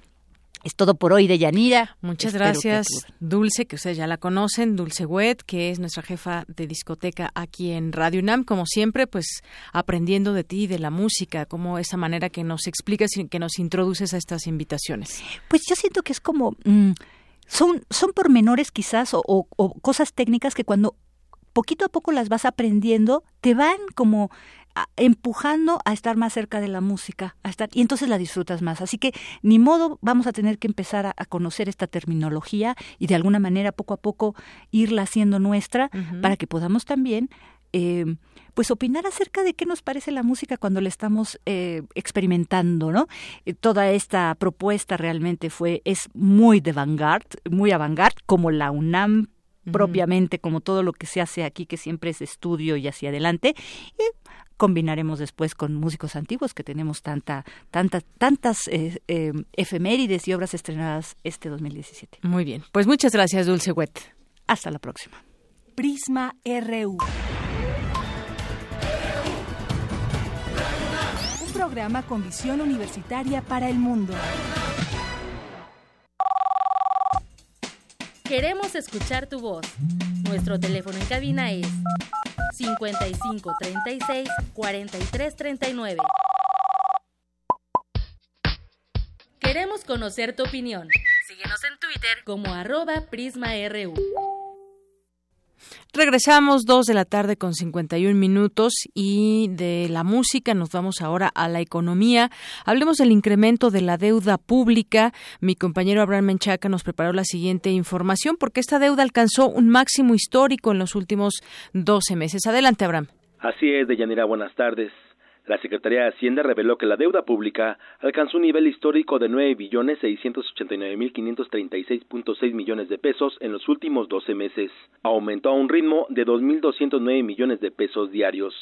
Es todo por hoy de Yanira. Muchas gracias, Dulce, que ustedes ya la conocen, Dulce Wet, que es nuestra jefa de discoteca aquí en Radio UNAM, como siempre, pues aprendiendo de ti, de la música, como esa manera que nos explicas y que nos introduces a estas invitaciones. Pues yo siento que es como... Mm, son, son pormenores quizás o, o cosas técnicas que cuando poquito a poco las vas aprendiendo, te van como empujando a estar más cerca de la música, a estar, y entonces la disfrutas más. Así que ni modo vamos a tener que empezar a, conocer esta terminología y de alguna manera poco a poco irla haciendo nuestra para que podamos también eh, pues opinar acerca de qué nos parece la música cuando la estamos eh, experimentando, ¿no? Eh, toda esta propuesta realmente fue, es muy de vanguard, muy avant como la UNAM propiamente, como todo lo que se hace aquí, que siempre es estudio y hacia adelante. Y combinaremos después con músicos antiguos que tenemos tanta, tanta, tantas eh, eh, efemérides y obras estrenadas este 2017. Muy bien, pues muchas gracias Dulce Wet. Hasta la próxima. Prisma RU. Un programa con visión universitaria para el mundo. Queremos escuchar tu voz. Nuestro teléfono en cabina es 55 36 43 39. Queremos conocer tu opinión. Síguenos en Twitter como arroba PrismaRU. Regresamos dos de la tarde con 51 minutos y de la música nos vamos ahora a la economía. Hablemos del incremento de la deuda pública. Mi compañero Abraham Menchaca nos preparó la siguiente información porque esta deuda alcanzó un máximo histórico en los últimos 12 meses. Adelante, Abraham. Así es, Deyanira, buenas tardes. La Secretaría de Hacienda reveló que la deuda pública alcanzó un nivel histórico de nueve billones seiscientos ochenta y nueve mil quinientos treinta y seis punto seis millones de pesos en los últimos doce meses. Aumentó a un ritmo de dos mil doscientos nueve millones de pesos diarios.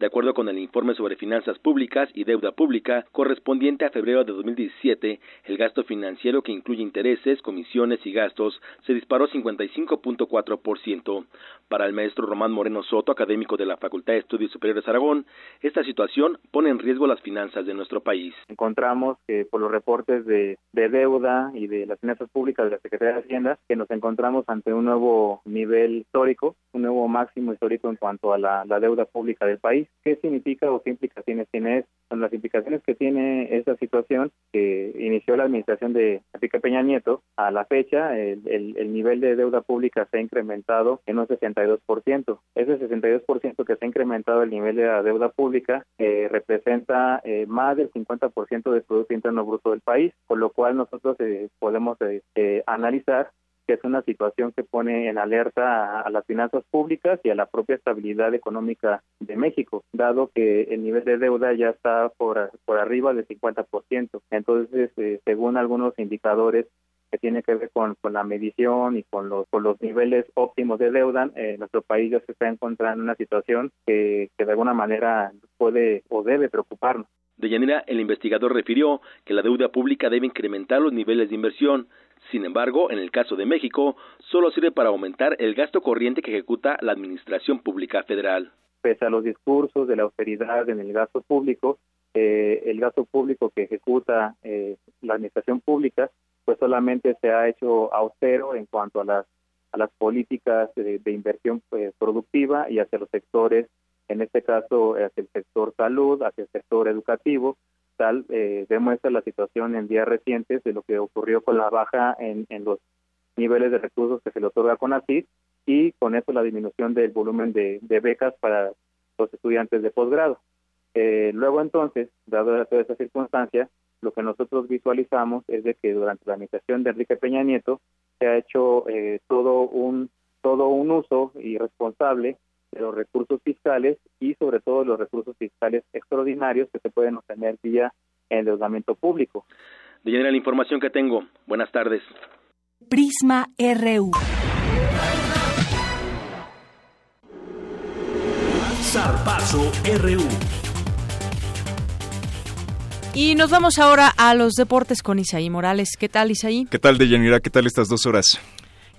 De acuerdo con el informe sobre finanzas públicas y deuda pública correspondiente a febrero de 2017, el gasto financiero que incluye intereses, comisiones y gastos se disparó 55.4%. Para el maestro Román Moreno Soto, académico de la Facultad de Estudios Superiores Aragón, esta situación pone en riesgo las finanzas de nuestro país. Encontramos que por los reportes de, de deuda y de las finanzas públicas de la Secretaría de Hacienda, que nos encontramos ante un nuevo nivel histórico, un nuevo máximo histórico en cuanto a la deuda pública del país ¿Qué significa o qué implicaciones tiene esto? Las implicaciones que tiene esta situación que inició la administración de Enrique Peña Nieto, a la fecha el, el, el, nivel de deuda pública se ha incrementado en un 62%. Ese 62% que se ha incrementado el nivel de la deuda pública eh, representa eh, más del 50% del Producto Interno Bruto del país, con lo cual nosotros eh, podemos eh, analizar que es una situación que pone en alerta a, las finanzas públicas y a la propia estabilidad económica de México, dado que el nivel de deuda ya está por, por arriba del 50%. Entonces, eh, según algunos indicadores que tiene que ver con, con la medición y con los, con los niveles óptimos de deuda, eh, nuestro país ya se está encontrando en una situación que, que de alguna manera puede o debe preocuparnos. De Yanira, el investigador refirió que la deuda pública debe incrementar los niveles de inversión, sin embargo, en el caso de México, solo sirve para aumentar el gasto corriente que ejecuta la Administración Pública Federal. Pese a los discursos de la austeridad en el gasto público, eh, el gasto público que ejecuta eh, la Administración Pública, pues solamente se ha hecho austero en cuanto a las, a las políticas de, de inversión pues, productiva y hacia los sectores, en este caso hacia el sector salud, hacia el sector educativo, tal eh, demuestra la situación en días recientes de lo que ocurrió con la baja en, los niveles de recursos que se le otorga con ACID y con eso la disminución del volumen de, de becas para los estudiantes de posgrado. Eh, luego entonces, dado toda esta circunstancia, lo que nosotros visualizamos es de que durante la administración de Enrique Peña Nieto se ha hecho eh, todo un todo un uso irresponsable de los recursos fiscales y sobre todo los recursos fiscales extraordinarios que se pueden obtener vía endeudamiento público. De la información que tengo. Buenas tardes. Prisma RU. Zarpazo RU. Y nos vamos ahora a los deportes con Isaí Morales. ¿Qué tal, Isaí? ¿Qué tal, Deyanira? ¿Qué tal estas dos horas?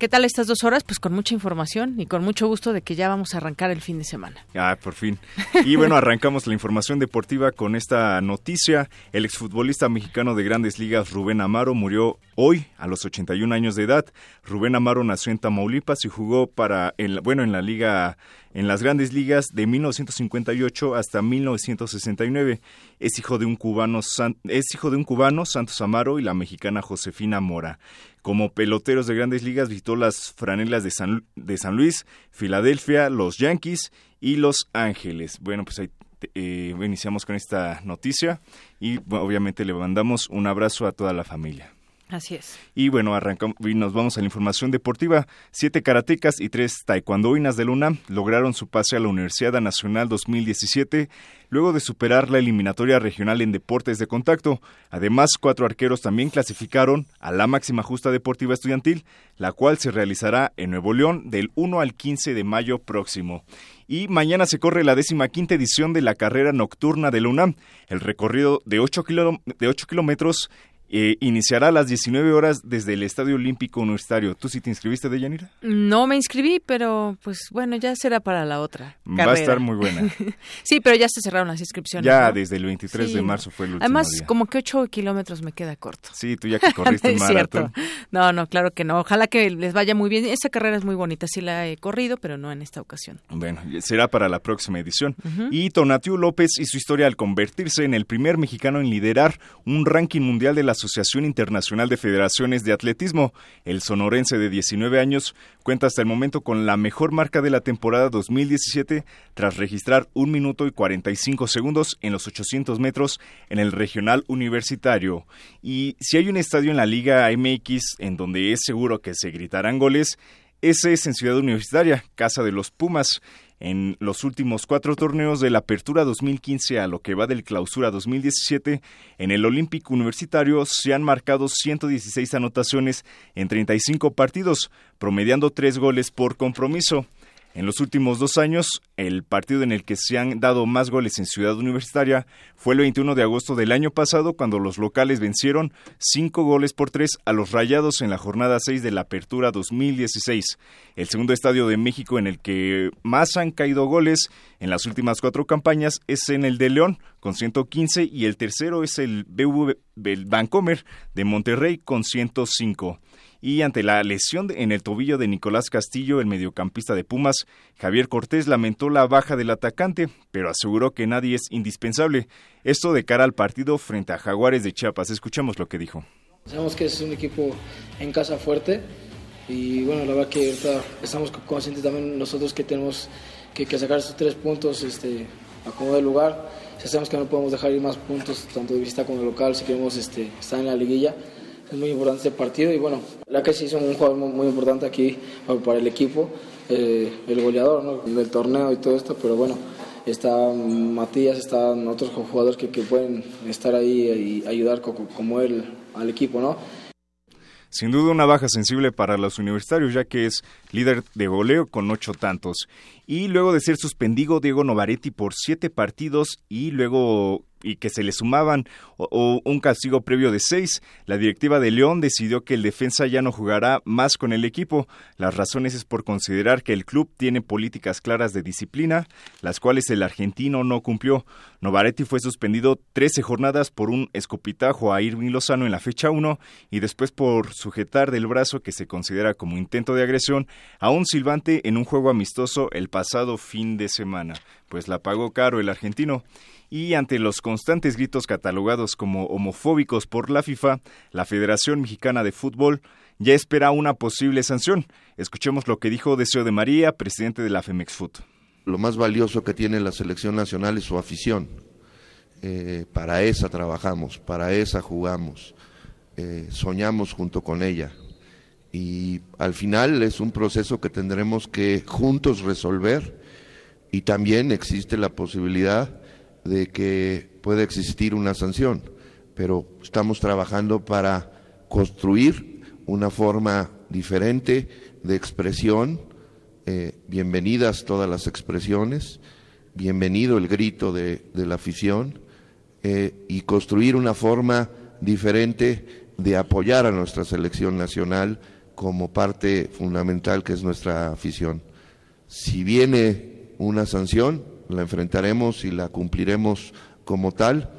¿Qué tal estas dos horas? Pues con mucha información y con mucho gusto de que ya vamos a arrancar el fin de semana. Ah, por fin. Y bueno, arrancamos la información deportiva con esta noticia. El exfutbolista mexicano de grandes ligas, Rubén Amaro, murió hoy a los 81 años de edad. Rubén Amaro nació en Tamaulipas y jugó para, el, bueno, en la liga en las grandes ligas de 1958 hasta 1969. Es hijo de un cubano, es hijo de un cubano, Santos Amaro, y la mexicana Josefina Mora. Como peloteros de grandes ligas visitó las franelas de San, de San Luis, Filadelfia, los Yankees y Los Ángeles. Bueno, pues ahí eh, iniciamos con esta noticia y obviamente le mandamos un abrazo a toda la familia. Así es. Y bueno, arrancamos y nos vamos a la información deportiva. Siete karatecas y tres taekwondoinas de Luna lograron su pase a la Universidad Nacional 2017 luego de superar la eliminatoria regional en deportes de contacto. Además, cuatro arqueros también clasificaron a la máxima justa deportiva estudiantil, la cual se realizará en Nuevo León del 1 al 15 de mayo próximo. Y mañana se corre la décima quinta edición de la carrera nocturna de la UNAM. El recorrido de 8, de 8 kilómetros eh, iniciará a las 19 horas desde el Estadio Olímpico Universitario. ¿Tú sí te inscribiste, Deyanira? No me inscribí, pero pues bueno, ya será para la otra. Va a estar muy buena. [LAUGHS] sí, pero ya se cerraron las inscripciones. Ya desde el 23 de marzo fue el último Además, como que 8 kilómetros me queda corto. Sí, tú ya que [LAUGHS] corriste no maratón. No, no, claro que no. Ojalá que les vaya muy bien. Esa carrera es muy bonita, sí la he corrido, pero no en esta ocasión. Bueno, será para la próxima edición. Y Tonatiu López y su historia al convertirse en el primer mexicano en liderar un ranking mundial de la Asociación Internacional de Federaciones de Atletismo. El sonorense de 19 años cuenta hasta el momento con la mejor marca de la temporada 2017 tras registrar un minuto y 45 segundos en los 800 metros en el regional universitario. Y si hay un estadio en la Liga MX en donde es seguro que se gritarán goles, ese es en Ciudad Universitaria, casa de los Pumas. En los últimos cuatro torneos de la Apertura 2015 a lo que va del Clausura 2017, en el Olímpico Universitario se han marcado 116 anotaciones en 35 partidos, promediando tres goles por compromiso. En los últimos dos años, el partido en el que se han dado más goles en Ciudad Universitaria fue el 21 de agosto del año pasado, cuando los locales vencieron cinco goles por tres a los Rayados en la jornada 6 de la Apertura 2016. El segundo estadio de México en el que más han caído goles en las últimas cuatro campañas es en el de León, con 115, y el tercero es el BV Vancomer de Monterrey, con 105 y ante la lesión en el tobillo de Nicolás Castillo, el mediocampista de Pumas, Javier Cortés lamentó la baja del atacante, pero aseguró que nadie es indispensable. Esto de cara al partido frente a Jaguares de Chiapas. Escuchamos lo que dijo. Sabemos que es un equipo en casa fuerte y bueno, la verdad que ahorita estamos conscientes también nosotros que tenemos que, sacar esos tres puntos este, a como de lugar. Sabemos que no podemos dejar ir más puntos tanto de vista como de local si queremos este, estar en la liguilla es muy importante este partido y bueno, la que sí es un jugador muy, importante aquí para, el equipo, eh, el goleador del torneo y todo esto, pero bueno, está Matías, están otros jugadores que pueden estar ahí y ayudar como él al equipo, ¿no? Sin duda una baja sensible para los universitarios, ya que es líder de goleo con ocho tantos. Y luego de ser suspendido Diego Novaretti por siete partidos y luego y que se le sumaban o, un castigo previo de seis, la directiva de León decidió que el defensa ya no jugará más con el equipo. Las razones es por considerar que el club tiene políticas claras de disciplina, las cuales el argentino no cumplió. Novaretti fue suspendido 13 jornadas por un escopitajo a Irving Lozano en la fecha 1 y después por sujetar del brazo que se considera como intento de agresión a un silbante en un juego amistoso el pasado fin de semana. Pues la pagó caro el argentino y ante los constantes gritos catalogados como homofóbicos por la FIFA, la Federación Mexicana de Fútbol ya espera una posible sanción. Escuchemos lo que dijo Deseo de María, presidente de la Femex Foot. Lo más valioso que tiene la selección nacional es su afición. Eh, para esa trabajamos, para esa jugamos, eh, soñamos junto con ella. Y al final es un proceso que tendremos que juntos resolver y también existe la posibilidad de que puede existir una sanción, pero estamos trabajando para construir una forma diferente de expresión. Eh, bienvenidas todas las expresiones, bienvenido el grito de, la afición eh, y construir una forma diferente de apoyar a nuestra selección nacional como parte fundamental que es nuestra afición. Si viene una sanción, la enfrentaremos y la cumpliremos como tal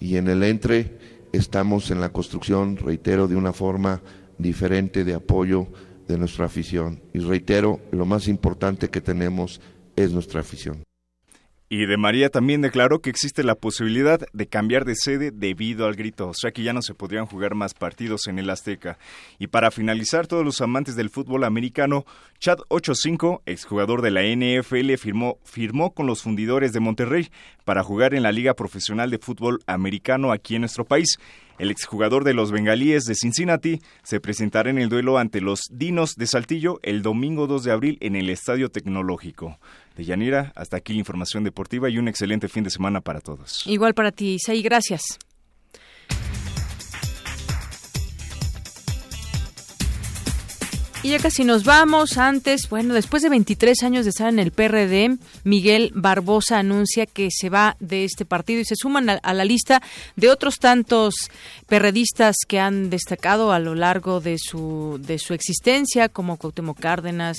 y en el entre estamos en la construcción, reitero, de una forma diferente de apoyo de nuestra afición. Y reitero, lo más importante que tenemos es nuestra afición. Y de María también declaró que existe la posibilidad de cambiar de sede debido al grito, o sea que ya no se podrían jugar más partidos en el Azteca. Y para finalizar, todos los amantes del fútbol americano, Chad 85, exjugador de la NFL, firmó, firmó con los fundidores de Monterrey para jugar en la Liga Profesional de Fútbol Americano aquí en nuestro país. El exjugador de los bengalíes de Cincinnati se presentará en el duelo ante los Dinos de Saltillo el domingo 2 de abril en el Estadio Tecnológico. De Yanira, hasta aquí la información deportiva y un excelente fin de semana para todos. Igual para ti, Isaí, gracias. Y ya casi nos vamos. Antes, bueno, después de 23 años de estar en el PRD, Miguel Barbosa anuncia que se va de este partido y se suman a, la lista de otros tantos perredistas que han destacado a lo largo de su, de su existencia, como Cuauhtémoc Cárdenas.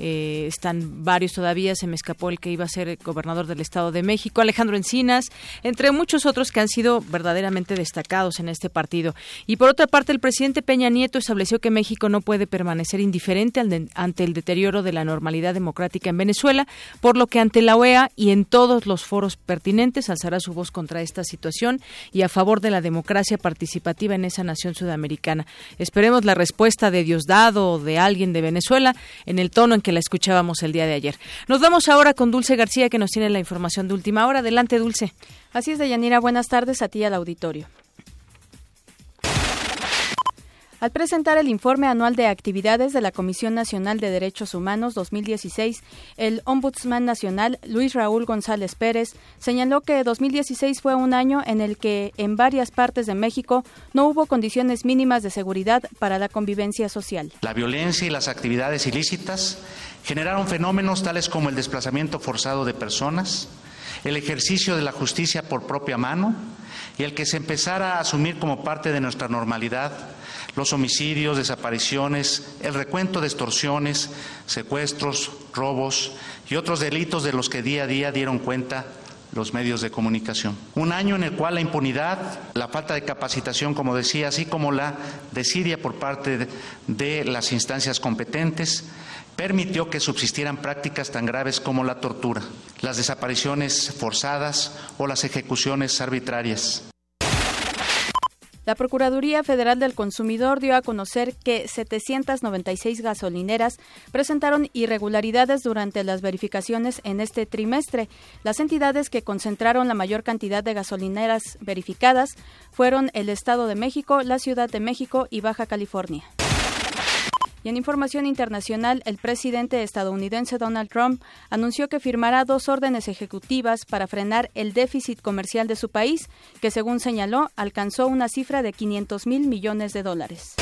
Eh, están varios todavía. Se me escapó el que iba a ser gobernador del Estado de México, Alejandro Encinas, entre muchos otros que han sido verdaderamente destacados en este partido. Y por otra parte, el presidente Peña Nieto estableció que México no puede permanecer indiferente ante el deterioro de la normalidad democrática en Venezuela, por lo que ante la OEA y en todos los foros pertinentes alzará su voz contra esta situación y a favor de la democracia participativa en esa nación sudamericana. Esperemos la respuesta de Diosdado o de alguien de Venezuela en el tono en que la escuchábamos el día de ayer. Nos vamos ahora con Dulce García que nos tiene la información de última hora. Adelante, Dulce. Así es, Deyanira. Buenas tardes a ti al auditorio. Al presentar el informe anual de actividades de la Comisión Nacional de Derechos Humanos 2016, el Ombudsman Nacional, Luis Raúl González Pérez, señaló que 2016 fue un año en el que en varias partes de México no hubo condiciones mínimas de seguridad para la convivencia social. La violencia y las actividades ilícitas generaron fenómenos tales como el desplazamiento forzado de personas, el ejercicio de la justicia por propia mano y el que se empezara a asumir como parte de nuestra normalidad los homicidios, desapariciones, el recuento de extorsiones, secuestros, robos y otros delitos de los que día a día dieron cuenta los medios de comunicación. Un año en el cual la impunidad, la falta de capacitación, como decía, así como la desidia por parte de, las instancias competentes, permitió que subsistieran prácticas tan graves como la tortura, las desapariciones forzadas o las ejecuciones arbitrarias. La Procuraduría Federal del Consumidor dio a conocer que 796 gasolineras presentaron irregularidades durante las verificaciones en este trimestre. Las entidades que concentraron la mayor cantidad de gasolineras verificadas fueron el Estado de México, la Ciudad de México y Baja California. Y en información internacional, el presidente estadounidense Donald Trump anunció que firmará dos órdenes ejecutivas para frenar el déficit comercial de su país, que según señaló alcanzó una cifra de 500 mil millones de dólares.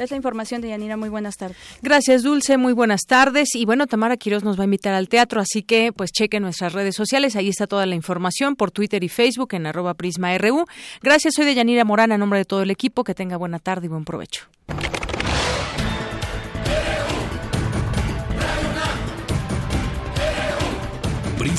Es la información de Yanira. Muy buenas tardes. Gracias, Dulce. Muy buenas tardes. Y bueno, Tamara Quiroz nos va a invitar al teatro, así que pues cheque nuestras redes sociales. Ahí está toda la información por Twitter y Facebook en arroba prisma.ru. Gracias, soy de Yanira Morán, a nombre de todo el equipo. Que tenga buena tarde y buen provecho.